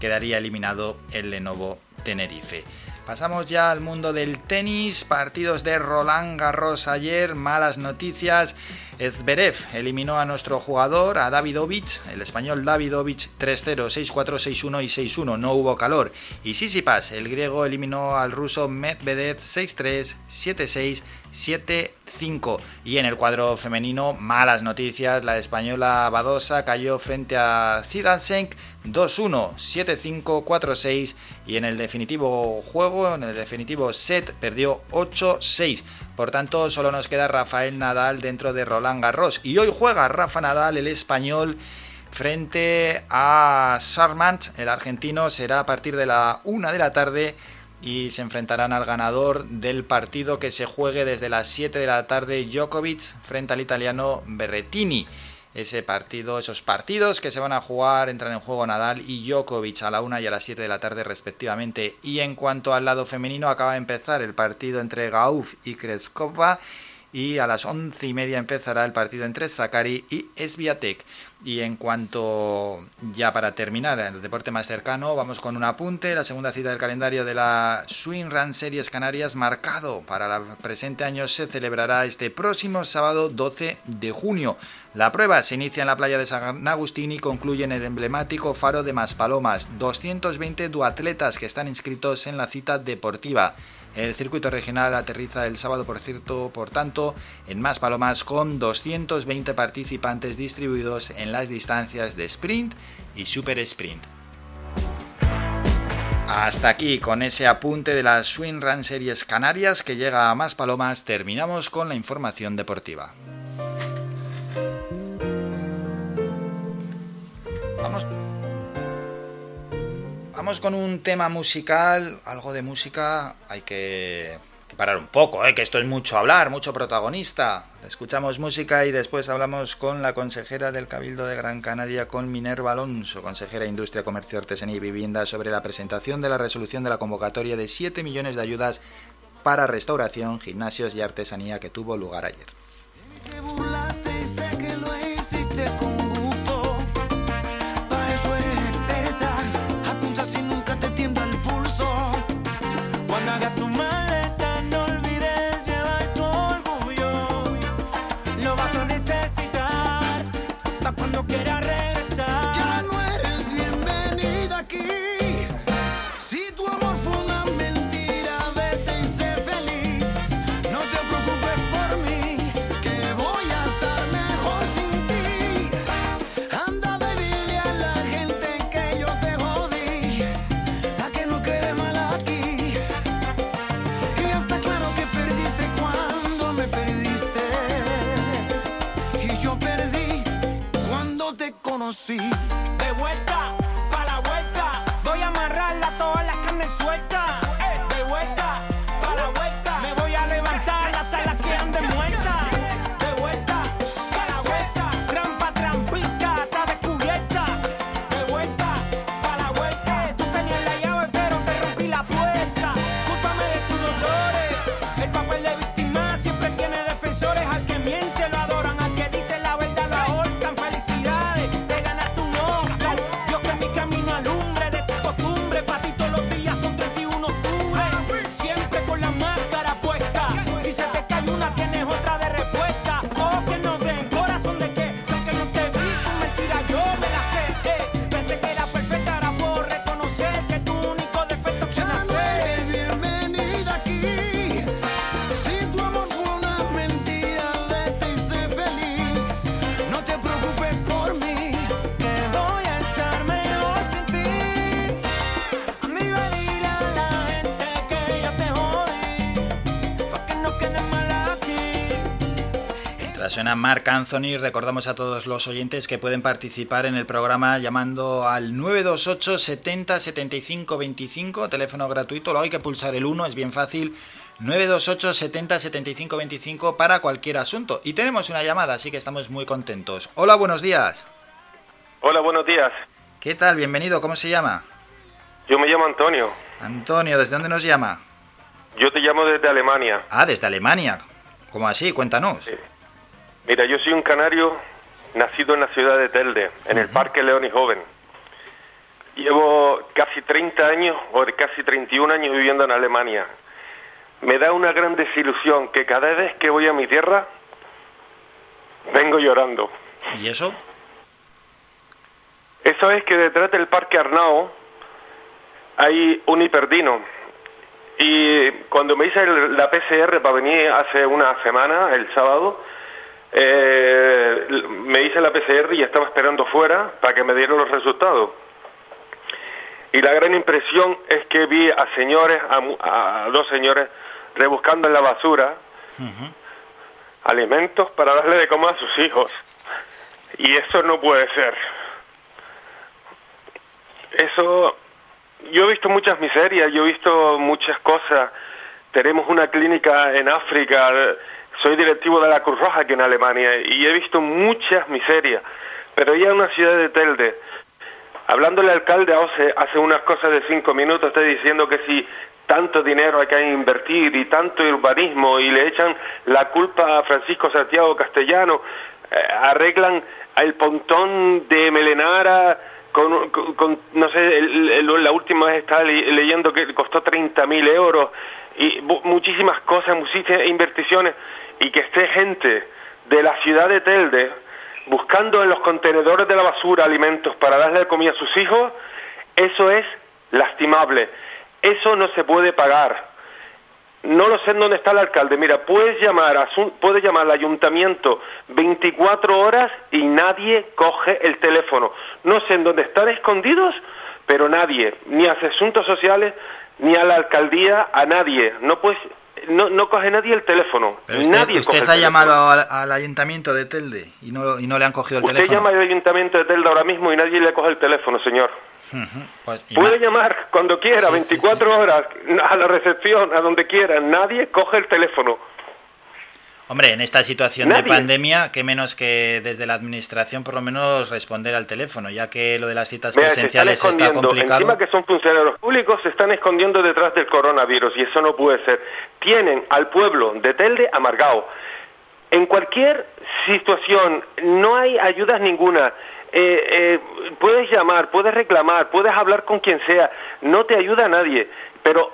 quedaría eliminado el Lenovo Tenerife. Pasamos ya al mundo del tenis, partidos de Roland Garros ayer, malas noticias. Zverev eliminó a nuestro jugador, a Davidovich, el español Davidovich 3-0, 6-4, 6-1 y 6-1, no hubo calor. Y Sisipas, el griego, eliminó al ruso Medvedev 6-3, 7-6, 7-5. Y en el cuadro femenino, malas noticias, la española Badosa cayó frente a Zidansenk 2-1, 7-5, 4-6 y en el definitivo juego, en el definitivo set, perdió 8-6. Por tanto, solo nos queda Rafael Nadal dentro de Roland Garros. Y hoy juega Rafa Nadal, el español, frente a Sarmant, el argentino. Será a partir de la 1 de la tarde y se enfrentarán al ganador del partido que se juegue desde las 7 de la tarde Djokovic frente al italiano Berrettini ese partido, esos partidos que se van a jugar, entran en juego Nadal y Djokovic a la 1 y a las 7 de la tarde respectivamente. Y en cuanto al lado femenino, acaba de empezar el partido entre Gauf y Kreskova y a las once y media empezará el partido entre Sakari y Sviatek. Y en cuanto ya para terminar el deporte más cercano, vamos con un apunte, la segunda cita del calendario de la Swing Run Series Canarias marcado para el presente año se celebrará este próximo sábado 12 de junio. La prueba se inicia en la playa de San Agustín y concluye en el emblemático faro de Maspalomas. 220 duatletas que están inscritos en la cita deportiva. El circuito regional aterriza el sábado, por cierto, por tanto, en Más Palomas con 220 participantes distribuidos en las distancias de sprint y super sprint. Hasta aquí con ese apunte de las Swing Run Series Canarias que llega a Más Palomas, terminamos con la información deportiva. Vamos Vamos con un tema musical, algo de música, hay que, parar un poco, ¿eh? que esto es mucho hablar, mucho protagonista. Escuchamos música y después hablamos con la consejera del Cabildo de Gran Canaria, con Minerva Alonso, consejera de Industria, Comercio, Artesanía y Vivienda, sobre la presentación de la resolución de la convocatoria de 7 millones de ayudas para restauración, gimnasios y artesanía que tuvo lugar ayer. De suena Mark Anthony. Recordamos a todos los oyentes que pueden participar en el programa llamando al 928 70 75 25, teléfono gratuito. Luego hay que pulsar el 1, es bien fácil. 928 70 75 25 para cualquier asunto. Y tenemos una llamada, así que estamos muy contentos. Hola, buenos días. Hola, buenos días. ¿Qué tal? Bienvenido. ¿Cómo se llama? Yo me llamo Antonio. Antonio, ¿desde dónde nos llama? Yo te llamo desde Alemania. Ah, desde Alemania. ¿Cómo así? Cuéntanos. Mira, yo soy un canario nacido en la ciudad de Telde, en el Parque León y Joven. Llevo casi 30 años, o casi 31 años viviendo en Alemania. Me da una gran desilusión que cada vez que voy a mi tierra, vengo llorando. ¿Y eso? Eso es que detrás del Parque Arnao hay un hiperdino. Y cuando me hice el- la PCR para venir hace una semana, el sábado, eh, me hice la PCR y estaba esperando fuera para que me dieran los resultados. Y la gran impresión es que vi a señores, a, a dos señores, rebuscando en la basura alimentos para darle de comer a sus hijos. Y eso no puede ser. Eso, yo he visto muchas miserias, yo he visto muchas cosas. Tenemos una clínica en África, soy directivo de la Cruz Roja aquí en Alemania y he visto muchas miserias. Pero ya en una ciudad de Telde, hablándole al alcalde hace, hace unas cosas de cinco minutos, está diciendo que si tanto dinero hay que invertir y tanto urbanismo y le echan la culpa a Francisco Santiago Castellano, eh, arreglan el pontón de Melenara con, con- con, no sé, el- el- la última vez estaba le- leyendo que costó 30.000 euros y muchísimas cosas, muchísimas inversiones y que esté gente de la ciudad de Telde buscando en los contenedores de la basura alimentos para darle comida a sus hijos, eso es lastimable. Eso no se puede pagar. No lo sé en dónde está el alcalde. Mira, puedes llamar, a puedes llamar al ayuntamiento 24 horas y nadie coge el teléfono. No sé en dónde están escondidos, pero nadie, ni a asuntos sociales, ni a la alcaldía, a nadie. No puedes, no, no coge nadie el teléfono. Pero usted, nadie usted coge ha llamado al, al ayuntamiento de Telde y no, y no le han cogido el Usted teléfono. llama al ayuntamiento de Telda ahora mismo y nadie le coge el teléfono, señor. Pues, Puede llamar cuando quiera, Sí, sí, 24 horas, a la recepción, a donde quiera. Nadie coge el teléfono. Hombre, en esta situación de pandemia, qué menos que desde la administración por lo menos responder al teléfono, ya que lo de las citas Mira, se están presenciales está complicado. Encima que son funcionarios públicos, se están escondiendo detrás del coronavirus y eso no puede ser. Tienen al pueblo de Telde amargado. En cualquier situación no hay ayudas ninguna. Eh, eh, puedes llamar, puedes reclamar, puedes hablar con quien sea, no te ayuda a nadie. Pero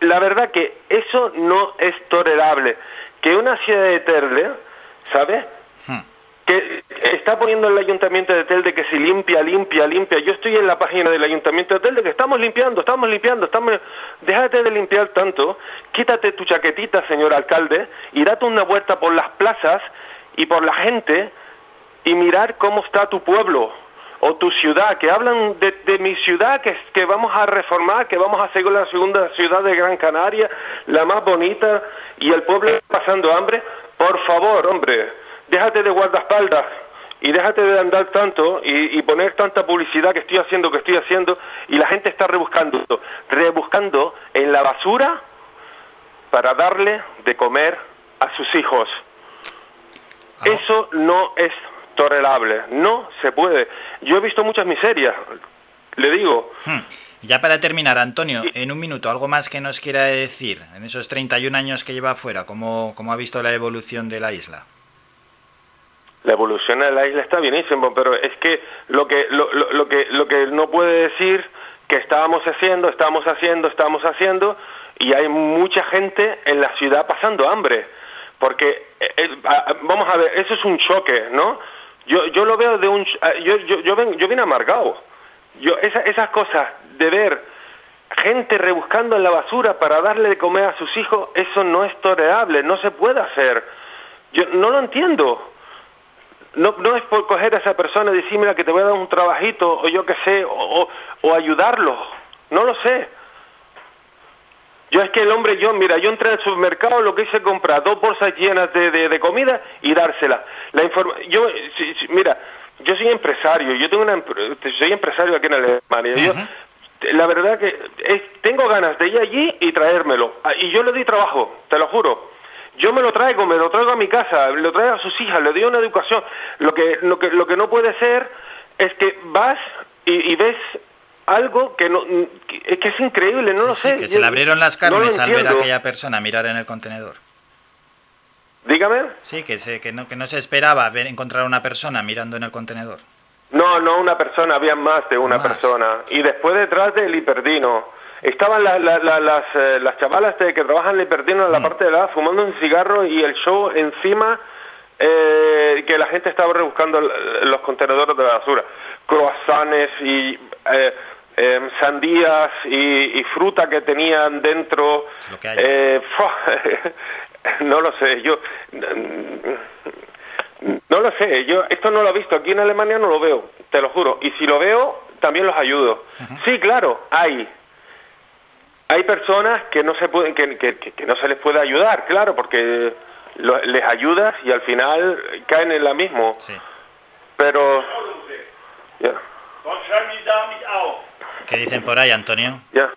la verdad que eso no es tolerable. Que una ciudad de Telde, ¿sabes? que está poniendo el ayuntamiento de Telde que se limpia, limpia, limpia. Yo estoy en la página del ayuntamiento de Telde que estamos limpiando, estamos limpiando, estamos... Déjate de limpiar tanto, quítate tu chaquetita, señor alcalde, y date una vuelta por las plazas y por la gente y mirar cómo está tu pueblo o tu ciudad, que hablan de, de mi ciudad, que, que vamos a reformar, que vamos a hacer la segunda ciudad de Gran Canaria, la más bonita, y el pueblo pasando hambre. Por favor, hombre, déjate de guardaespaldas y déjate de andar tanto y, y poner tanta publicidad que estoy haciendo, que estoy haciendo, y la gente está rebuscando, rebuscando en la basura para darle de comer a sus hijos. Eso no es tolerable, no se puede. Yo he visto muchas miserias, le digo. Hmm. Ya para terminar, Antonio, en un minuto, algo más que nos quiera decir en esos 31 años que lleva afuera, ¿cómo, cómo ha visto la evolución de la isla? La evolución de la isla está bienísimo, pero es que lo que lo, lo- lo que lo que no puede decir que estábamos haciendo, estamos haciendo, estamos haciendo y hay mucha gente en la ciudad pasando hambre, porque eh, eh, vamos a ver, eso es un choque, ¿no? Yo yo lo veo de un ah, yo yo yo ven, yo vine amargado. Yo esa- esas cosas de ver gente rebuscando en la basura para darle de comer a sus hijos, eso no es tolerable, no se puede hacer. Yo no lo entiendo. No, no es por coger a esa persona y decir, que te voy a dar un trabajito, o yo qué sé, o, o, o ayudarlo. No lo sé. Yo es que el hombre, yo, mira, yo entré al supermercado, lo que hice es comprar dos bolsas llenas de, de, de comida y dársela. La informa yo, si- si- mira, yo soy empresario, yo tengo una, soy empresario aquí en Alemania. Yo, la verdad que es- tengo ganas de ir allí y traérmelo. Ah, Y yo le doy trabajo, te lo juro. Yo me lo traigo, me lo traigo a mi casa, lo traigo a sus hijas, le doy una educación. Lo que, lo que, lo que no puede ser es que vas y, y ves algo que no que, es que es increíble, no lo sé. Que Yo se le abrieron las no carnes al ver a aquella persona mirar en el contenedor. Dígame. Sí, que, se, que, no, que no se esperaba ver encontrar a una persona mirando en el contenedor. No, no una persona, había más de una persona. Y después detrás del hiperdino. Estaban la- la- la- las, eh, las chavalas de- que trabajan en el hiperdino en la parte de la fumando un cigarro y el show encima eh, que la gente estaba rebuscando los contenedores de la basura. Croissants y eh, eh, sandías y, y fruta que tenían dentro. Eh, no lo sé, yo... No lo sé, yo esto no lo he visto, aquí en Alemania no lo veo, te lo juro. Y si lo veo, también los ayudo. Sí, claro, hay. Hay personas que no se pueden, que, que- que- no se les puede ayudar, claro, porque lo- les ayudas y al final caen en la mismo. Pero ya, ¿Qué dicen por ahí, Antonio? ya.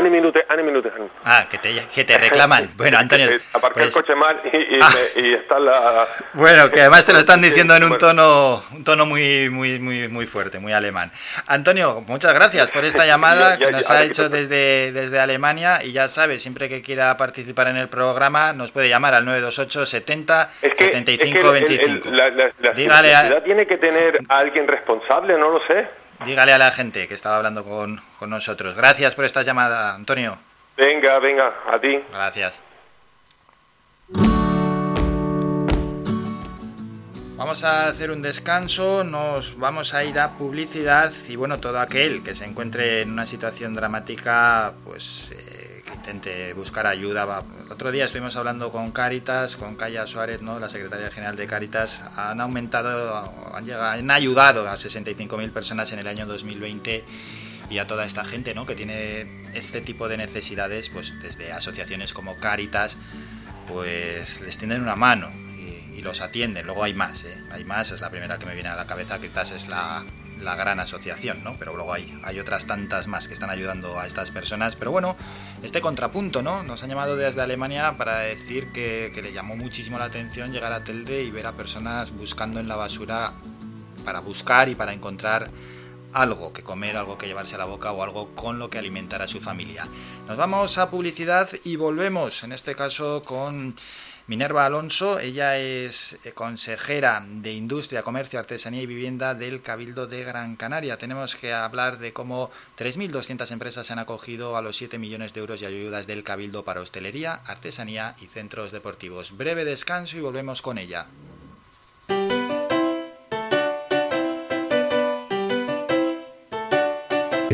Minute, Minute. Ah, que te, que te reclaman. Bueno, Antonio. Aparqué el pues- coche mal y, y, Ah. me- y está la... Bueno, que además te lo están diciendo en un tono, un tono muy, muy, muy, muy fuerte, muy alemán. Antonio, muchas gracias por esta llamada que nos ha hecho desde, desde Alemania y ya sabes, siempre que quiera participar en el programa nos puede llamar al 928 70 Es que, 75 es que el- el- 25. la, la- la- Dígale a- tiene que tener a alguien responsable, no lo sé. Dígale a la gente que estaba hablando con, con nosotros. Gracias por esta llamada, Antonio. Venga, venga, a ti. Gracias. Vamos a hacer un descanso, nos vamos a ir a publicidad y bueno, todo aquel que se encuentre en una situación dramática, pues eh, buscar ayuda. Va. El otro día estuvimos hablando con Cáritas, con Calla Suárez, ¿no? la secretaria general de Cáritas, han aumentado, han, llegado, han ayudado a 65.000 personas en el año 2020 y a toda esta gente ¿no? que tiene este tipo de necesidades, pues desde asociaciones como Cáritas, pues les tienden una mano y, y los atienden. Luego hay más, ¿eh? hay más, es la primera que me viene a la cabeza, quizás es la, la gran asociación, ¿no? Pero luego hay, hay otras tantas más que están ayudando a estas personas. Pero bueno, este contrapunto, ¿no? Nos han llamado desde Alemania para decir que, que le llamó muchísimo la atención llegar a Telde y ver a personas buscando en la basura para buscar y para encontrar algo que comer, algo que llevarse a la boca o algo con lo que alimentar a su familia. Nos vamos a publicidad y volvemos, en este caso con Minerva Alonso. Ella es eh, consejera de Industria, Comercio, Artesanía y Vivienda del Cabildo de Gran Canaria. Tenemos que hablar de cómo 3.200 empresas se han acogido a los 7 millones de euros de ayudas del Cabildo para hostelería, artesanía y centros deportivos. Breve descanso y volvemos con ella.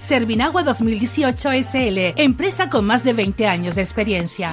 Servinagua 2018 SL, empresa con más de 20 años de experiencia.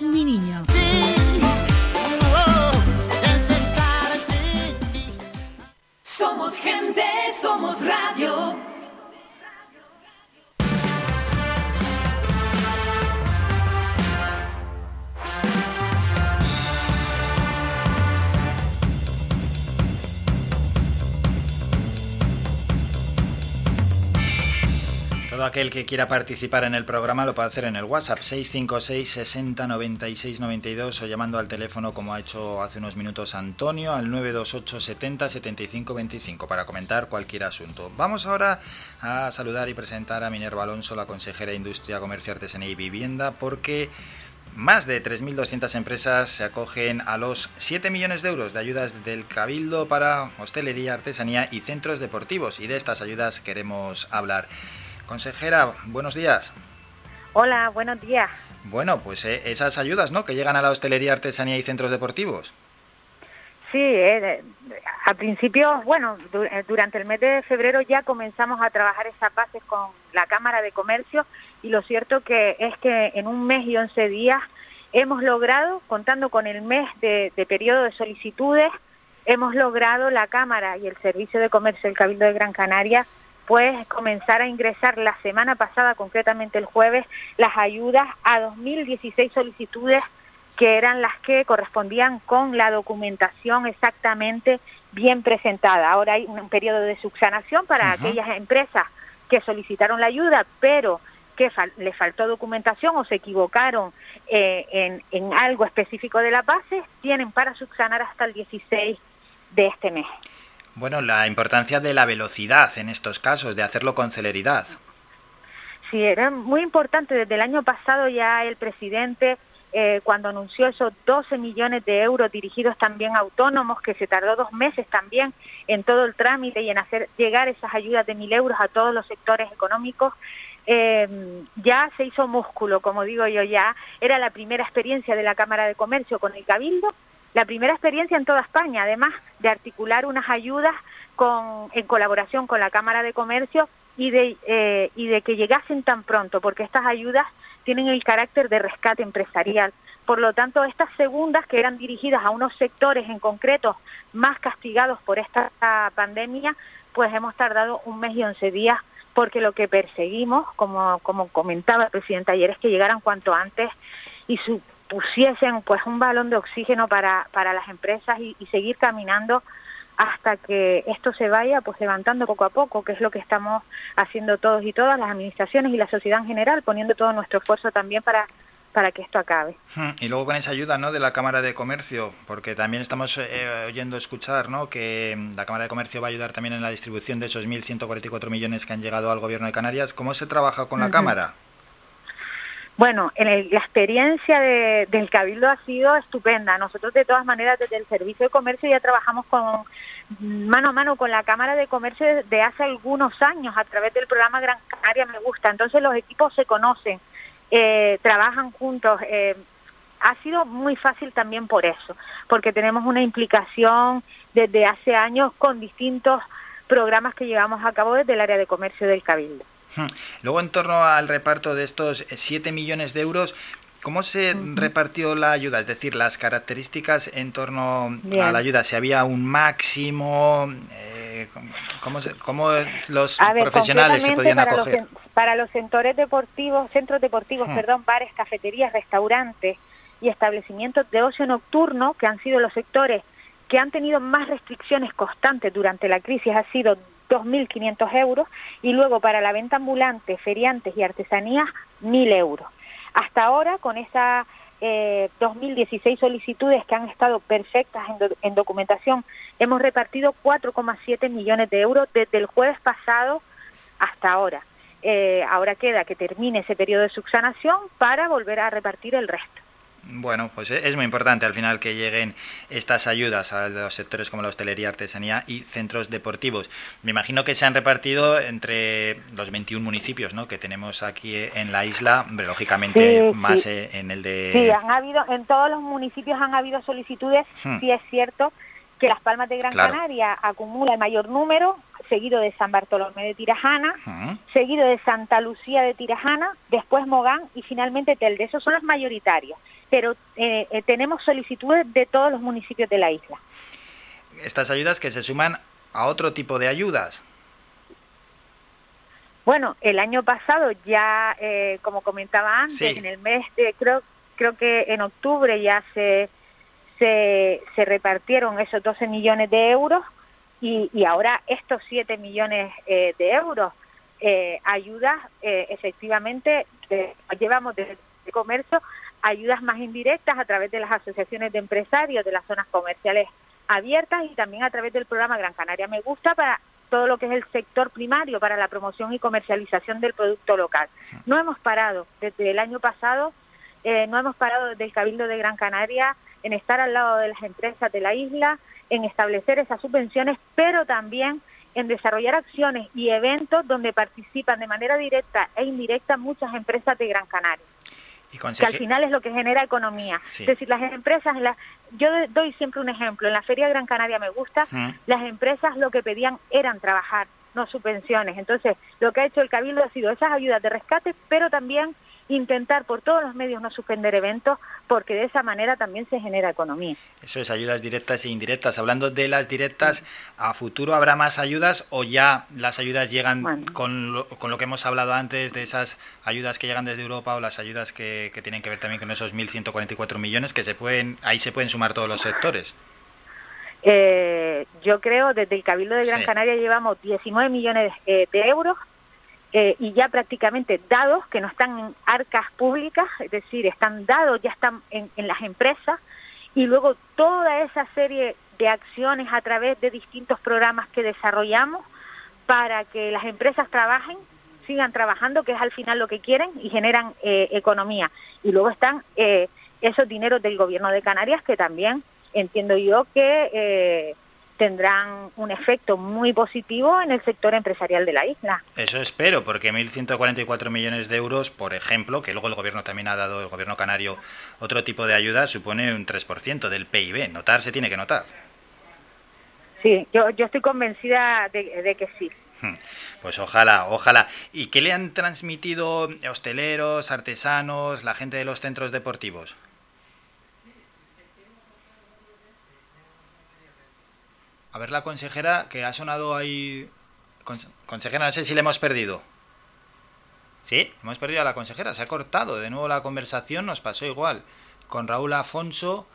Mi Niño. Somos gente, somos radio. Todo aquel que quiera participar en el programa lo puede hacer en el WhatsApp 656 60 96 92 o llamando al teléfono como ha hecho hace unos minutos Antonio al 928 70 75 25 para comentar cualquier asunto. Vamos ahora a saludar y presentar a Minerva Alonso, la consejera de Industria, Comercio, Artesanía y Vivienda, porque más de 3.200 empresas se acogen a los 7 millones de euros de ayudas del Cabildo para hostelería, artesanía y centros deportivos. Y de estas ayudas queremos hablar. Consejera, buenos días. Hola, buenos días. Bueno, pues eh, esas ayudas, ¿no? Que llegan a la hostelería, artesanía y centros deportivos. Sí, eh, al principio, bueno, du- eh, durante el mes de febrero ya comenzamos a trabajar esas bases con la Cámara de Comercio y lo cierto que es que en un mes y 11 días hemos logrado, contando con el mes de, de periodo de solicitudes, hemos logrado la Cámara y el Servicio de Comercio del Cabildo de Gran Canaria pues comenzar a ingresar la semana pasada, concretamente el jueves, las ayudas a 2.016 solicitudes que eran las que correspondían con la documentación exactamente bien presentada. Ahora hay un periodo de subsanación para aquellas empresas que solicitaron la ayuda, pero que fal- les faltó documentación o se equivocaron eh, en, en algo específico de la base, tienen para subsanar hasta el 16 de este mes. Bueno, la importancia de la velocidad en estos casos, de hacerlo con celeridad. Sí, era muy importante. Desde el año pasado ya el presidente, eh, cuando anunció esos 12 millones de euros dirigidos también a autónomos, que se tardó dos meses también en todo el trámite y en hacer llegar esas ayudas de mil euros a todos los sectores económicos, eh, ya se hizo músculo, como digo yo, ya era la primera experiencia de la Cámara de Comercio con el Cabildo, la primera experiencia en toda España, además de articular unas ayudas con, en colaboración con la Cámara de Comercio y de, eh, y de que llegasen tan pronto, porque estas ayudas tienen el carácter de rescate empresarial. Por lo tanto, estas segundas, que eran dirigidas a unos sectores en concreto más castigados por esta pandemia, pues hemos tardado un mes y once días, porque lo que perseguimos, como, como comentaba el presidente ayer, es que llegaran cuanto antes y supusiesen pues un balón de oxígeno para, para las empresas y, y seguir caminando hasta que esto se vaya pues levantando poco a poco, que es lo que estamos haciendo todos y todas, las administraciones y la sociedad en general, poniendo todo nuestro esfuerzo también para, para que esto acabe. Hmm, Y luego con esa ayuda ¿no? de la Cámara de Comercio, porque también estamos eh, oyendo escuchar ¿no? que mm, la Cámara de Comercio va a ayudar también en la distribución de esos 1.144 millones que han llegado al Gobierno de Canarias. ¿Cómo se trabaja con la. Cámara? Bueno, en el- la experiencia de- del Cabildo ha sido estupenda. Nosotros de todas maneras desde el Servicio de Comercio ya trabajamos con mano a mano con la Cámara de Comercio desde hace algunos años a través del programa Gran Canaria Me Gusta. Entonces los equipos se conocen, eh, trabajan juntos. eh, ha sido muy fácil también por eso, porque tenemos una implicación desde hace años con distintos programas que llevamos a cabo desde el área de comercio del Cabildo. Luego en torno al reparto de estos 7 millones de euros, ¿cómo se repartió la ayuda? Es decir, las características en torno Bien. a la ayuda, si había un máximo, eh, ¿cómo, los A ver, profesionales se podían para acoger? Los, para los sectores deportivos, centros deportivos, perdón, bares, cafeterías, restaurantes y establecimientos de ocio nocturno, que han sido los sectores que han tenido más restricciones constantes durante la crisis, ha sido 2.500 euros, y luego para la venta ambulante, feriantes y artesanías, 1.000 euros. Hasta ahora, con esas eh, 2.016 solicitudes que han estado perfectas en, do- en documentación, hemos repartido 4,7 millones de euros desde el jueves pasado hasta ahora. Eh, ahora queda que termine ese periodo de subsanación para volver a repartir el resto. Bueno, pues es muy importante al final que lleguen estas ayudas a los sectores como la hostelería, artesanía y centros deportivos. Me imagino que se han repartido entre los 21 municipios ¿no? que tenemos aquí en la isla, hombre, lógicamente Sí, más sí. eh, en el de... Sí, han habido, en todos los municipios han habido solicitudes, Hmm. sí es cierto que Las Palmas de Gran Claro. Canaria acumula el mayor número, seguido de San Bartolomé de Tirajana, seguido de Santa Lucía de Tirajana, después Mogán y finalmente Telde. Esos son los mayoritarios, pero eh, eh, tenemos solicitudes de todos los municipios de la isla. Estas ayudas que se suman a otro tipo de ayudas. Bueno, el año pasado ya, eh, como comentaba antes, Sí. en el mes de, creo, creo que en octubre ya se, se, se repartieron esos 12 millones de euros y, y ahora estos 7 millones eh, de euros eh, ayudas, eh, efectivamente, llevamos desde el comercio ayudas más indirectas a través de las asociaciones de empresarios de las zonas comerciales abiertas y también a través del programa Gran Canaria Me Gusta para todo lo que es el sector primario para la promoción y comercialización del producto local. No hemos parado desde el año pasado, eh, no hemos parado desde el Cabildo de Gran Canaria en estar al lado de las empresas de la isla, en establecer esas subvenciones, pero también en desarrollar acciones y eventos donde participan de manera directa e indirecta muchas empresas de Gran Canaria Y que al final es lo que genera economía. Sí. Es decir, las empresas, en la- yo doy siempre un ejemplo, en la Feria Gran Canaria me gusta, Mm. las empresas lo que pedían eran trabajar, no subvenciones. Entonces, lo que ha hecho el Cabildo ha sido esas ayudas de rescate, pero también intentar por todos los medios no suspender eventos, porque de esa manera también se genera economía. Eso es ayudas directas e indirectas. Hablando de las directas, ¿a futuro habrá más ayudas o ya las ayudas llegan con, lo, con lo que hemos hablado antes de esas ayudas que llegan desde Europa o las ayudas que, que tienen que ver también con esos 1.144 millones que se pueden, ahí se pueden sumar todos los sectores? Eh, yo creo desde el Cabildo de Gran Sí. Canaria llevamos 19 millones eh, de euros eh, y ya prácticamente dados que no están en arcas públicas, es decir, están dados, ya están en, en las empresas y luego toda esa serie de acciones a través de distintos programas que desarrollamos para que las empresas trabajen, sigan trabajando, que es al final lo que quieren y generan eh, economía. Y luego están eh, esos dineros del gobierno de Canarias que también entiendo yo que eh, tendrán un efecto muy positivo en el sector empresarial de la isla. Eso espero, porque 1.144 millones de euros, por ejemplo, que luego el gobierno también ha dado, el gobierno canario, otro tipo de ayuda, supone un 3% del PIB. Notar se tiene que notar. Sí, yo, yo estoy convencida de, de que sí. Pues ojalá, ojalá. ¿Y qué le han transmitido hosteleros, artesanos, la gente de los centros deportivos? A ver la consejera que ha sonado ahí... Cons- Consejera, no sé si le hemos perdido. Sí, hemos perdido a la consejera, se ha cortado. De nuevo la conversación nos pasó igual con Raúl Afonso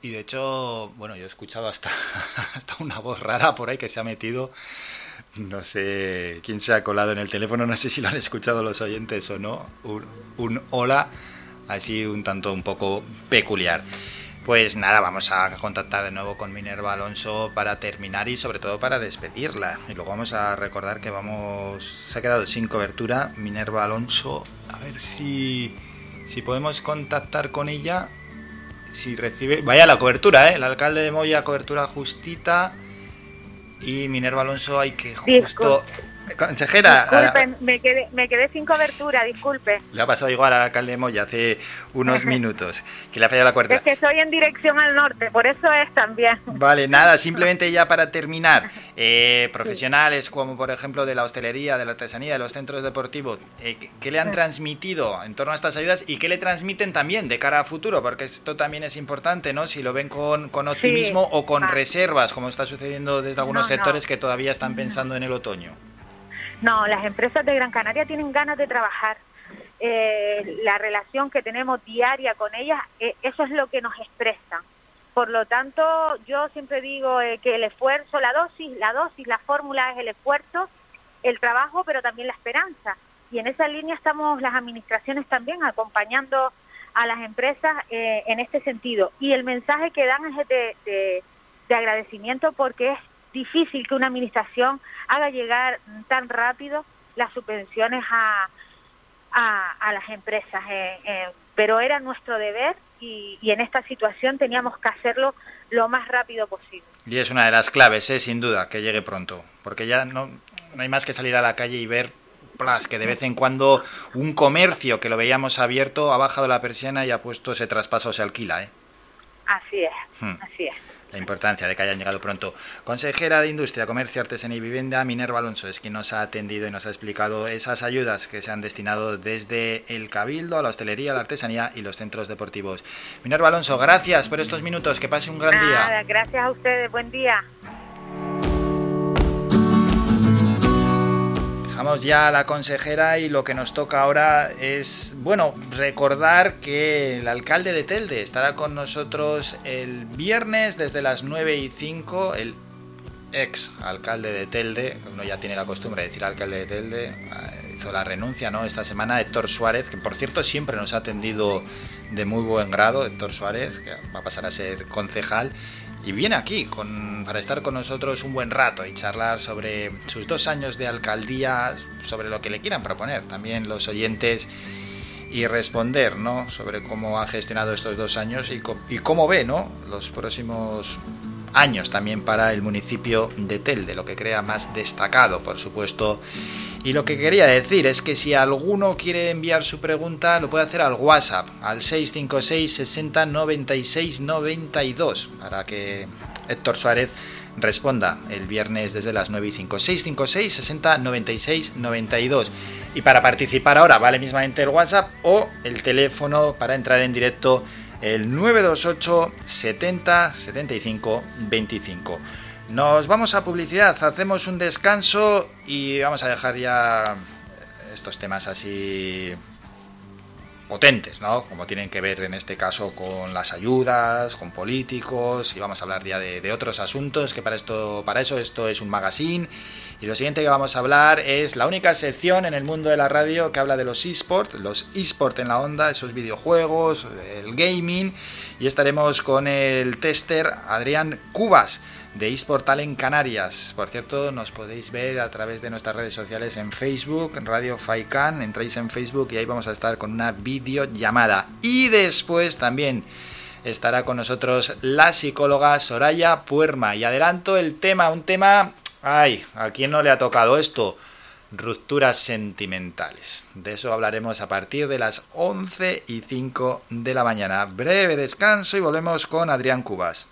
y de hecho, bueno, yo he escuchado hasta, hasta una voz rara por ahí que se ha metido. No sé quién se ha colado en el teléfono, no sé si lo han escuchado los oyentes o no. Un, un hola así un tanto un poco peculiar. Pues nada, vamos a contactar de nuevo con Minerva Alonso para terminar y sobre todo para despedirla. Y luego vamos a recordar que vamos. Se ha quedado sin cobertura Minerva Alonso. A ver si, si podemos contactar con ella. Si recibe. Vaya la cobertura, ¿eh? El alcalde de Moya, cobertura justita. Y Minerva Alonso, hay que justo. Consejera, Disculpen, me quedé, me quedé sin cobertura, disculpe. le ha pasado igual al alcalde de Moya hace unos minutos, que le ha fallado la Es cobertura. que estoy en dirección al norte, por eso es también. Vale, nada, simplemente ya para terminar, eh, profesionales como por ejemplo de la hostelería, de la artesanía, de los centros deportivos, eh, ¿qué- ¿qué le han transmitido en torno a estas ayudas y qué le transmiten también de cara a futuro? Porque esto también es importante, ¿no? Si lo ven con, con optimismo o con vale. reservas, como está sucediendo desde algunos No, no. sectores que todavía están pensando en el otoño. No, las empresas de Gran Canaria tienen ganas de trabajar. Eh, la relación que tenemos diaria con ellas, eh, eso es lo que nos expresa. Por lo tanto, yo siempre digo eh, que el esfuerzo, la dosis, la dosis, la fórmula es el esfuerzo, el trabajo, pero también la esperanza. Y en esa línea estamos las administraciones también acompañando a las empresas eh, en este sentido. Y el mensaje que dan es de, de- de agradecimiento porque es difícil que una administración haga llegar tan rápido las subvenciones a, a, a las empresas. eh, eh, pero era nuestro deber y, y en esta situación teníamos que hacerlo lo más rápido posible. Y es una de las claves, ¿eh? sin duda, que llegue pronto. Porque ya no, no hay más que salir a la calle y ver plas, que de vez en cuando un comercio que lo veíamos abierto ha bajado la persiana y ha puesto ese traspaso, se alquila. ¿eh? Así es, Hmm. así es. La importancia de que hayan llegado pronto. Consejera de Industria, Comercio, Artesanía y Vivienda, Minerva Alonso, es quien nos ha atendido y nos ha explicado esas ayudas que se han destinado desde el Cabildo a la hostelería, la artesanía y los centros deportivos. Minerva Alonso, gracias por estos minutos, que pase un gran día. Gracias a ustedes, buen día. Dejamos ya a la consejera y lo que nos toca ahora es, bueno, recordar que el alcalde de Telde estará con nosotros el viernes desde las 9 y 5, el ex alcalde de Telde, uno ya tiene la costumbre de decir alcalde de Telde, eh, hizo la renuncia ¿no? esta semana, Héctor Suárez, que por cierto siempre nos ha atendido de muy buen grado, Héctor Suárez, que va a pasar a ser concejal, y viene aquí con, para estar con nosotros un buen rato y charlar sobre sus dos años de alcaldía, sobre lo que le quieran proponer también los oyentes y responder ¿no? sobre cómo ha gestionado estos dos años y, y cómo ve ¿no? los próximos años también para el municipio de Telde, lo que crea más destacado, por supuesto. Y lo que quería decir es que si alguno quiere enviar su pregunta, lo puede hacer al WhatsApp, al 656 60 96 92, para que Héctor Suárez responda el viernes desde las 9 y 5. 656 60 96 92. Y para participar ahora, vale mismamente el WhatsApp o el teléfono para entrar en directo el 928 70 75 25. Nos vamos a publicidad, hacemos un descanso y vamos a dejar ya estos temas así potentes, ¿no? Como tienen que ver en este caso con las ayudas, con políticos y vamos a hablar ya de, otros asuntos que para esto, para eso esto es un magazine. Y lo siguiente que vamos a hablar es la única sección en el mundo de la radio que habla de los esports, los esports en la onda, esos videojuegos, el gaming. Y estaremos con el tester Adrián Cubas de eSportal en Canarias. Por cierto, nos podéis ver a través de nuestras redes sociales en Facebook, Radio Faikan, entráis en Facebook y ahí vamos a estar con una videollamada. Y después también estará con nosotros la psicóloga Soraya Puerma. Y adelanto el tema, un tema, ay, ¿a quién no le ha tocado esto? Rupturas sentimentales. De eso hablaremos a partir de las 11 y 5 de la mañana. Breve descanso y volvemos con Adrián Cubas.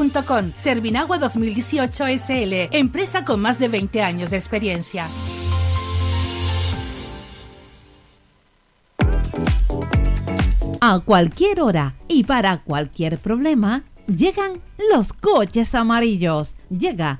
Servinagua 2018 SL, empresa con más de 20 años de experiencia. A cualquier hora y para cualquier problema, llegan los coches amarillos. Llega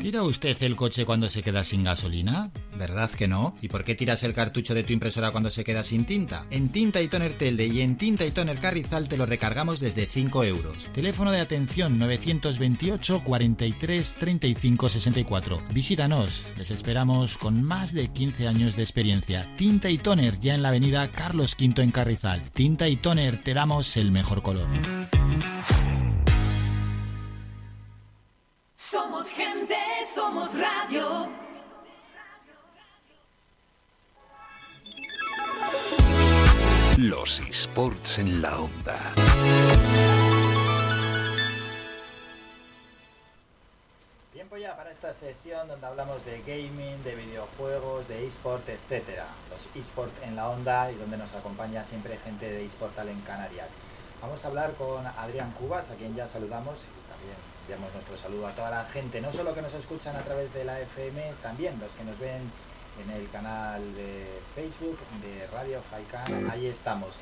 ¿Tira usted el coche cuando se queda sin gasolina? ¿Verdad que no? ¿Y por qué tiras el cartucho de tu impresora cuando se queda sin tinta? En Tinta y Toner Telde y en Tinta y Toner Carrizal te lo recargamos desde 5 euros. Teléfono de atención 928 43 35 64. Visítanos, les esperamos con más de 15 años de experiencia. Tinta y Toner ya en la avenida Carlos V en Carrizal. Tinta y Toner te damos el mejor color. Somos gente, somos radio. Los esports en la onda. Tiempo ya para esta sección donde hablamos de gaming, de videojuegos, de eSport, etcétera. Los eSport en la onda y donde nos acompaña siempre gente de eSportal en Canarias. Vamos a hablar con Adrián Cubas, a quien ya saludamos y también enviamos nuestro saludo a toda la gente, no solo que nos escuchan a través de la FM, también los que nos ven en el canal de Facebook de Radio Faikan. Ahí estamos.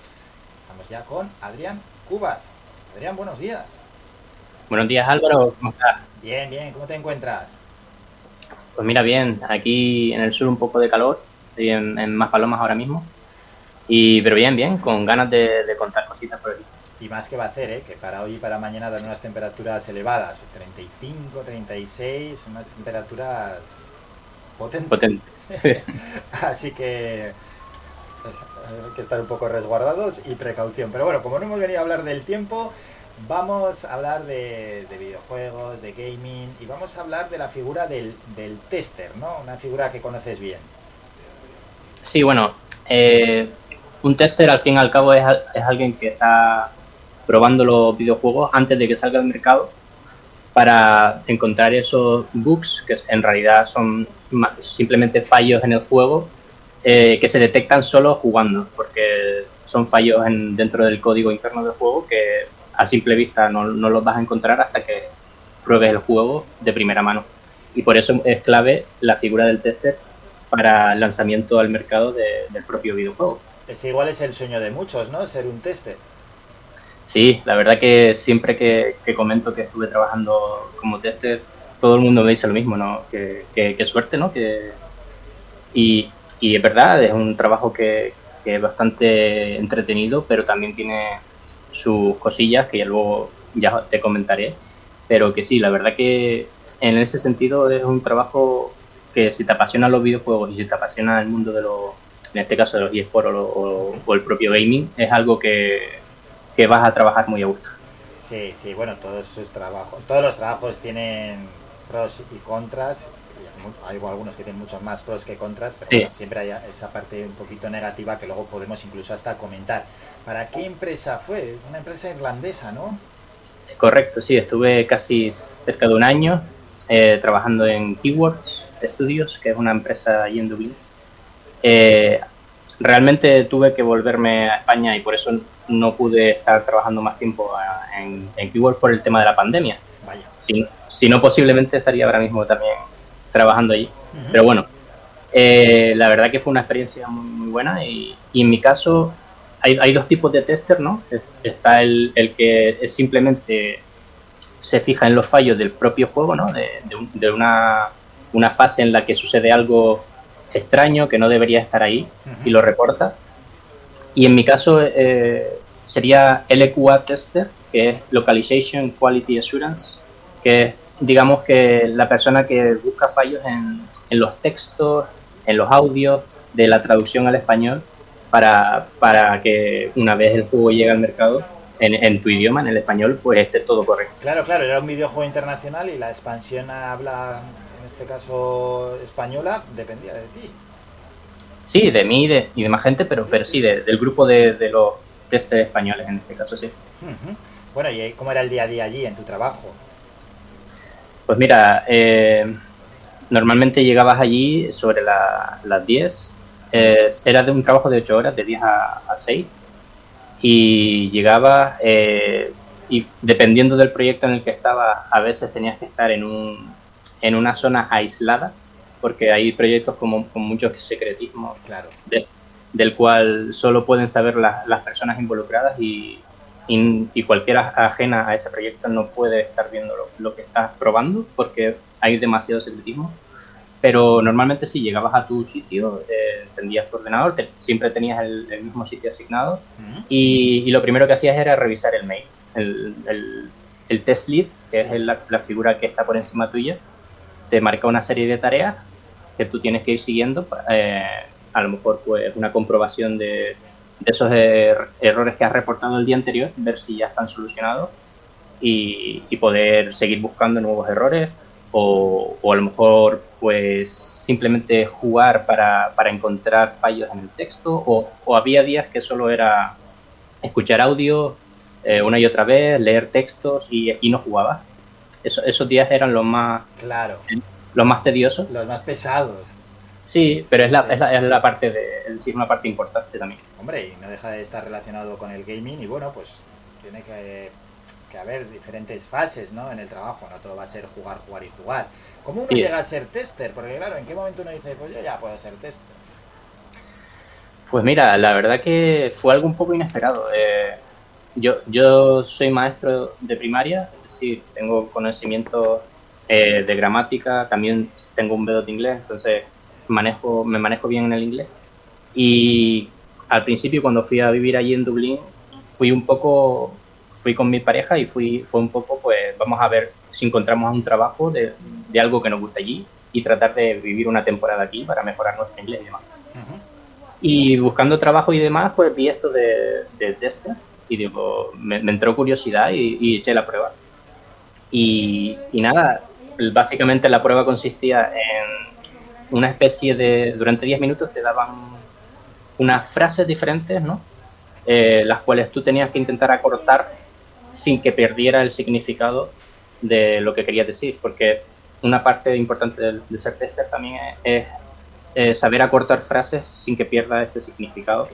Estamos ya con Adrián Cubas. Adrián, buenos días. Buenos días Álvaro, ¿cómo estás? Bien, bien, ¿cómo te encuentras? Pues mira, bien, aquí en el sur un poco de calor, estoy en, en Más Palomas ahora mismo, y pero bien, bien, con ganas de, de contar cositas por aquí. Y más que va a hacer, ¿eh? que para hoy y para mañana dan unas temperaturas elevadas, 35, 36, unas temperaturas potentes. Potente, sí. Así que eh, hay que estar un poco resguardados y precaución. Pero bueno, como no hemos venido a hablar del tiempo, vamos a hablar de, de videojuegos, de gaming y vamos a hablar de la figura del, del tester, ¿no? Una figura que conoces bien. Sí, bueno, eh, un tester al fin y al cabo es, es alguien que está probando los videojuegos antes de que salga al mercado para encontrar esos bugs que en realidad son simplemente fallos en el juego eh, que se detectan solo jugando, porque son fallos en- dentro del código interno del juego que a simple vista no, no los vas a encontrar hasta que pruebes el juego de primera mano. Y por eso es clave la figura del tester para lanzamiento al mercado de- del propio videojuego. Ese igual es el sueño de muchos, ¿no? Ser un tester. Sí, la verdad que siempre que, que comento que estuve trabajando como tester, todo el mundo me dice lo mismo, ¿no? Que, que- suerte, ¿no? Que, y, y es verdad, es un trabajo que, es bastante entretenido, pero también tiene sus cosillas que ya luego ya te comentaré. Pero que sí, la verdad que en ese sentido es un trabajo que si te apasionan los videojuegos y si te apasiona el mundo de los, en este caso de los eSports o- o el propio gaming, es algo que, que vas a trabajar muy a gusto. Sí, sí, bueno, todos sus trabajos, todos los trabajos tienen pros y contras. Hay algunos que tienen muchos más pros que contras, pero Sí. bueno, siempre hay esa parte un poquito negativa que luego podemos incluso hasta comentar. ¿Para qué empresa fue? Una empresa irlandesa, ¿no? Correcto, sí, estuve casi cerca de un año eh, trabajando en Keywords Studios, que es una empresa allí en Dublín. Eh, realmente tuve que volverme a España y por eso no pude estar trabajando más tiempo a- en, en Keywords por el tema de la pandemia. Vaya. Si, si no, posiblemente estaría ahora mismo también trabajando allí. Pero bueno, eh, la verdad que fue una experiencia muy, muy buena y, y en mi caso hay, hay dos tipos de tester, ¿no? Es- Está el, el que es simplemente se fija en los fallos del propio juego, ¿no? De, de un- de una, una fase en la que sucede algo extraño que no debería estar ahí y lo reporta. Y en mi caso eh, sería LQA Tester, que es Localization Quality Assurance, que es, digamos que la persona que busca fallos en, en los textos, en los audios, de la traducción al español para, para que una vez el juego llegue al mercado, en, en tu idioma, en el español, pues esté todo correcto. Claro, claro, era un videojuego internacional y la expansión habla, en este caso española, dependía de ti. Sí, de mí y de, y de más gente, pero, pero sí, de- del grupo de, de los testers españoles, en este caso sí. Bueno, ¿y cómo era el día a día allí en tu trabajo? Pues mira, eh, normalmente llegabas allí sobre la- las 10. eh, era de un trabajo de 8 horas, de 10 a, a 6. Y llegabas, eh, y dependiendo del proyecto en el que estabas, a veces tenías que estar en, un, en una zona aislada, porque hay proyectos como, con mucho secretismo, Claro. de- del cual solo pueden saber la- las personas involucradas y, y, y cualquiera ajena a ese proyecto no puede estar viendo lo, lo que estás probando porque hay demasiado secretismo. Pero normalmente si llegabas a tu sitio, eh, encendías tu ordenador, te- siempre tenías el, el mismo sitio asignado y, y lo primero que hacías era revisar el mail. El, el- el test lead, que es la, la figura que está por encima tuya, te marca una serie de tareas que tú tienes que ir siguiendo. eh, a lo mejor pues una comprobación de, de esos er- errores que has reportado el día anterior, ver si ya están solucionados y, y poder seguir buscando nuevos errores o, o a lo mejor pues simplemente jugar para, para encontrar fallos en el texto o, o había días que solo era escuchar audio eh, una y otra vez, leer textos y, y no jugaba. Eso- esos días eran los más, Claro, los más tediosos. los más pesados. Sí, pero es la, es la, es la parte de, es una parte importante también. Hombre, y no deja de estar relacionado con el gaming y bueno, pues tiene que, que haber diferentes fases, ¿no? En el trabajo, no todo va a ser jugar, jugar y jugar. ¿Cómo uno Sí, llega es. a ser tester? Porque claro, ¿en qué momento uno dice, pues yo ya puedo ser tester? Pues mira, la verdad que fue algo un poco inesperado. Eh, yo, yo soy maestro de primaria, es decir, tengo conocimiento eh, de gramática, también tengo un B2 de inglés, entonces manejo, me manejo bien en el inglés. Y al principio cuando fui a vivir allí en Dublín, fui un poco, fui con mi pareja y fui, fue un poco, pues vamos a ver si encontramos un trabajo de, de algo que nos gusta allí y tratar de vivir una temporada aquí para mejorar nuestro inglés y demás. Y buscando trabajo y demás, pues vi esto de, de tester y digo, me, me entró curiosidad y, y eché la prueba. Y, y nada, básicamente la prueba consistía en una especie de, durante 10 minutos te daban unas frases diferentes, ¿no? Eh, las cuales tú tenías que intentar acortar sin que perdiera el significado de lo que querías decir, porque una parte importante de, de ser tester también es, es, saber acortar frases sin que pierda ese significado.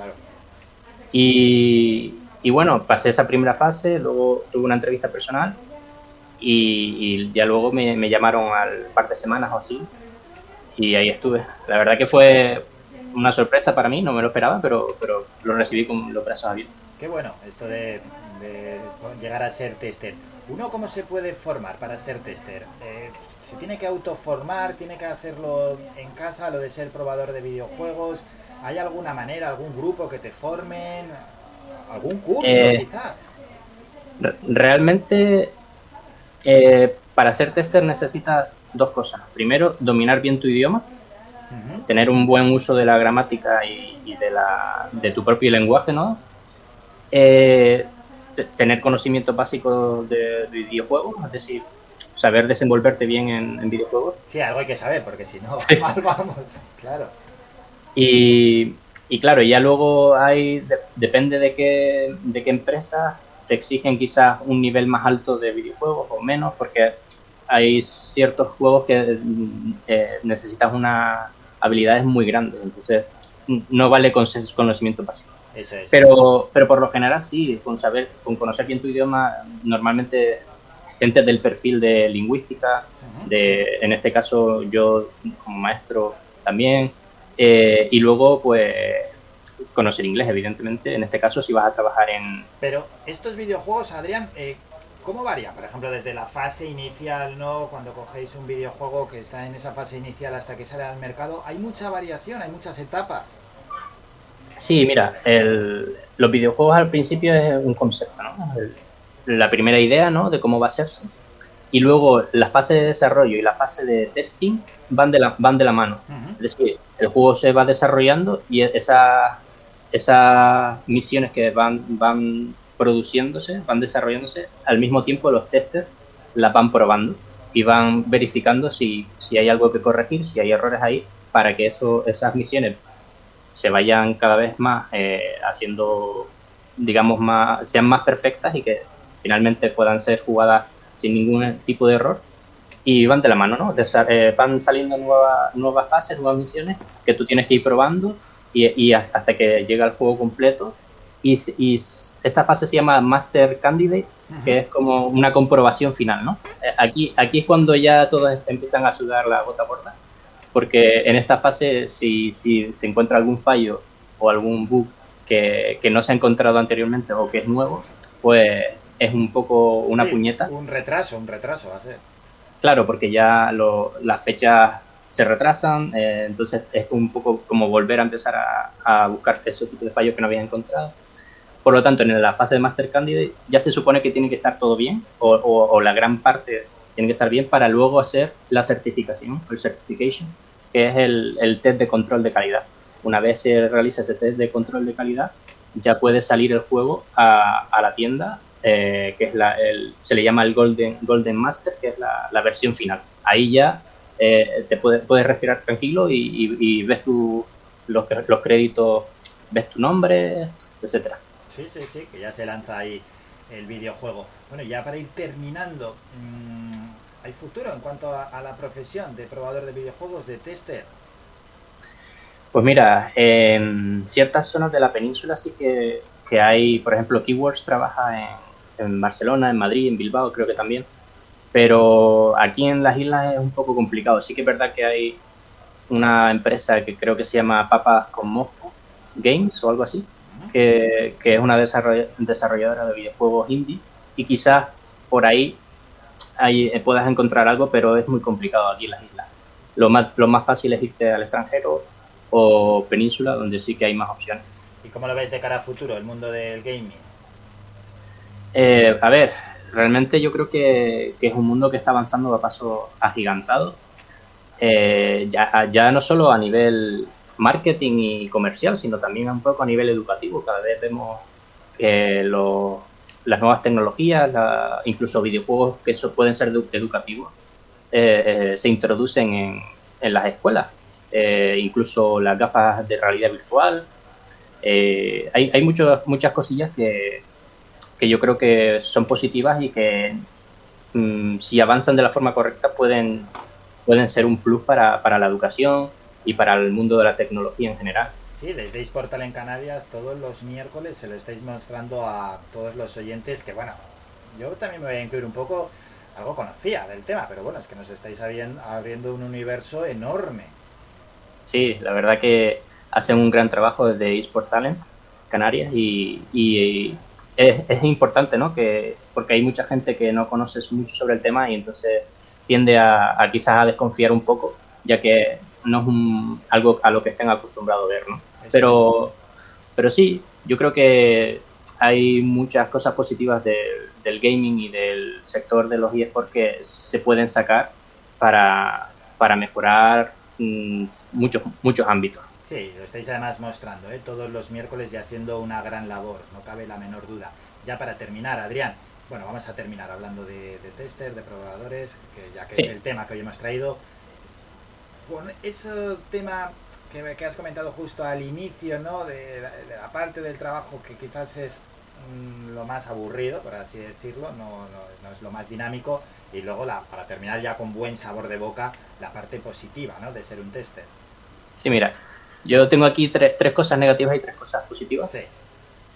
Y, y bueno, pasé esa primera fase, luego tuve una entrevista personal y, y ya luego me, me llamaron al par de semanas o así y ahí estuve. La verdad que fue una sorpresa para mí, no me lo esperaba, pero, pero lo recibí con los brazos abiertos. Qué bueno esto de, de llegar a ser tester. ¿Uno cómo se puede formar para ser tester? Eh, ¿Se tiene que autoformar? ¿Tiene que hacerlo en casa, lo de ser probador de videojuegos? ¿Hay alguna manera, algún grupo que te formen? ¿Algún curso Eh, quizás? Re- Realmente, eh, para ser tester necesitas dos cosas. Primero, dominar bien tu idioma, tener un buen uso de la gramática y, y de, la, de tu propio lenguaje, ¿no? Eh, te- tener conocimientos básicos de, de videojuegos, es decir, saber desenvolverte bien en, en videojuegos. Sí, algo hay que saber, porque si no, Sí. mal vamos. Claro. Y, y claro, ya luego hay, de- depende de qué, de qué empresa, te exigen quizás un nivel más alto de videojuegos o menos, porque hay ciertos juegos que mm, eh, necesitas unas habilidades muy grandes, entonces mm, no vale con conocimiento básico. Eso es. Pero, pero por lo general sí, con saber, con conocer bien tu idioma, normalmente gente del perfil de lingüística, de, en este caso yo como maestro también, eh, y luego pues conocer inglés, evidentemente, en este caso si vas a trabajar en... Pero estos videojuegos, Adrián, eh, ¿cómo varían? Por ejemplo, desde la fase inicial, ¿no? Cuando cogéis un videojuego que está en esa fase inicial hasta que sale al mercado, hay mucha variación, hay muchas etapas. Sí, mira, el- los videojuegos al principio es un concepto, ¿no? El- la primera idea, ¿no? De cómo va a hacerse. Y luego la fase de desarrollo y la fase de testing van de la, van de la mano. Es decir, el juego se va desarrollando y esa, esas misiones que van, van produciéndose, van desarrollándose, al mismo tiempo los testers las van probando y van verificando si, si hay algo que corregir, si hay errores ahí, para que eso, esas misiones se vayan cada vez más eh, haciendo, digamos, más, sean más perfectas y que finalmente puedan ser jugadas sin ningún tipo de error. Y van de la mano, ¿no? Eh, van saliendo nuevas, nuevas fases, nuevas misiones que tú tienes que ir probando y, y hasta que llega el juego completo. Y, y, esta fase se llama Master Candidate, que es como una comprobación final, ¿no? Eh, aquí, aquí es cuando ya todos empiezan a sudar la gota gorda, porque en esta fase si, si se encuentra algún fallo o algún bug que, que, no se ha encontrado anteriormente o que es nuevo, pues es un poco una Sí, puñeta. Un retraso, un retraso va a ser. Claro, porque ya lo- las fechas se retrasan, eh, entonces es un poco como volver a empezar a, a buscar ese tipo de fallos que no habías encontrado. Por lo tanto, en la fase de Master Candidate ya se supone que tiene que estar todo bien, o, o- o la gran parte tiene que estar bien para luego hacer la certificación, el certification, que es el, el test de control de calidad. Una vez se realiza ese test de control de calidad, ya puede salir el juego a, a la tienda, eh, que es la, el- se le llama el Golden, Golden Master, que es la, la versión final. Ahí ya eh, te puedes, puedes respirar tranquilo y, y- y ves tu, los, los créditos, ves tu nombre, etcétera. Sí, sí, sí, que ya se lanza ahí el videojuego. Bueno, ya para ir terminando, mm, ¿hay futuro en cuanto a, a la profesión de probador de videojuegos, de tester? Pues mira, en ciertas zonas de la península sí que, que hay, por ejemplo, Keywords trabaja en, en Barcelona, en Madrid, en Bilbao creo que también, pero aquí en las islas es un poco complicado. Sí que es verdad que hay una empresa que creo que se llama Papas con Mosco Games o algo así, que, que es una desarroll- desarrolladora de videojuegos indie y quizás por ahí, ahí eh, puedas encontrar algo, pero es muy complicado aquí en las islas. Lo más, lo más fácil es irte al extranjero o península, donde sí que hay más opciones. ¿Y cómo lo ves de cara a futuro, el mundo del gaming? Eh, a ver, realmente yo creo que, que es un mundo que está avanzando a paso agigantado. Eh, ya, ya no solo a nivel marketing y comercial, sino también un poco a nivel educativo. Cada vez vemos que lo- las nuevas tecnologías, incluso videojuegos que eso pueden ser edu- educativos, eh, eh, se introducen en, en las escuelas. Eh, incluso las gafas de realidad virtual. Eh, hay hay muchos- muchas cosillas que, que yo creo que son positivas y que mm, si avanzan de la forma correcta pueden, pueden ser un plus para, para la educación y para el mundo de la tecnología en general. Sí, desde Portal en Canarias todos los miércoles se lo estáis mostrando a todos los oyentes que, bueno, yo también me voy a incluir un poco, algo conocía del tema, pero bueno, es que nos estáis abriendo un universo enorme. Sí, la verdad que hacen un gran trabajo desde eSport Talent Canarias y, y es, es importante, ¿no? Que, porque hay mucha gente que no conoce mucho sobre el tema y entonces tiende a, a quizás a desconfiar un poco, ya que no es un- algo a lo que estén acostumbrados a ver, ¿no? Pero, pero sí, yo creo que hay muchas cosas positivas del- del gaming y del sector de los eSports que se pueden sacar para, para mejorar mm, muchos, muchos ámbitos. Sí, lo estáis además mostrando, ¿eh? todos los miércoles y haciendo una gran labor, no cabe la menor duda. Ya para terminar, Adrián, bueno, vamos a terminar hablando de, de tester, de programadores, que ya que Sí. es el tema que hoy hemos traído. Con ese tema que, que has comentado justo al inicio, ¿no? De la, de la parte del trabajo que quizás es mm, lo más aburrido, por así decirlo, no, no- no es lo más dinámico. Y luego, la, para terminar ya con buen sabor de boca, la parte positiva, ¿no? De ser un tester. Sí, mira, yo tengo aquí tres, tres cosas negativas y tres cosas positivas. Sí.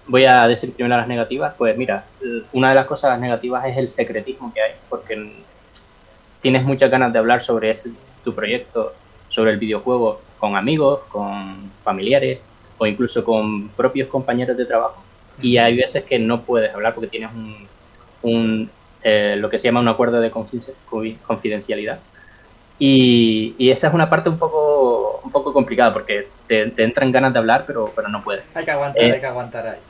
Voy a decir primero las negativas. Pues mira, una de las cosas negativas es el secretismo que hay, porque tienes muchas ganas de hablar sobre ese- tu proyecto, sobre el videojuego, con amigos, con familiares o incluso con propios compañeros de trabajo. Y hay veces que no puedes hablar porque tienes un, un, eh, lo que se llama un acuerdo de confi- confi- confidencialidad. Y, y esa es una parte un poco, un poco complicada porque te, te entran ganas de hablar, pero, pero no puedes. Hay que aguantar, Eh, hay que aguantar ahí.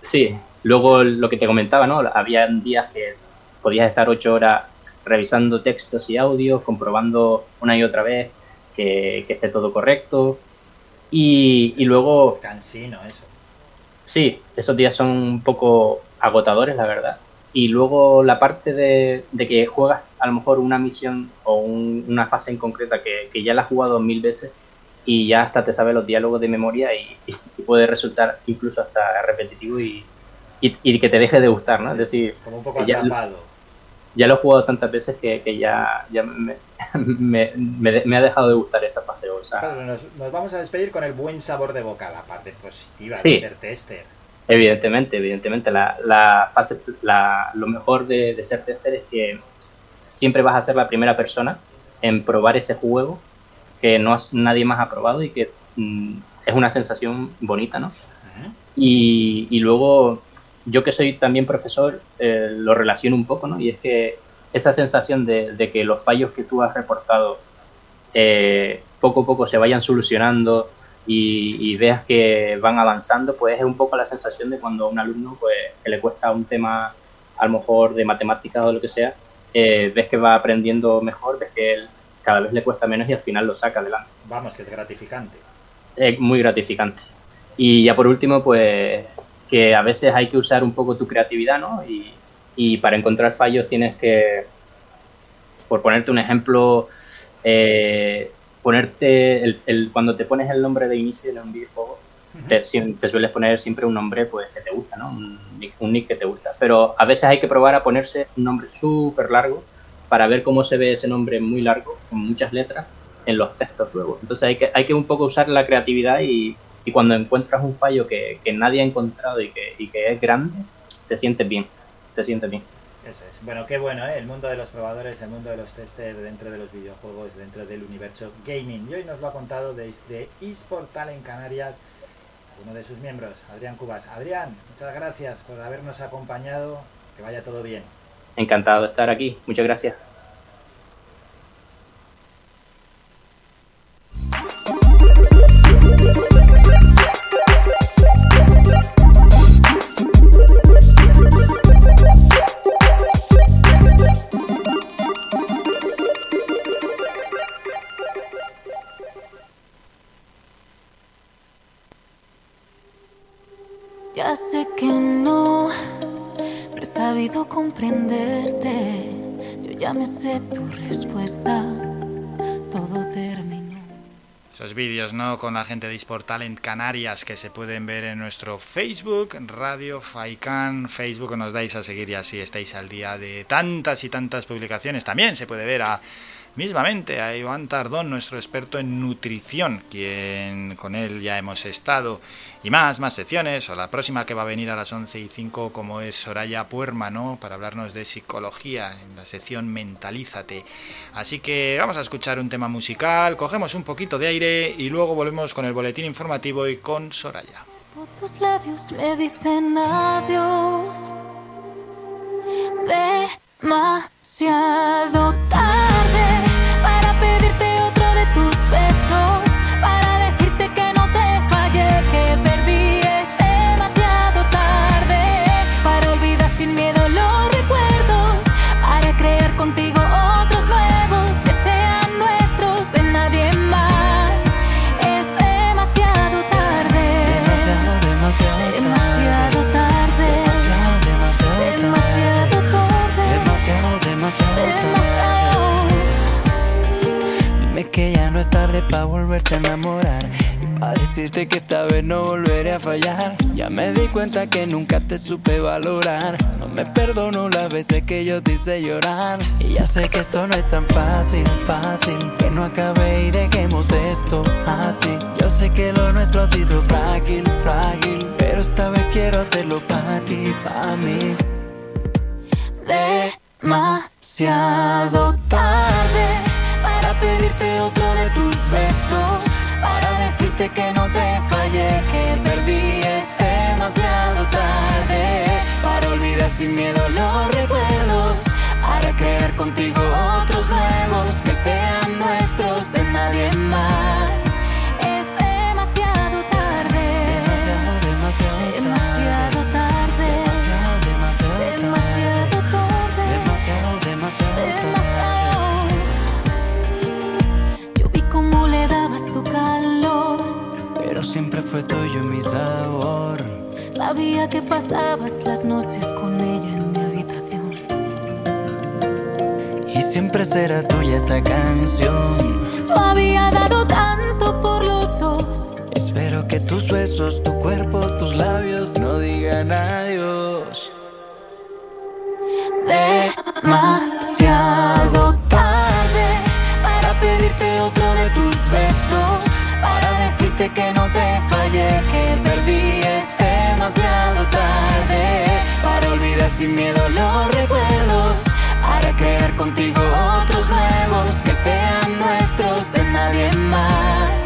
Sí, luego lo que te comentaba, ¿no? Había días que podías estar ocho horas revisando textos y audios, comprobando una y otra vez que, que esté todo correcto. Y, y luego, Cansino eso. sí, esos días son un poco agotadores, la verdad. Y luego la parte de, de que juegas a lo mejor una misión o un- una fase en concreta que, que ya la has jugado mil veces y ya hasta te sabes los diálogos de memoria y, y puede resultar incluso hasta repetitivo y, y, y que te deje de gustar, ¿no? Es decir, Como un poco ya, ya lo he jugado tantas veces que, que ya, ya me, me, me- me ha dejado de gustar esa fase. O sea, Claro, nos, nos vamos a despedir con el buen sabor de boca, la parte positiva Sí. de ser tester. Evidentemente, evidentemente. La, la fase, la, lo mejor de, de ser tester es que siempre vas a ser la primera persona en probar ese juego que no has- nadie más ha probado y que mm, es una sensación bonita, ¿no? Y, y luego, yo que soy también profesor, eh, lo relaciono un poco, ¿no? Y es que esa sensación de, de que los fallos que tú has reportado eh, poco a poco se vayan solucionando y, y veas que van avanzando, pues es un poco la sensación de cuando a un alumno pues, que le cuesta un tema a lo mejor de matemáticas o lo que sea, eh, ves que va aprendiendo mejor, ves que él cada vez le cuesta menos y al final lo saca adelante. Vamos, que es gratificante. Es muy gratificante. Y ya por último, pues que a veces hay que usar un poco tu creatividad, ¿no? Y, y para encontrar fallos tienes que, por ponerte un ejemplo, eh, ponerte, el, el- cuando te pones el nombre de inicio en un videojuego, te, siem- te sueles poner siempre un nombre pues que te gusta, ¿no? Un nick, un nick que te gusta. Pero a veces hay que probar a ponerse un nombre súper largo para ver cómo se ve ese nombre muy largo, con muchas letras, en los textos luego. Entonces hay que, hay que un poco usar la creatividad y, y cuando encuentras un fallo que, que nadie ha encontrado y que, y que es grande, te sientes bien, te sientes bien. Eso es. Bueno, qué bueno, ¿eh? El mundo de los probadores, el mundo de los testers dentro de los videojuegos, dentro del universo gaming. Y hoy nos lo ha contado desde eSportal en Canarias, uno de sus miembros, Adrián Cubas. Adrián, muchas gracias por habernos acompañado. Que vaya todo bien. Encantado de estar aquí, muchas gracias. Ya sé que no, he sabido comprenderte. Yo ya me sé tu respuesta. Todo terminó. Esos vídeos, ¿no? Con la gente de eSport Talent Canarias que se pueden ver en nuestro Facebook, Radio Faikan, Facebook, nos dais a seguir y así estáis al día de tantas y tantas publicaciones. También se puede ver a mismamente a Iván Tardón, nuestro experto en nutrición, quien con él ya hemos estado. Y más, más secciones, o la próxima que va a venir a las 11 y 5 como es Soraya Puerma, ¿no? Para hablarnos de psicología en la sección Mentalízate. Así que vamos a escuchar un tema musical, cogemos un poquito de aire y luego volvemos con el boletín informativo y con Soraya. Tus labios me dicen adiós. Demasiado tarde tarde para volverte a enamorar. Y para decirte que esta vez no volveré a fallar. Ya me di cuenta que nunca te supe valorar. No me perdono las veces que yo te hice llorar. Y ya sé que esto no es tan fácil, fácil. Que no acabe y dejemos esto así. Yo sé que lo nuestro ha sido frágil, frágil. Pero esta vez quiero hacerlo para ti, para mí. Demasiado tarde para pedirte otro de para decirte que no te fallé, que perdí. Es demasiado tarde para olvidar sin miedo los recuerdos, para crear contigo otros nuevos que sean nuestros de nadie más. Siempre fue tuyo mi sabor. Sabía que pasabas las noches con ella en mi habitación. Y siempre será tuya esa canción. Yo había dado tanto por los dos. Espero que tus besos, tu cuerpo, tus labios no digan adiós. Demasiado tarde para pedirte otro de tus besos. Para que no te fallé, que perdí. Es demasiado tarde para olvidar sin miedo los recuerdos. Para crear contigo otros nuevos que sean nuestros de nadie más.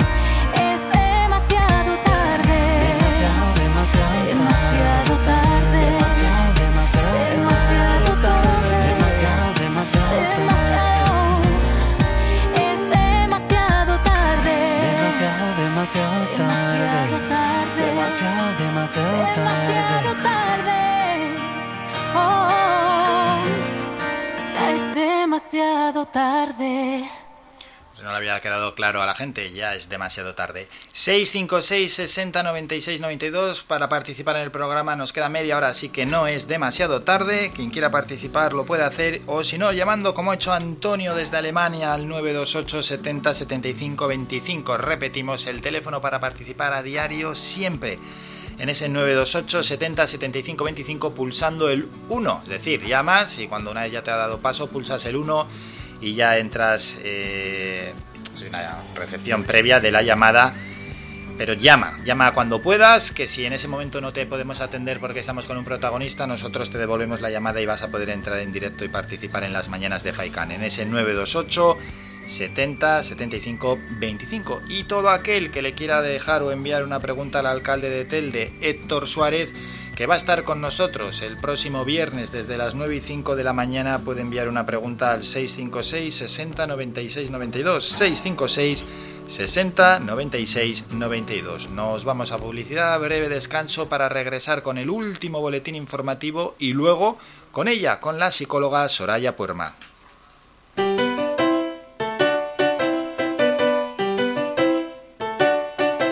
Demasiado, tarde. tarde. Oh, ya es demasiado tarde. Si no le había quedado claro a la gente, ya es demasiado tarde. 656 60 96 92 para participar en el programa. Nos queda media hora, así que no es demasiado tarde. Quien quiera participar lo puede hacer, o si no, llamando como ha hecho Antonio desde Alemania al 928 70 75 25. Repetimos el teléfono para participar a diario siempre. En ese 928 70 75 25 pulsando el 1. Es decir, llamas y cuando una vez ya te ha dado paso pulsas el 1 y ya entras eh, en una recepción previa de la llamada. Pero llama, llama cuando puedas, que si en ese momento no te podemos atender porque estamos con un protagonista, nosotros te devolvemos la llamada y vas a poder entrar en directo y participar en las mañanas de Faikan. En ese 928 70 75 25. Y todo aquel que le quiera dejar o enviar una pregunta al alcalde de Telde, Héctor Suárez, que va a estar con nosotros el próximo viernes desde las 9 y 5 de la mañana, puede enviar una pregunta al 656 60 96 92. 656 60 96 92. Nos vamos a publicidad, breve descanso para regresar con el último boletín informativo y luego con ella, con la psicóloga Soraya Puerma.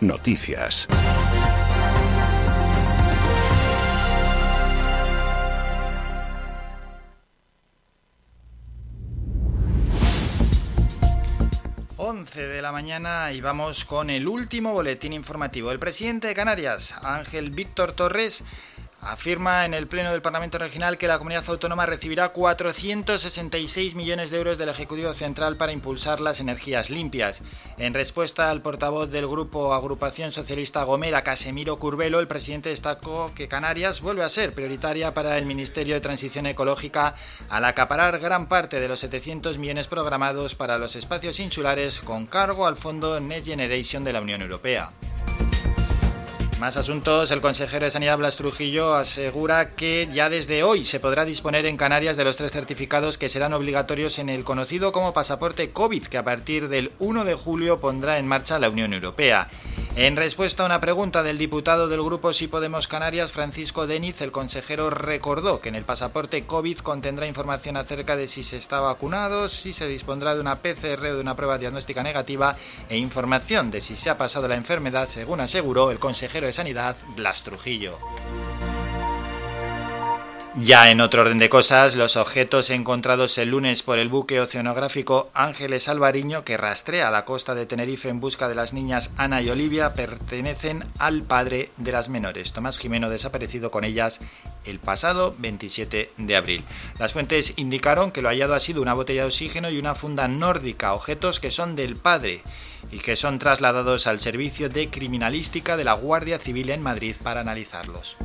Noticias. De la mañana y vamos con el último boletín informativo. El presidente de Canarias, Ángel Víctor Torres, afirma en el Pleno del Parlamento Regional que la comunidad autónoma recibirá 466 millones de euros del Ejecutivo Central para impulsar las energías limpias. En respuesta al portavoz del grupo Agrupación Socialista Gomera, Casemiro Curbelo, el presidente destacó que Canarias vuelve a ser prioritaria para el Ministerio de Transición Ecológica al acaparar gran parte de los 700 millones programados para los espacios insulares con cargo al Fondo Next Generation de la Unión Europea. Más asuntos. El consejero de Sanidad Blas Trujillo asegura que ya desde hoy se podrá disponer en Canarias de los tres certificados que serán obligatorios en el conocido como pasaporte COVID, que a partir del 1 de julio pondrá en marcha la Unión Europea. En respuesta a una pregunta del diputado del grupo Si Podemos Canarias, Francisco Deniz, el consejero recordó que en el pasaporte COVID contendrá información acerca de si se está vacunado, si se dispondrá de una PCR o de una prueba diagnóstica negativa e información de si se ha pasado la enfermedad, según aseguró el consejero de Sanidad, Blas Trujillo. Ya en otro orden de cosas, los objetos encontrados el lunes por el buque oceanográfico Ángeles Alvariño, que rastrea la costa de Tenerife en busca de las niñas Ana y Olivia, pertenecen al padre de las menores, Tomás Jimeno, desaparecido con ellas el pasado 27 de abril. Las fuentes indicaron que lo hallado ha sido una botella de oxígeno y una funda nórdica, objetos que son del padre y que son trasladados al Servicio de Criminalística de la Guardia Civil en Madrid para analizarlos.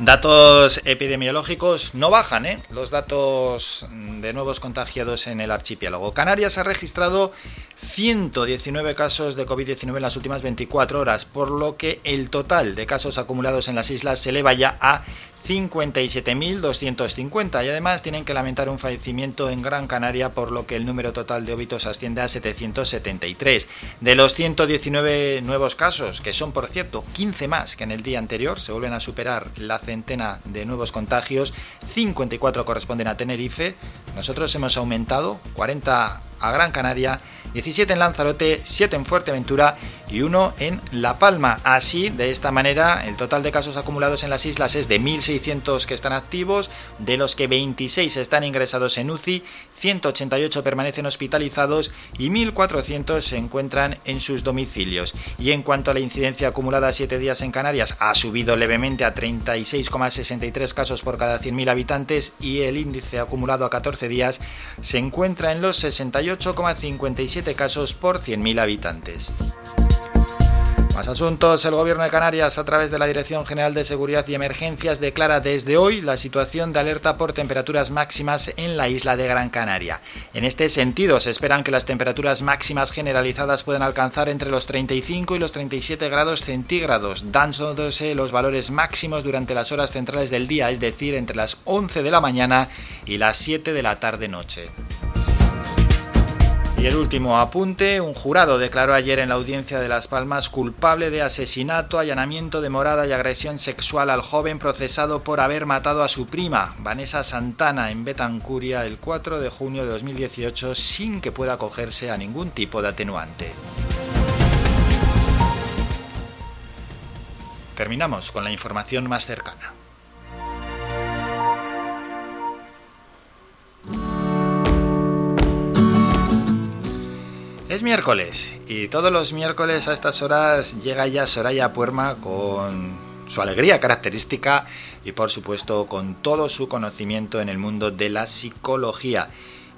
Datos epidemiológicos no bajan, ¿eh? Los datos de nuevos contagiados en el archipiélago. Canarias ha registrado 119 casos de COVID-19 en las últimas 24 horas, por lo que el total de casos acumulados en las islas se eleva ya a 57.250 y además tienen que lamentar un fallecimiento en Gran Canaria por lo que el número total de óbitos asciende a 773. De los 119 nuevos casos, que son por cierto 15 más que en el día anterior, se vuelven a superar la centena de nuevos contagios, 54 corresponden a Tenerife, nosotros hemos aumentado 40 a Gran Canaria, 17 en Lanzarote, 7 en Fuerteventura y 1 en La Palma. Así, de esta manera, el total de casos acumulados en las islas es de 1.600 que están activos, de los que 26 están ingresados en UCI, 188 permanecen hospitalizados y 1.400 se encuentran en sus domicilios. Y en cuanto a la incidencia acumulada a 7 días en Canarias, ha subido levemente a 36,63 casos por cada 100.000 habitantes y el índice acumulado a 14 días se encuentra en los 68,57 casos por 100.000 habitantes. Más asuntos. El Gobierno de Canarias, a través de la Dirección General de Seguridad y Emergencias, declara desde hoy la situación de alerta por temperaturas máximas en la isla de Gran Canaria. En este sentido, se esperan que las temperaturas máximas generalizadas puedan alcanzar entre los 35 y los 37 grados centígrados, dándose los valores máximos durante las horas centrales del día, es decir, entre las 11 de la mañana y las 7 de la tarde-noche. Y el último apunte, un jurado declaró ayer en la audiencia de Las Palmas culpable de asesinato, allanamiento de morada y agresión sexual al joven procesado por haber matado a su prima, Vanessa Santana, en Betancuria el 4 de junio de 2018 sin que pueda acogerse a ningún tipo de atenuante. Terminamos con la información más cercana. Es miércoles y todos los miércoles a estas horas llega ya Soraya Puerma con su alegría característica y por supuesto con todo su conocimiento en el mundo de la psicología.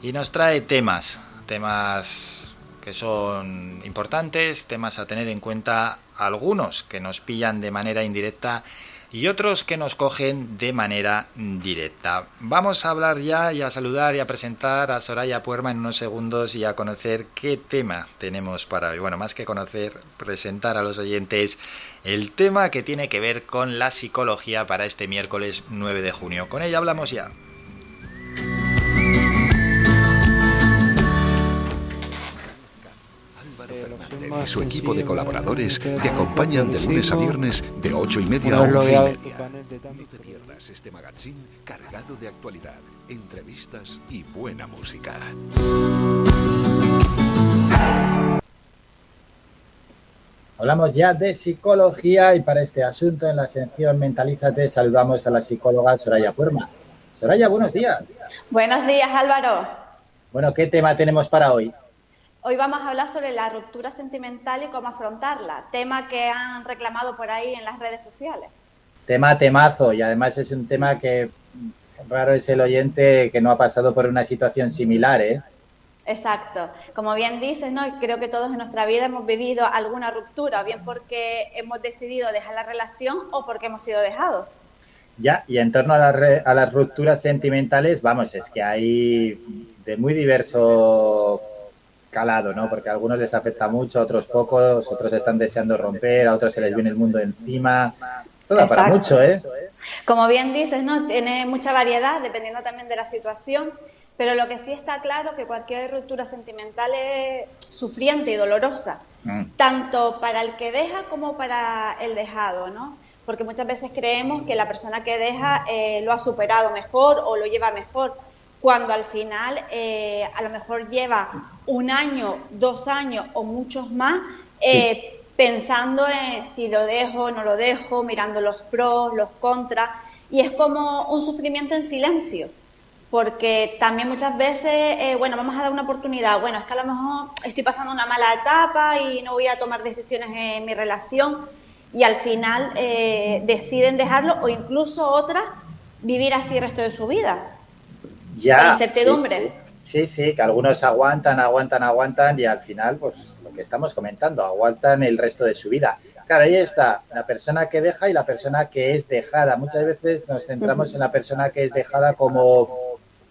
Y nos trae temas, temas que son importantes, temas a tener en cuenta algunos que nos pillan de manera indirecta y otros que nos cogen de manera directa. Vamos a hablar ya y a saludar y a presentar a Soraya Puerma en unos segundos y a conocer qué tema tenemos para hoy. Bueno, más que conocer, presentar a los oyentes el tema que tiene que ver con la psicología para este miércoles 9 de junio. Con ella hablamos ya. Y su equipo de colaboradores te acompañan de lunes a viernes de 8 y media a 11 y media. No te pierdas este magazine cargado de actualidad, entrevistas y buena música. Hablamos ya de psicología y para este asunto en la sección Mentalízate saludamos a la psicóloga Soraya Puerma. Soraya, buenos días. Buenos días, Álvaro. Bueno, ¿qué tema tenemos para hoy? Hoy vamos a hablar sobre la ruptura sentimental y cómo afrontarla, tema que han reclamado por ahí en las redes sociales. Tema temazo y además es un tema que raro es el oyente que no ha pasado por una situación similar, ¿eh? Exacto. Como bien dices, ¿no? creo que todos en nuestra vida hemos vivido alguna ruptura, bien porque hemos decidido dejar la relación o porque hemos sido dejados. Ya, y en torno a, la re- a las rupturas sentimentales, vamos, es que hay de muy diverso calado, ¿no? Porque a algunos les afecta mucho, a otros pocos, otros están deseando romper, a otros se les viene el mundo encima. Todo para mucho, ¿eh? Como bien dices, ¿no? Tiene mucha variedad dependiendo también de la situación, pero lo que sí está claro que cualquier ruptura sentimental es sufriente y dolorosa, tanto para el que deja como para el dejado, ¿no? Porque muchas veces creemos que la persona que deja eh, lo ha superado mejor o lo lleva mejor, cuando al final eh, a lo mejor lleva un año, dos años o muchos más eh, pensando en si lo dejo, no lo dejo, mirando los pros, los contras, y es como un sufrimiento en silencio, porque también muchas veces, eh, bueno, vamos a dar una oportunidad, bueno, es que a lo mejor estoy pasando una mala etapa y no voy a tomar decisiones en mi relación, y al final eh, deciden dejarlo o incluso otras vivir así el resto de su vida. Ya. La incertidumbre. Sí, sí, sí, que algunos aguantan, aguantan, aguantan y al final, pues lo que estamos comentando, aguantan el resto de su vida. Claro, ahí está la persona que deja y la persona que es dejada. Muchas veces nos centramos en la persona que es dejada como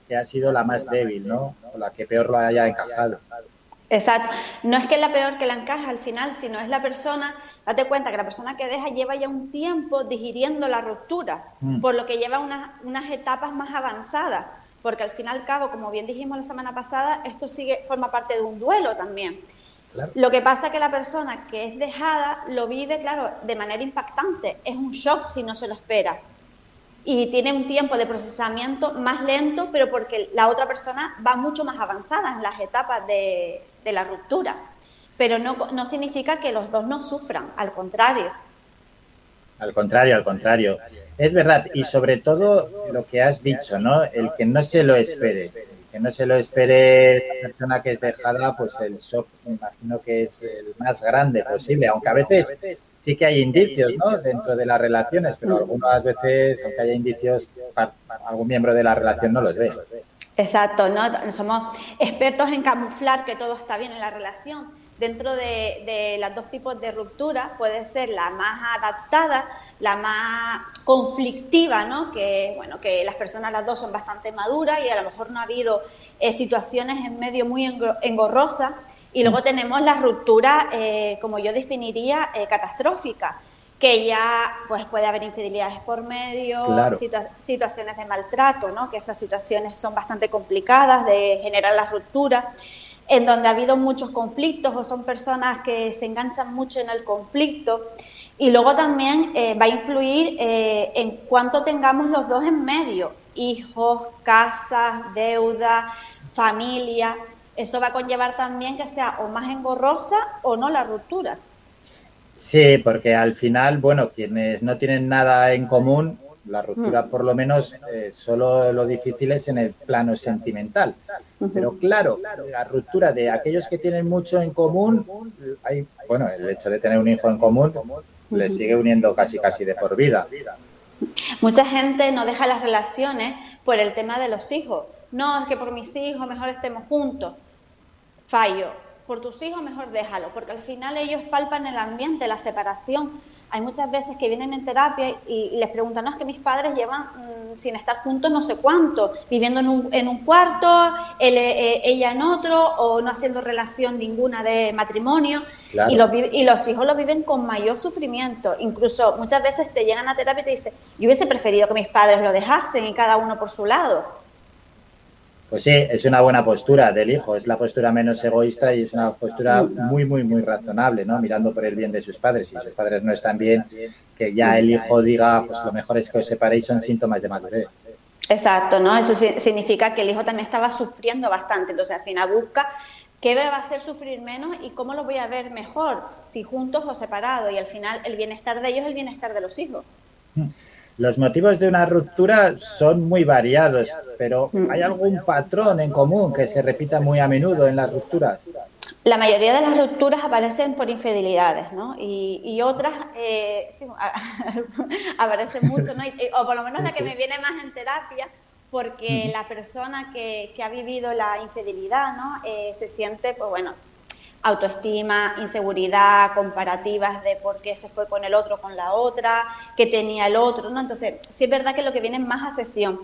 que ha sido la más débil, ¿no? O la que peor lo haya encajado. Exacto. No es que es la peor que la encaja al final, sino es la persona, date cuenta que la persona que deja lleva ya un tiempo digiriendo la ruptura, Mm. por lo que lleva unas, unas etapas más avanzadas, porque al fin y al cabo, como bien dijimos la semana pasada, esto sigue, forma parte de un duelo también. Claro. Lo que pasa es que la persona que es dejada lo vive, claro, de manera impactante. Es un shock si no se lo espera. Y tiene un tiempo de procesamiento más lento, pero porque la otra persona va mucho más avanzada en las etapas de, de la ruptura. Pero no, no significa que los dos no sufran, al contrario. Al contrario, al contrario. Es verdad, y sobre todo lo que has dicho, ¿no? El que no se lo espere. El que no se lo espere la persona que es dejada, pues el shock me imagino que es el más grande posible, aunque a veces sí que hay indicios, ¿no? Dentro de las relaciones, pero algunas veces, aunque haya indicios, algún miembro de la relación no los ve. Exacto, ¿no? Somos expertos en camuflar que todo está bien en la relación. Dentro de, de los dos tipos de ruptura puede ser la más adaptada, la más conflictiva, ¿no? Que, bueno, que las personas las dos son bastante maduras y a lo mejor no ha habido eh, situaciones en medio muy engorrosas. Y luego tenemos la ruptura, eh, como yo definiría, eh, catastrófica, que ya pues puede haber infidelidades por medio, Claro. situa- situaciones de maltrato, ¿no? que esas situaciones son bastante complicadas de generar la ruptura, en donde ha habido muchos conflictos o son personas que se enganchan mucho en el conflicto. Y luego también eh, va a influir eh, en cuánto tengamos los dos en medio, hijos, casas, deuda, familia. Eso va a conllevar también que sea o más engorrosa o no la ruptura. Sí, porque al final, bueno, quienes no tienen nada en común, la ruptura por lo menos eh, solo lo difícil es en el plano sentimental. Pero claro, la ruptura de aquellos que tienen mucho en común, hay, bueno, el hecho de tener un hijo en común les sigue uniendo casi casi de por vida. Mucha gente no deja las relaciones por el tema de los hijos. No, es que por mis hijos mejor estemos juntos. Fallo. Por tus hijos mejor déjalo, porque al final ellos palpan el ambiente, la separación. Hay muchas veces que vienen en terapia y, les preguntan, no, es que mis padres llevan mm, sin estar juntos no sé cuánto, viviendo en un, en un cuarto, él, eh, ella en otro, o no haciendo relación ninguna de matrimonio. Claro. Y, los, y los hijos lo viven con mayor sufrimiento. Incluso muchas veces te llegan a terapia y te dicen, yo hubiese preferido que mis padres lo dejasen y cada uno por su lado. Pues sí, es una buena postura del hijo, es la postura menos egoísta y es una postura muy, muy, muy razonable, ¿no? Mirando por el bien de sus padres. Si sus padres no están bien, que ya el hijo diga, pues lo mejor es que os separéis, son síntomas de madurez. Exacto, ¿no? Eso si- significa que el hijo también estaba sufriendo bastante. Entonces al final busca qué me va a hacer sufrir menos y cómo lo voy a ver mejor, si juntos o separados. Y al final el bienestar de ellos es el bienestar de los hijos. Los motivos de una ruptura son muy variados, pero ¿hay algún patrón en común que se repita muy a menudo en las rupturas? La mayoría de las rupturas aparecen por infidelidades, ¿no? Y, y otras eh, sí, aparecen mucho, ¿no? Y- o por lo menos la que me viene más en terapia, porque la persona que, que ha vivido la infidelidad, ¿no? Eh, se siente, pues bueno, autoestima, inseguridad, comparativas de por qué se fue con el otro, con la otra, qué tenía el otro, ¿no? Entonces, sí es verdad que lo que viene más a sesión.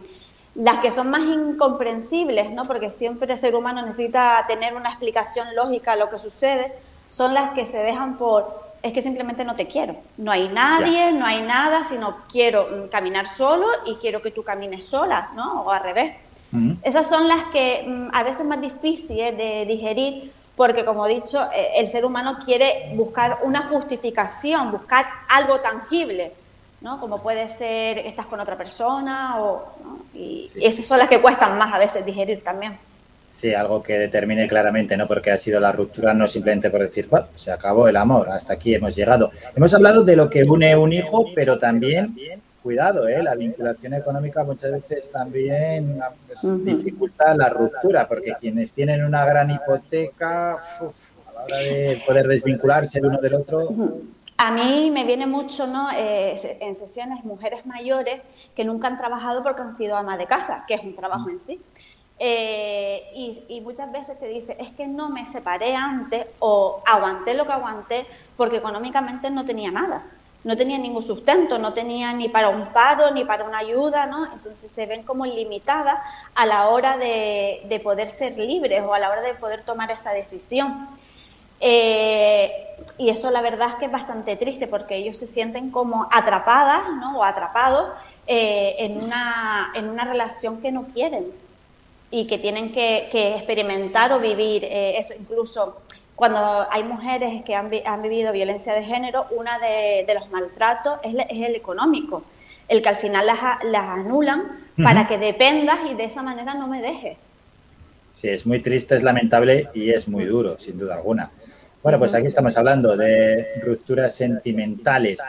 Las que son más incomprensibles, ¿no? porque siempre el ser humano necesita tener una explicación lógica a lo que sucede, son las que se dejan por, es que simplemente no te quiero. No hay nadie, no hay nada, sino quiero mm, caminar solo y quiero que tú camines sola, ¿no? O al revés. Esas son las que mm, a veces más difíciles de digerir porque como he dicho, eh, el ser humano quiere buscar una justificación, buscar algo tangible, ¿no? Como puede ser estás con otra persona o, y, esas son las que cuestan más a veces digerir también. Sí, algo que determine claramente, ¿no? Porque ha sido la ruptura no simplemente por decir, bueno, se acabó el amor, hasta aquí hemos llegado. Hemos hablado de lo que une un hijo, pero también cuidado, ¿eh? la vinculación económica muchas veces también pues, dificulta la ruptura, porque quienes tienen una gran hipoteca, a la hora de poder desvincularse el uno del otro. A mí me viene mucho ¿no? Eh, en sesiones mujeres mayores que nunca han trabajado porque han sido amas de casa, que es un trabajo en sí. Eh, y, y, muchas veces te dice, es que no me separé antes o aguanté lo que aguanté porque económicamente no tenía nada no tenía ningún sustento, no tenía ni para un paro ni para una ayuda, ¿no? Entonces se ven como limitadas a la hora de, poder ser libres o a la hora de poder tomar esa decisión. Eh, y eso la verdad es que es bastante triste porque ellos se sienten como atrapadas ¿no? o atrapados eh, en, una, en una relación que no quieren y que tienen que, experimentar o vivir eh, eso. Incluso cuando hay mujeres que han, vivido violencia de género, una de, los maltratos es, el económico, el que al final las, anulan para que dependas y de esa manera no me dejes. Sí, es muy triste, es lamentable y es muy duro, sin duda alguna. Bueno, pues aquí estamos hablando de rupturas sentimentales.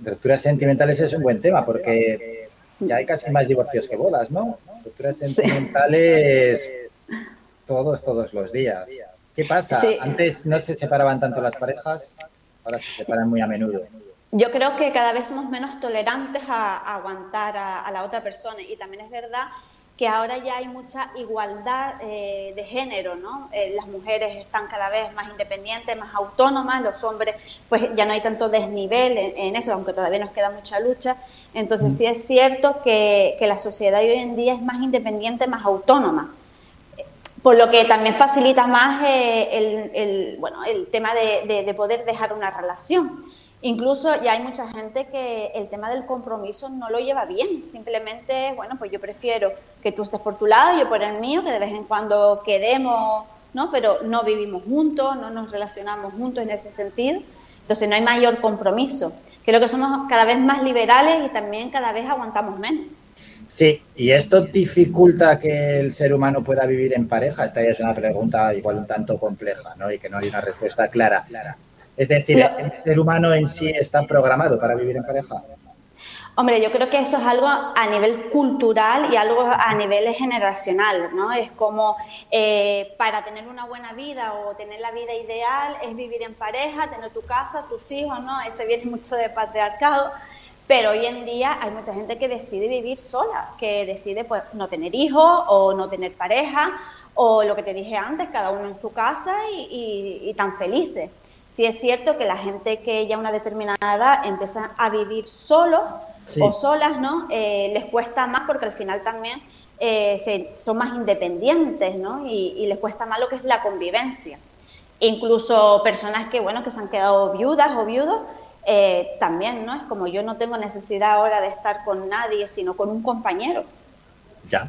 Rupturas sentimentales es un buen tema porque ya hay casi más divorcios que bodas, ¿no? Rupturas sentimentales todos, todos los días. ¿Qué pasa? Antes no se separaban tanto las parejas, ahora se separan muy a menudo. Yo creo que cada vez somos menos tolerantes a, aguantar a, la otra persona y también es verdad que ahora ya hay mucha igualdad eh, de género, ¿no? Eh, las mujeres están cada vez más independientes, más autónomas, los hombres, pues ya no hay tanto desnivel en, eso, aunque todavía nos queda mucha lucha. Entonces mm. sí es cierto que, que la sociedad hoy en día es más independiente, más autónoma por lo que también facilita más eh, el, bueno, el tema de, poder dejar una relación. Incluso ya hay mucha gente que el tema del compromiso no lo lleva bien, simplemente, bueno, pues yo prefiero que tú estés por tu lado, yo por el mío, que de vez en cuando quedemos, ¿no? Pero no vivimos juntos, no nos relacionamos juntos en ese sentido, entonces no hay mayor compromiso. Creo que somos cada vez más liberales y también cada vez aguantamos menos. Sí, y esto dificulta que el ser humano pueda vivir en pareja. Esta ya es una pregunta igual un tanto compleja, ¿no? Y que no hay una respuesta clara. Es decir, ¿el ser humano en sí está programado para vivir en pareja? Hombre, yo creo que eso es algo a nivel cultural y algo a nivel generacional, ¿no? Es como eh, para tener una buena vida o tener la vida ideal es vivir en pareja, tener tu casa, tus hijos, ¿no? Ese viene mucho de patriarcado. Pero hoy en día hay mucha gente que decide vivir sola, que decide pues no tener hijos o no tener pareja o lo que te dije antes, cada uno en su casa y, tan felices. Sí es cierto que la gente que ya a una determinada edad empieza a vivir solos o solas, ¿no? Eh, les cuesta más porque al final también eh, son más independientes, ¿no? Y, y, les cuesta más lo que es la convivencia. Incluso personas que, bueno, que se han quedado viudas o viudos, eh, también, ¿no? Es como yo no tengo necesidad ahora de estar con nadie, sino con un compañero. Ya.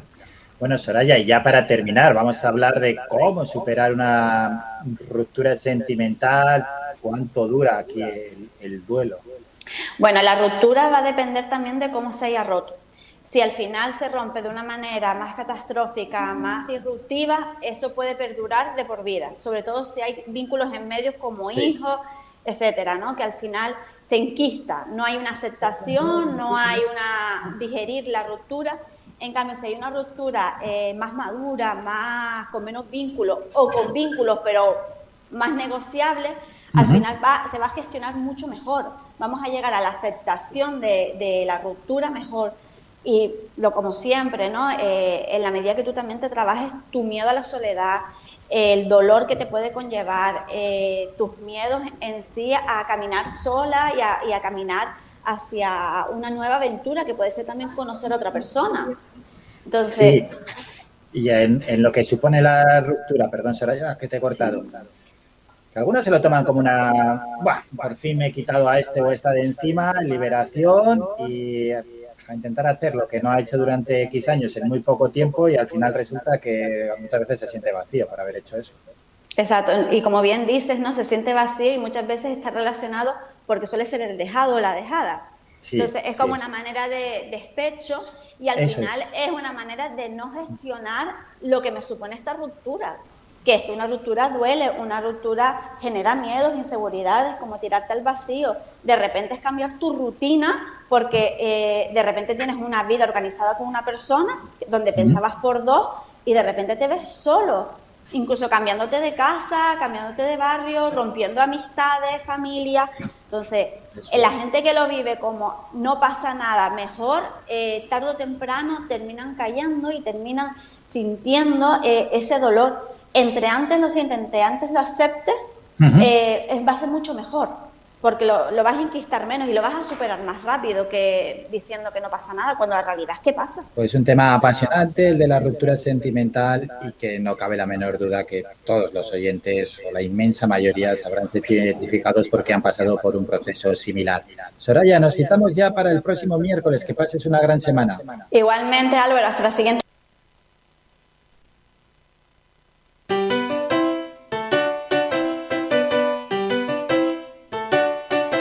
Bueno, Soraya, y ya para terminar, vamos a hablar de cómo superar una ruptura sentimental, cuánto dura aquí el, duelo. Bueno, la ruptura va a depender también de cómo se haya roto. Si al final se rompe de una manera más catastrófica, más disruptiva, eso puede perdurar de por vida, sobre todo si hay vínculos en medios como hijos, etcétera, ¿no? Que al final se enquista, no hay una aceptación, no hay una digerir la ruptura. En cambio, si hay una ruptura eh, más madura, más con menos vínculos o con vínculos pero más negociables, al final va, se va a gestionar mucho mejor. Vamos a llegar a la aceptación de, de la ruptura mejor. Y lo como siempre, ¿no? Eh, en la medida que tú también te trabajes tu miedo a la soledad, el dolor que te puede conllevar, eh, tus miedos en sí a caminar sola y a, caminar hacia una nueva aventura que puede ser también conocer a otra persona. Entonces, Sí. Y en, en lo que supone la ruptura, perdón, Soraya, que te he cortado. Que algunos se lo toman como una, "Buah, por fin me he quitado a este o esta de encima, liberación y a intentar hacer lo que no ha hecho durante X años en muy poco tiempo y al final resulta que muchas veces se siente vacío por haber hecho eso. Exacto, y como bien dices, ¿no? Se siente vacío y muchas veces está relacionado porque suele ser el dejado o la dejada. Sí, Entonces es sí, como sí. una manera de despecho y al Eso final es. una manera de no gestionar lo que me supone esta ruptura. Que es que una ruptura duele, una ruptura genera miedos, inseguridades, como tirarte al vacío. De repente es cambiar tu rutina porque eh, de repente tienes una vida organizada con una persona donde pensabas por dos y de repente te ves solo incluso cambiándote de casa, cambiándote de barrio, rompiendo amistades, familia. Entonces, la gente que lo vive como no pasa nada, mejor, eh, tarde o temprano terminan callando y terminan sintiendo eh, ese dolor. Entre antes lo sientes, entre antes lo aceptes, Ujú. eh, es- va a ser mucho mejor. Porque lo, lo vas a inquistar menos y lo vas a superar más rápido que diciendo que no pasa nada, cuando la realidad es que pasa. Pues un tema apasionante, el de la ruptura sentimental, y que no cabe la menor duda que todos los oyentes, o la inmensa mayoría, se habrán sentido identificados porque han pasado por un proceso similar. Soraya, nos citamos ya para el próximo miércoles. Que pases una gran semana. Igualmente, Álvaro, hasta la siguiente.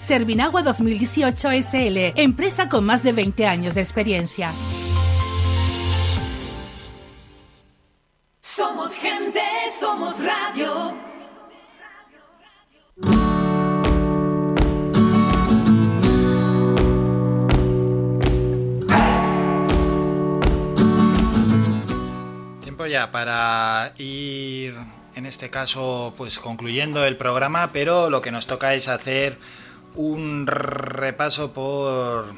Servinagua 2018 SL, empresa con más de 20 años de experiencia. Somos gente, somos radio. Tiempo ya para ir, en este caso, pues concluyendo el programa, pero lo que nos toca es hacer un repaso por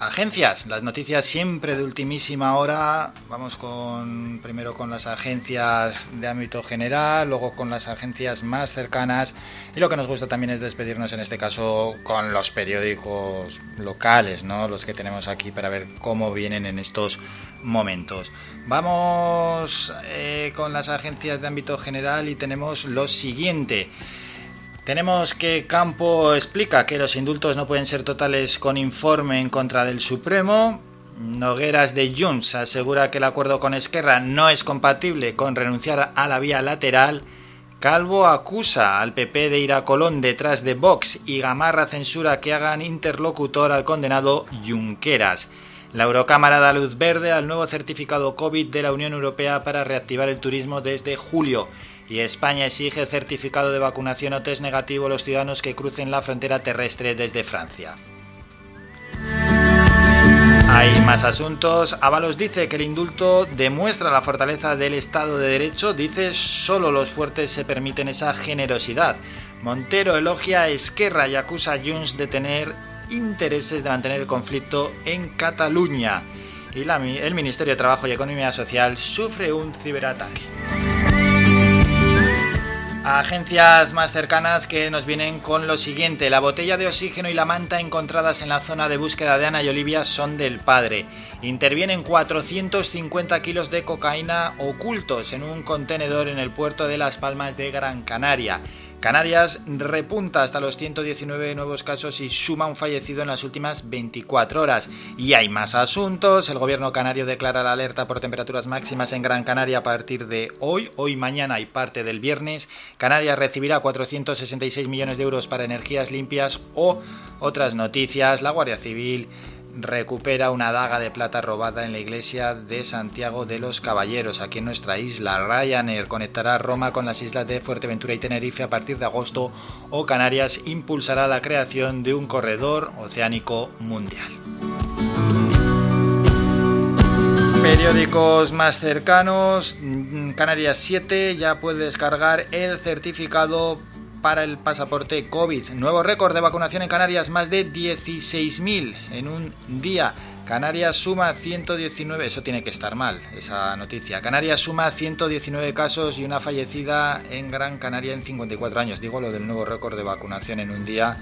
agencias. Las noticias siempre de ultimísima hora. Vamos con primero con las agencias de ámbito general, luego con las agencias más cercanas y lo que nos gusta también es despedirnos en este caso con los periódicos locales, ¿no? Los que tenemos aquí para ver cómo vienen en estos momentos. Vamos eh, con las agencias de ámbito general y tenemos lo siguiente. Tenemos que Campo explica que los indultos no pueden ser totales con informe en contra del Supremo. Nogueras de Junts asegura que el acuerdo con Esquerra no es compatible con renunciar a la vía lateral. Calvo acusa al PP de ir a Colón detrás de Vox y Gamarra censura que hagan interlocutor al condenado Junqueras. La Eurocámara da luz verde al nuevo certificado COVID de la Unión Europea para reactivar el turismo desde julio. Y España exige certificado de vacunación o test negativo a los ciudadanos que crucen la frontera terrestre desde Francia. Hay más asuntos. Ábalos dice que el indulto demuestra la fortaleza del Estado de Derecho. Dice solo los fuertes se permiten esa generosidad. Montero elogia a Esquerra y acusa a Junts de tener intereses de mantener el conflicto en Cataluña. Y la- el Ministerio de Trabajo y Economía Social sufre un ciberataque. Agencias más cercanas que nos vienen con lo siguiente. La botella de oxígeno y la manta encontradas en la zona de búsqueda de Ana y Olivia son del padre. Intervienen 450 kilos de cocaína ocultos en un contenedor en el puerto de Las Palmas de Gran Canaria. Canarias repunta hasta los 119 nuevos casos y suma un fallecido en las últimas 24 horas. Y hay más asuntos. El gobierno canario declara la alerta por temperaturas máximas en Gran Canaria a partir de hoy, hoy mañana y parte del viernes. Canarias recibirá 466 millones de euros para energías limpias o otras noticias. La Guardia Civil recupera una daga de plata robada en la iglesia de Santiago de los Caballeros, aquí en nuestra isla. Ryanair conectará Roma con las islas de Fuerteventura y Tenerife a partir de agosto o Canarias impulsará la creación de un corredor oceánico mundial. Periódicos más cercanos, Canarias 7 ya puede descargar el certificado para el pasaporte COVID. Nuevo récord de vacunación en Canarias, más de 16.000 en un día. Canarias suma 119, eso tiene que estar mal, esa noticia. Canarias suma 119 casos y una fallecida en Gran Canaria en 54 años. Digo lo del nuevo récord de vacunación en un día.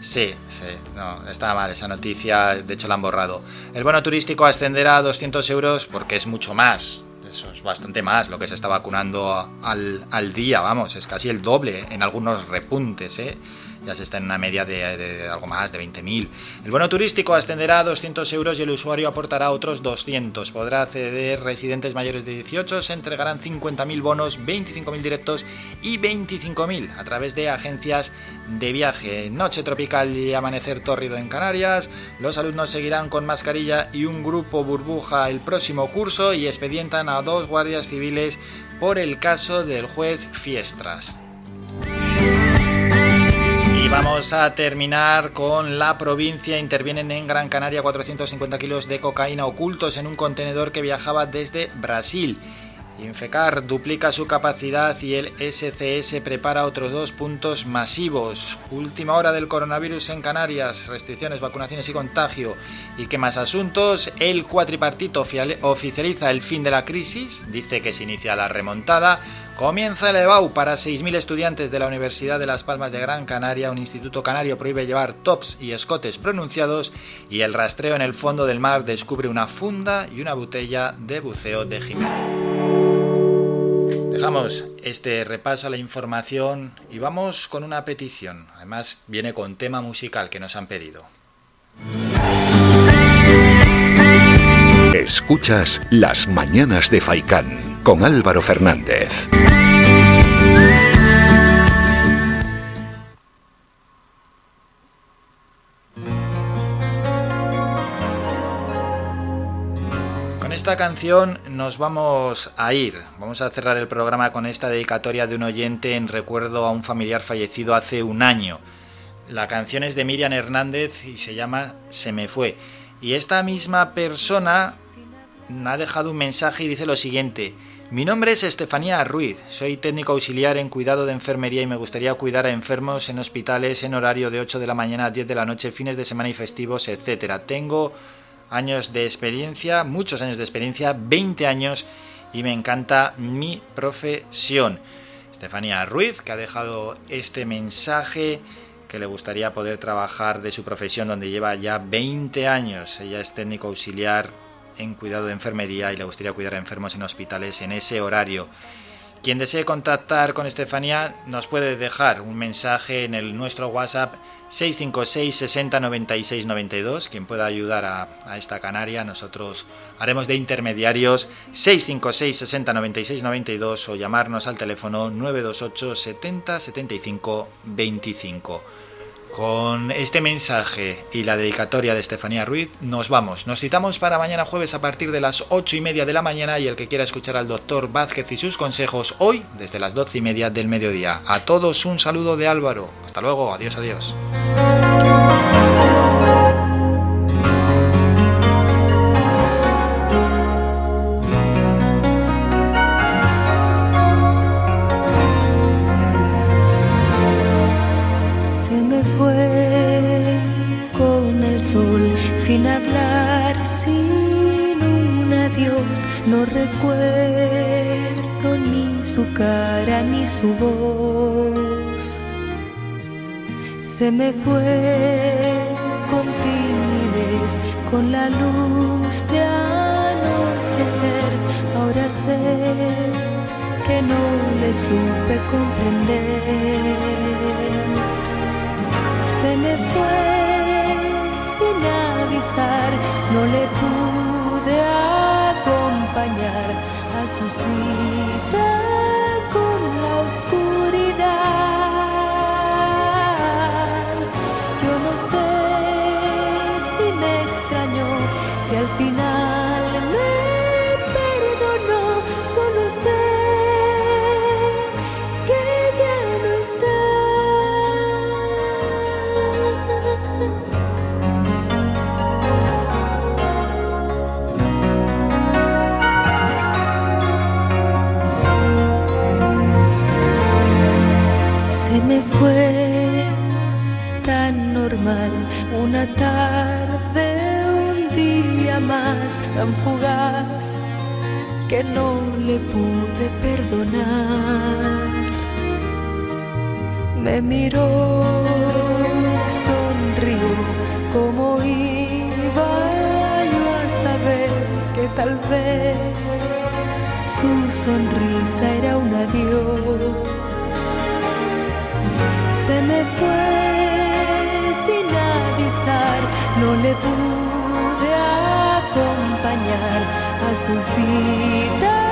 Sí, sí, no, está mal esa noticia, de hecho la han borrado. El bono turístico ascenderá a 200 euros porque es mucho más eso es bastante más lo que se está vacunando al, al día, vamos, es casi el doble en algunos repuntes, ¿eh? Ya se está en una media de, algo más de 20.000. El bono turístico ascenderá a 200 euros y el usuario aportará otros 200. Podrá acceder residentes mayores de 18, se entregarán 50.000 bonos, 25.000 directos y 25.000 a través de agencias de viaje. Noche tropical y amanecer tórrido en Canarias. Los alumnos seguirán con mascarilla y un grupo burbuja el próximo curso y expedientan a dos guardias civiles por el caso del juez Fiestras vamos a terminar con la provincia. Intervienen en Gran Canaria 450 kilos de cocaína ocultos en un contenedor que viajaba desde Brasil. Infecar duplica su capacidad y el SCS prepara otros dos puntos masivos. Última hora del coronavirus en Canarias, restricciones, vacunaciones y contagio. ¿Y qué más asuntos? El cuatripartito oficializa el fin de la crisis, dice que se inicia la remontada. Comienza el EBAU para 6.000 estudiantes de la Universidad de Las Palmas de Gran Canaria. Un instituto canario prohíbe llevar tops y escotes pronunciados. Y el rastreo en el fondo del mar descubre una funda y una botella de buceo de Jiménez. Dejamos este repaso a la información y vamos con una petición. Además, viene con tema musical que nos han pedido. Escuchas Las Mañanas de Faicán con Álvaro Fernández. Esta canción nos vamos a ir. Vamos a cerrar el programa con esta dedicatoria de un oyente en recuerdo a un familiar fallecido hace un año. La canción es de Miriam Hernández y se llama Se me fue. Y esta misma persona ha dejado un mensaje y dice lo siguiente. Mi nombre es Estefanía Ruiz, soy técnico auxiliar en cuidado de enfermería y me gustaría cuidar a enfermos en hospitales en horario de 8 de la mañana a 10 de la noche, fines de semana y festivos, etc. Tengo años de experiencia, muchos años de experiencia, 20 años y me encanta mi profesión. Estefanía Ruiz, que ha dejado este mensaje que le gustaría poder trabajar de su profesión donde lleva ya 20 años. Ella es técnico auxiliar en cuidado de enfermería y le gustaría cuidar a enfermos en hospitales en ese horario. Quien desee contactar con Estefanía nos puede dejar un mensaje en el nuestro WhatsApp 656 60 96 92. Quien pueda ayudar a, a, esta canaria, nosotros haremos de intermediarios 656 60 96 92 o llamarnos al teléfono 928 70 75 25. Con este mensaje y la dedicatoria de Estefanía Ruiz nos vamos. Nos citamos para mañana jueves a partir de las 8 y media de la mañana y el que quiera escuchar al doctor Vázquez y sus consejos hoy desde las 12 y media del mediodía. A todos un saludo de Álvaro. Hasta luego. Adiós, adiós. No recuerdo ni su cara ni su voz. Se me fue con timidez, con la luz de anochecer, ahora sé que no le supe comprender. Se me fue sin avisar, no le pude a su cita una tarde, un día más tan fugaz que no le pude perdonar. Me miró, sonrió, como iba yo a saber que tal vez su sonrisa era un adiós se me fue sin avisar, no le pude acompañar a su cita